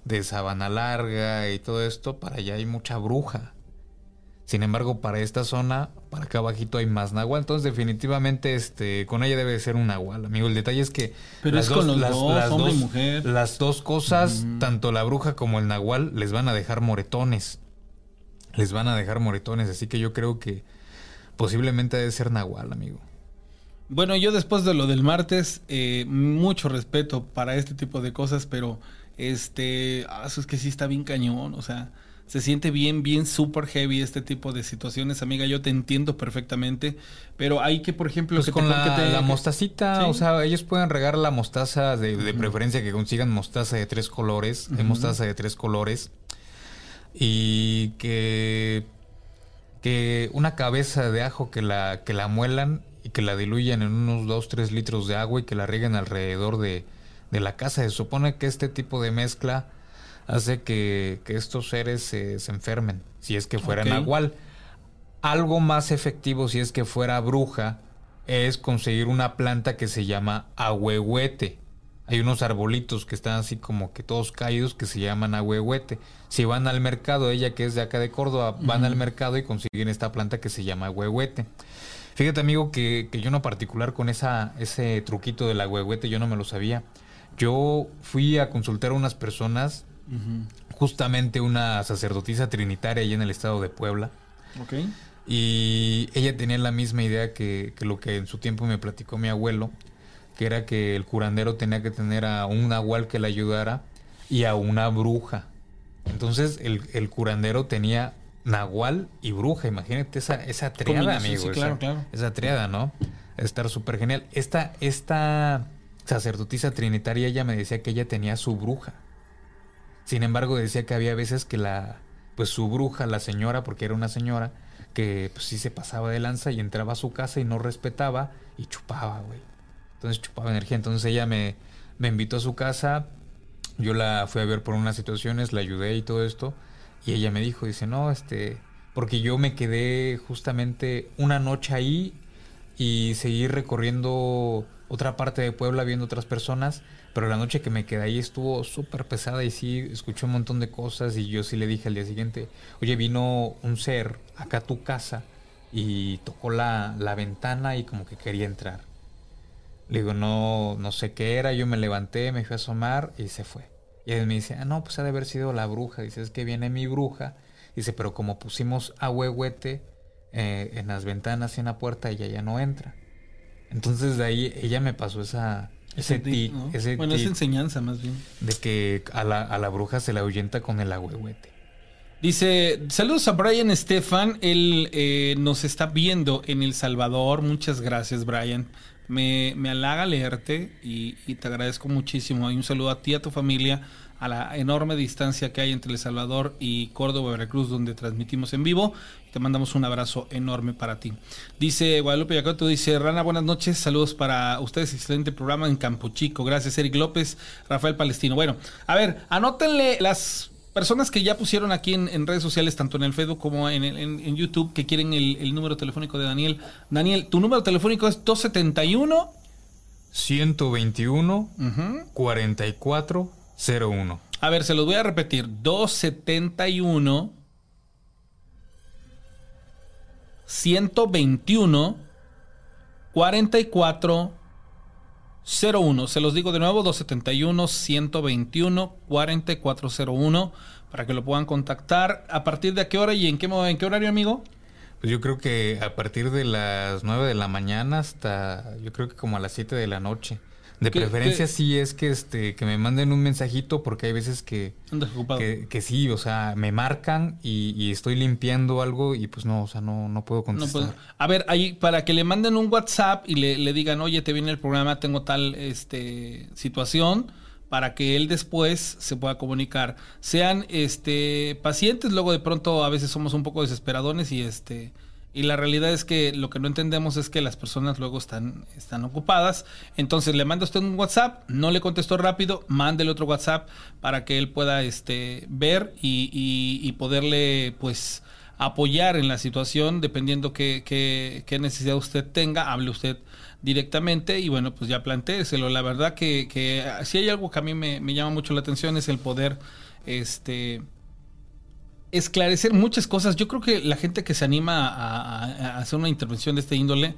de Sabana Larga y todo esto, para allá hay mucha bruja. Sin embargo, para esta zona, para acá abajito hay más nahual. Entonces, definitivamente, este, con ella debe de ser un nahual, amigo. El detalle es que Pero es con los dos, hombre y mujer. las dos cosas, Ujú. tanto la bruja como el nahual, les van a dejar moretones. Les van a dejar moretones. Así que yo creo que posiblemente debe ser nahual, amigo. Bueno, yo después de lo del martes, eh, mucho respeto para este tipo de cosas, pero este, ah, eso es que sí está bien cañón, o sea, se siente bien, bien super heavy este tipo de situaciones, amiga, yo te entiendo perfectamente, pero hay que, por ejemplo, Pues que con te, la, que te- la mostacita, Sí. o sea, ellos pueden regar la mostaza de, de preferencia que consigan mostaza de tres colores, Ujú. mostaza de tres colores y que que una cabeza de ajo que la que la muelan y que la diluyan en unos 2 3 litros de agua y que la rieguen alrededor de, de la casa. Se supone que este tipo de mezcla hace que, que estos seres se, se enfermen, si es que fuera Ok. nahual. Algo más efectivo si es que fuera bruja es conseguir una planta que se llama ahuehuete. Hay unos arbolitos que están así como que todos caídos que se llaman ahuehuete. Si van al mercado, ella que es de acá de Córdoba, van al mercado y consiguen esta planta que se llama ahuehuete. Fíjate amigo que, que yo en particular con esa, ese truquito del ahuehuete yo no me lo sabía. Yo fui a consultar a unas personas, Justamente una sacerdotisa trinitaria allá en el estado de Puebla. Ok. Y ella tenía la misma idea que, que lo que en su tiempo me platicó mi abuelo, que era que el curandero tenía que tener a un nahual que le ayudara y a una bruja. Entonces el, el curandero tenía nahual y bruja, imagínate esa, esa triada, amigo. sí, esa, claro, claro. esa triada, ¿no? Estar súper genial. Esta, esta, sacerdotisa trinitaria, ella me decía que ella tenía su bruja. Sin embargo, decía que había veces que la, pues su bruja, la señora, porque era una señora, que pues sí se pasaba de lanza y entraba a su casa y no respetaba y chupaba, güey. Entonces chupaba energía. Entonces ella me, me invitó a su casa, yo la fui a ver por unas situaciones, la ayudé y todo esto, y ella me dijo, dice, no, este, porque yo me quedé justamente una noche ahí y seguí recorriendo otra parte de Puebla viendo otras personas, pero la noche que me quedé ahí estuvo súper pesada y sí, escuché un montón de cosas y yo sí le dije al día siguiente, oye, vino un ser acá a tu casa y tocó la, la ventana y como que quería entrar. Le digo, no, no sé qué era, yo me levanté, me fui a asomar y se fue. Y él me dice, ah, no, pues ha de haber sido la bruja. Dice, es que viene mi bruja. Dice, pero como pusimos a huehuete eh, en las ventanas y en la puerta, ella ya no entra. Entonces de ahí ella me pasó esa, ese, tic, ¿no? ese bueno, es tic enseñanza más bien. de que a la, a la bruja se la ahuyenta con el agüehuete. Dice, saludos a Brian Estefan, él eh, nos está viendo en El Salvador, muchas gracias Brian, me, me halaga leerte y, y te agradezco muchísimo, y un saludo a ti, a tu familia, a la enorme distancia que hay entre El Salvador y Córdoba, Veracruz, donde transmitimos en vivo, te mandamos un abrazo enorme para ti. Dice Guadalupe Yacoto, dice, Rana, buenas noches, saludos para ustedes, excelente programa en Campo Chico, gracias Eric López, Rafael Palestino. Bueno, a ver, anótenle las personas que ya pusieron aquí en, en redes sociales, tanto en el Facebook como en, el- en- en YouTube, que quieren el, el número telefónico de Daniel. Daniel, tu número telefónico es 271. 121 Ujú. 4401. A ver, se los voy a repetir. 271 121 44 01. Se los digo de nuevo, 271 121 4401 para que lo puedan contactar. ¿A partir de qué hora y en qué, en qué horario, amigo? Pues yo creo que a partir de las 9 de la mañana hasta yo creo que como a las 7 de la noche. De ¿Qué- preferencia qué? sí es que este que me manden un mensajito porque hay veces que, que, que sí, o sea, me marcan y, y estoy limpiando algo y pues no, o sea, no, no puedo No, contestar. a ver, ahí para que le manden un WhatsApp y le, le digan, oye, te viene el programa, tengo tal este situación, para que él después se pueda comunicar. Sean este pacientes, luego de pronto a veces somos un poco desesperadones y este y la realidad es que lo que no entendemos es que las personas luego están, están ocupadas. Entonces le manda usted un WhatsApp, no le contestó rápido, mándele otro WhatsApp para que él pueda este, ver y, y- y poderle pues apoyar en la situación dependiendo qué, qué- qué necesidad usted tenga, hable usted directamente y bueno, pues ya plantéeselo. La verdad que, que si hay algo que a mí me, me llama mucho la atención es el poder este esclarecer muchas cosas. Yo creo que la gente que se anima a, hacer una intervención de este índole,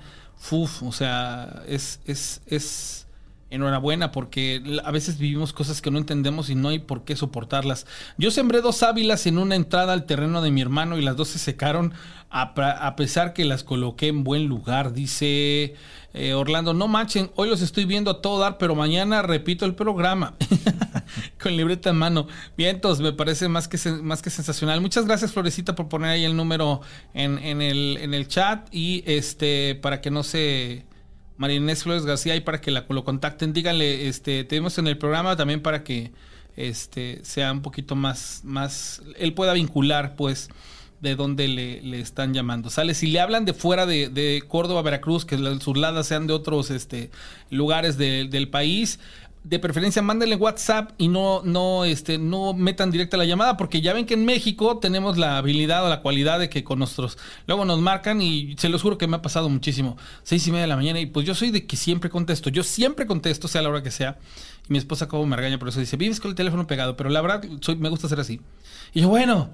uf, o sea, es, es, es enhorabuena porque a veces vivimos cosas que no entendemos y no hay por qué soportarlas. Yo sembré dos ávilas en una entrada al terreno de mi hermano y las dos se secaron a pesar que las coloqué en buen lugar. Dice eh, Orlando, no manchen, hoy los estoy viendo a todo dar, pero mañana repito el programa. Con libreta en mano. Vientos, me parece más que, más que sensacional. Muchas gracias, Florecita, por poner ahí el número en, en el, en el chat. Y este, para que no se. María Inés Flores García, y para que la, lo contacten, díganle, este, tenemos en el programa también para que este sea un poquito más, más, él pueda vincular, pues, de dónde le, le están llamando. Sale, si le hablan de fuera de, de Córdoba, Veracruz, que sus ladas sean de otros este, lugares de- del país, de preferencia mándenle WhatsApp y no, no, este, no metan directa la llamada, porque ya ven que en México tenemos la habilidad o la cualidad de que con nuestros, luego nos marcan y se los juro que me ha pasado muchísimo, seis y media de la mañana, y pues yo soy de que siempre contesto, yo siempre contesto, sea la hora que sea, y mi esposa como me regaña por eso, dice, vives con el teléfono pegado, pero la verdad soy, me gusta ser así. Y yo, bueno,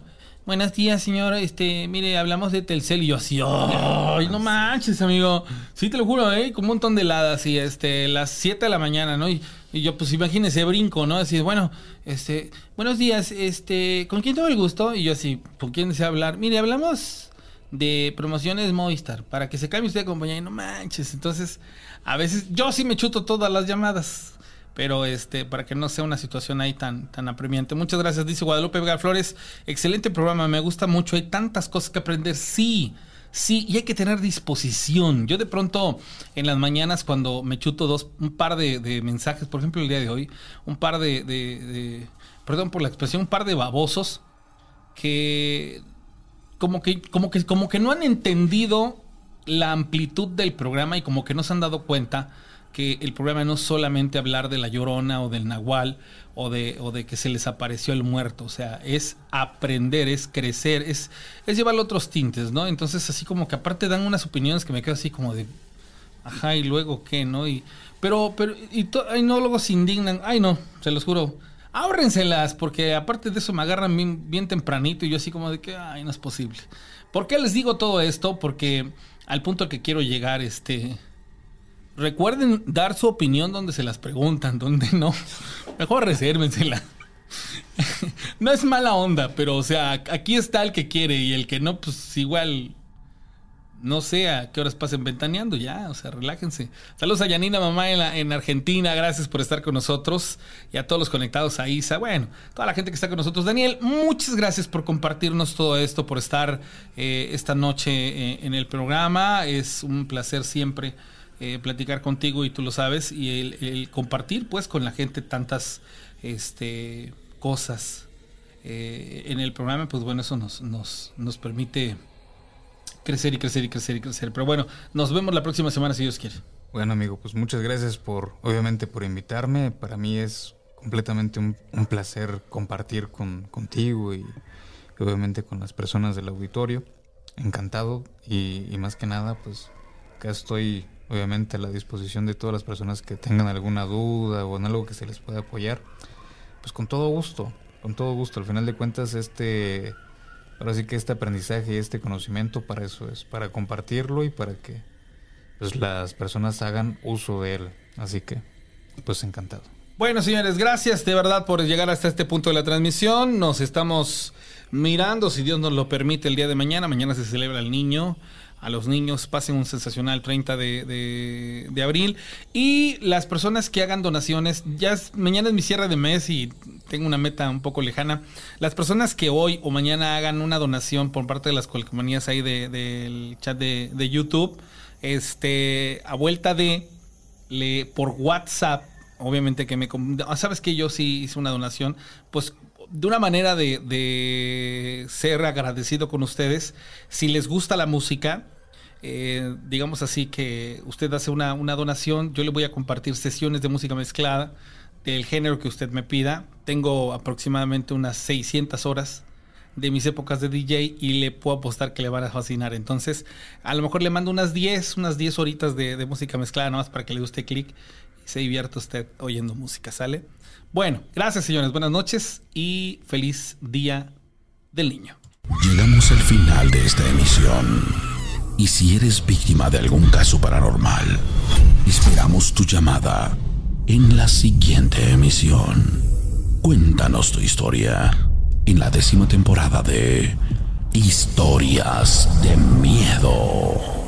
Buenos días, señor. Este, mire, hablamos de Telcel y yo así, ¡ay, no manches, amigo! Sí, te lo juro, ¿eh? Con un montón de heladas y este, las 7 de la mañana, ¿no? Y, y yo, pues imagínese, brinco, ¿no? Así, bueno, este, buenos días, este, ¿con quién tengo el gusto? Y yo así, ¿con quién desea hablar? Mire, hablamos de promociones Movistar, para que se cambie usted de compañía y no manches. Entonces, a veces, yo sí me chuto todas las llamadas pero este para que no sea una situación ahí tan tan apremiante. Muchas gracias, dice Guadalupe Vega Flores. Excelente programa, me gusta mucho. Hay tantas cosas que aprender. Sí, Sí, y hay que tener disposición. Yo de pronto en las mañanas cuando me chuto dos, un par de, mensajes, por ejemplo el día de hoy, un par de, de, perdón por la expresión, un par de babosos que como que, como que, como que no han entendido la amplitud del programa y como que no se han dado cuenta que el programa no es solamente hablar de la llorona o del nahual o de, o de que se les apareció el muerto, o sea, es aprender, es crecer, es, es llevar otros tintes, ¿no? Entonces así como que aparte dan unas opiniones que me quedo así como de, ajá, y luego qué, ¿no? Y, pero, pero, y no, luego se indignan, ay no, se los juro, ábrenselas, porque aparte de eso me agarran bien, bien tempranito y yo así como de que, ay, no es posible. ¿Por qué les digo todo esto? Porque al punto al que quiero llegar, este Recuerden dar su opinión donde se las preguntan, donde no. Mejor resérvensela. no es mala onda, pero o sea, aquí está el que quiere y el que no, pues igual no sé a qué horas pasen ventaneando ya, o sea, relájense. Saludos a Yanina, mamá en, en, Argentina, gracias por estar con nosotros y a todos los conectados a Isa, bueno, toda la gente que está con nosotros. Daniel, muchas gracias por compartirnos todo esto, por estar eh, esta noche eh, en el programa, es un placer siempre eh, platicar contigo y tú lo sabes, y el, compartir pues con la gente tantas este, cosas eh, en el programa, pues bueno, eso nos, nos, nos permite crecer y crecer y crecer y crecer. Pero bueno, nos vemos la próxima semana si Dios quiere. Bueno, amigo, pues muchas gracias por, obviamente, por invitarme. Para mí es completamente un, placer compartir con, contigo y, obviamente con las personas del auditorio. Encantado y, y más que nada, pues acá estoy obviamente a la disposición de todas las personas que tengan alguna duda o en algo que se les pueda apoyar, pues con todo gusto, con todo gusto. Al final de cuentas, este, ahora sí que este aprendizaje y este conocimiento para eso es, para compartirlo y para que pues las personas hagan uso de él. Así que, pues encantado. Bueno, señores, gracias de verdad por llegar hasta este punto de la transmisión. Nos estamos mirando, si Dios nos lo permite, el día de mañana. Mañana se celebra el niño a los niños. Pasen un sensacional 30 de, de, abril. Y las personas que hagan donaciones, ya mañana es mi cierre de mes y tengo una meta un poco lejana. Las personas que hoy o mañana hagan una donación por parte de las colcomanías ahí del chat de, de, YouTube, este, a vuelta de, le, por WhatsApp, obviamente que me... Sabes que yo sí hice una donación, pues de una manera de, ser agradecido con ustedes. Si les gusta la música, eh, digamos así que usted hace una, donación, yo le voy a compartir sesiones de música mezclada del género que usted me pida. Tengo aproximadamente unas 600 horas de mis épocas de DJ y le puedo apostar que le van a fascinar. Entonces, a lo mejor le mando unas 10, unas 10 horitas de, de música mezclada, nada más para que le guste clic y se divierta usted oyendo música, ¿sale? Bueno, gracias señores, buenas noches y feliz Día del Niño. Llegamos al final de esta emisión. Y si eres víctima de algún caso paranormal, esperamos tu llamada en la siguiente emisión. Cuéntanos tu historia en la décima temporada de Historias de Miedo.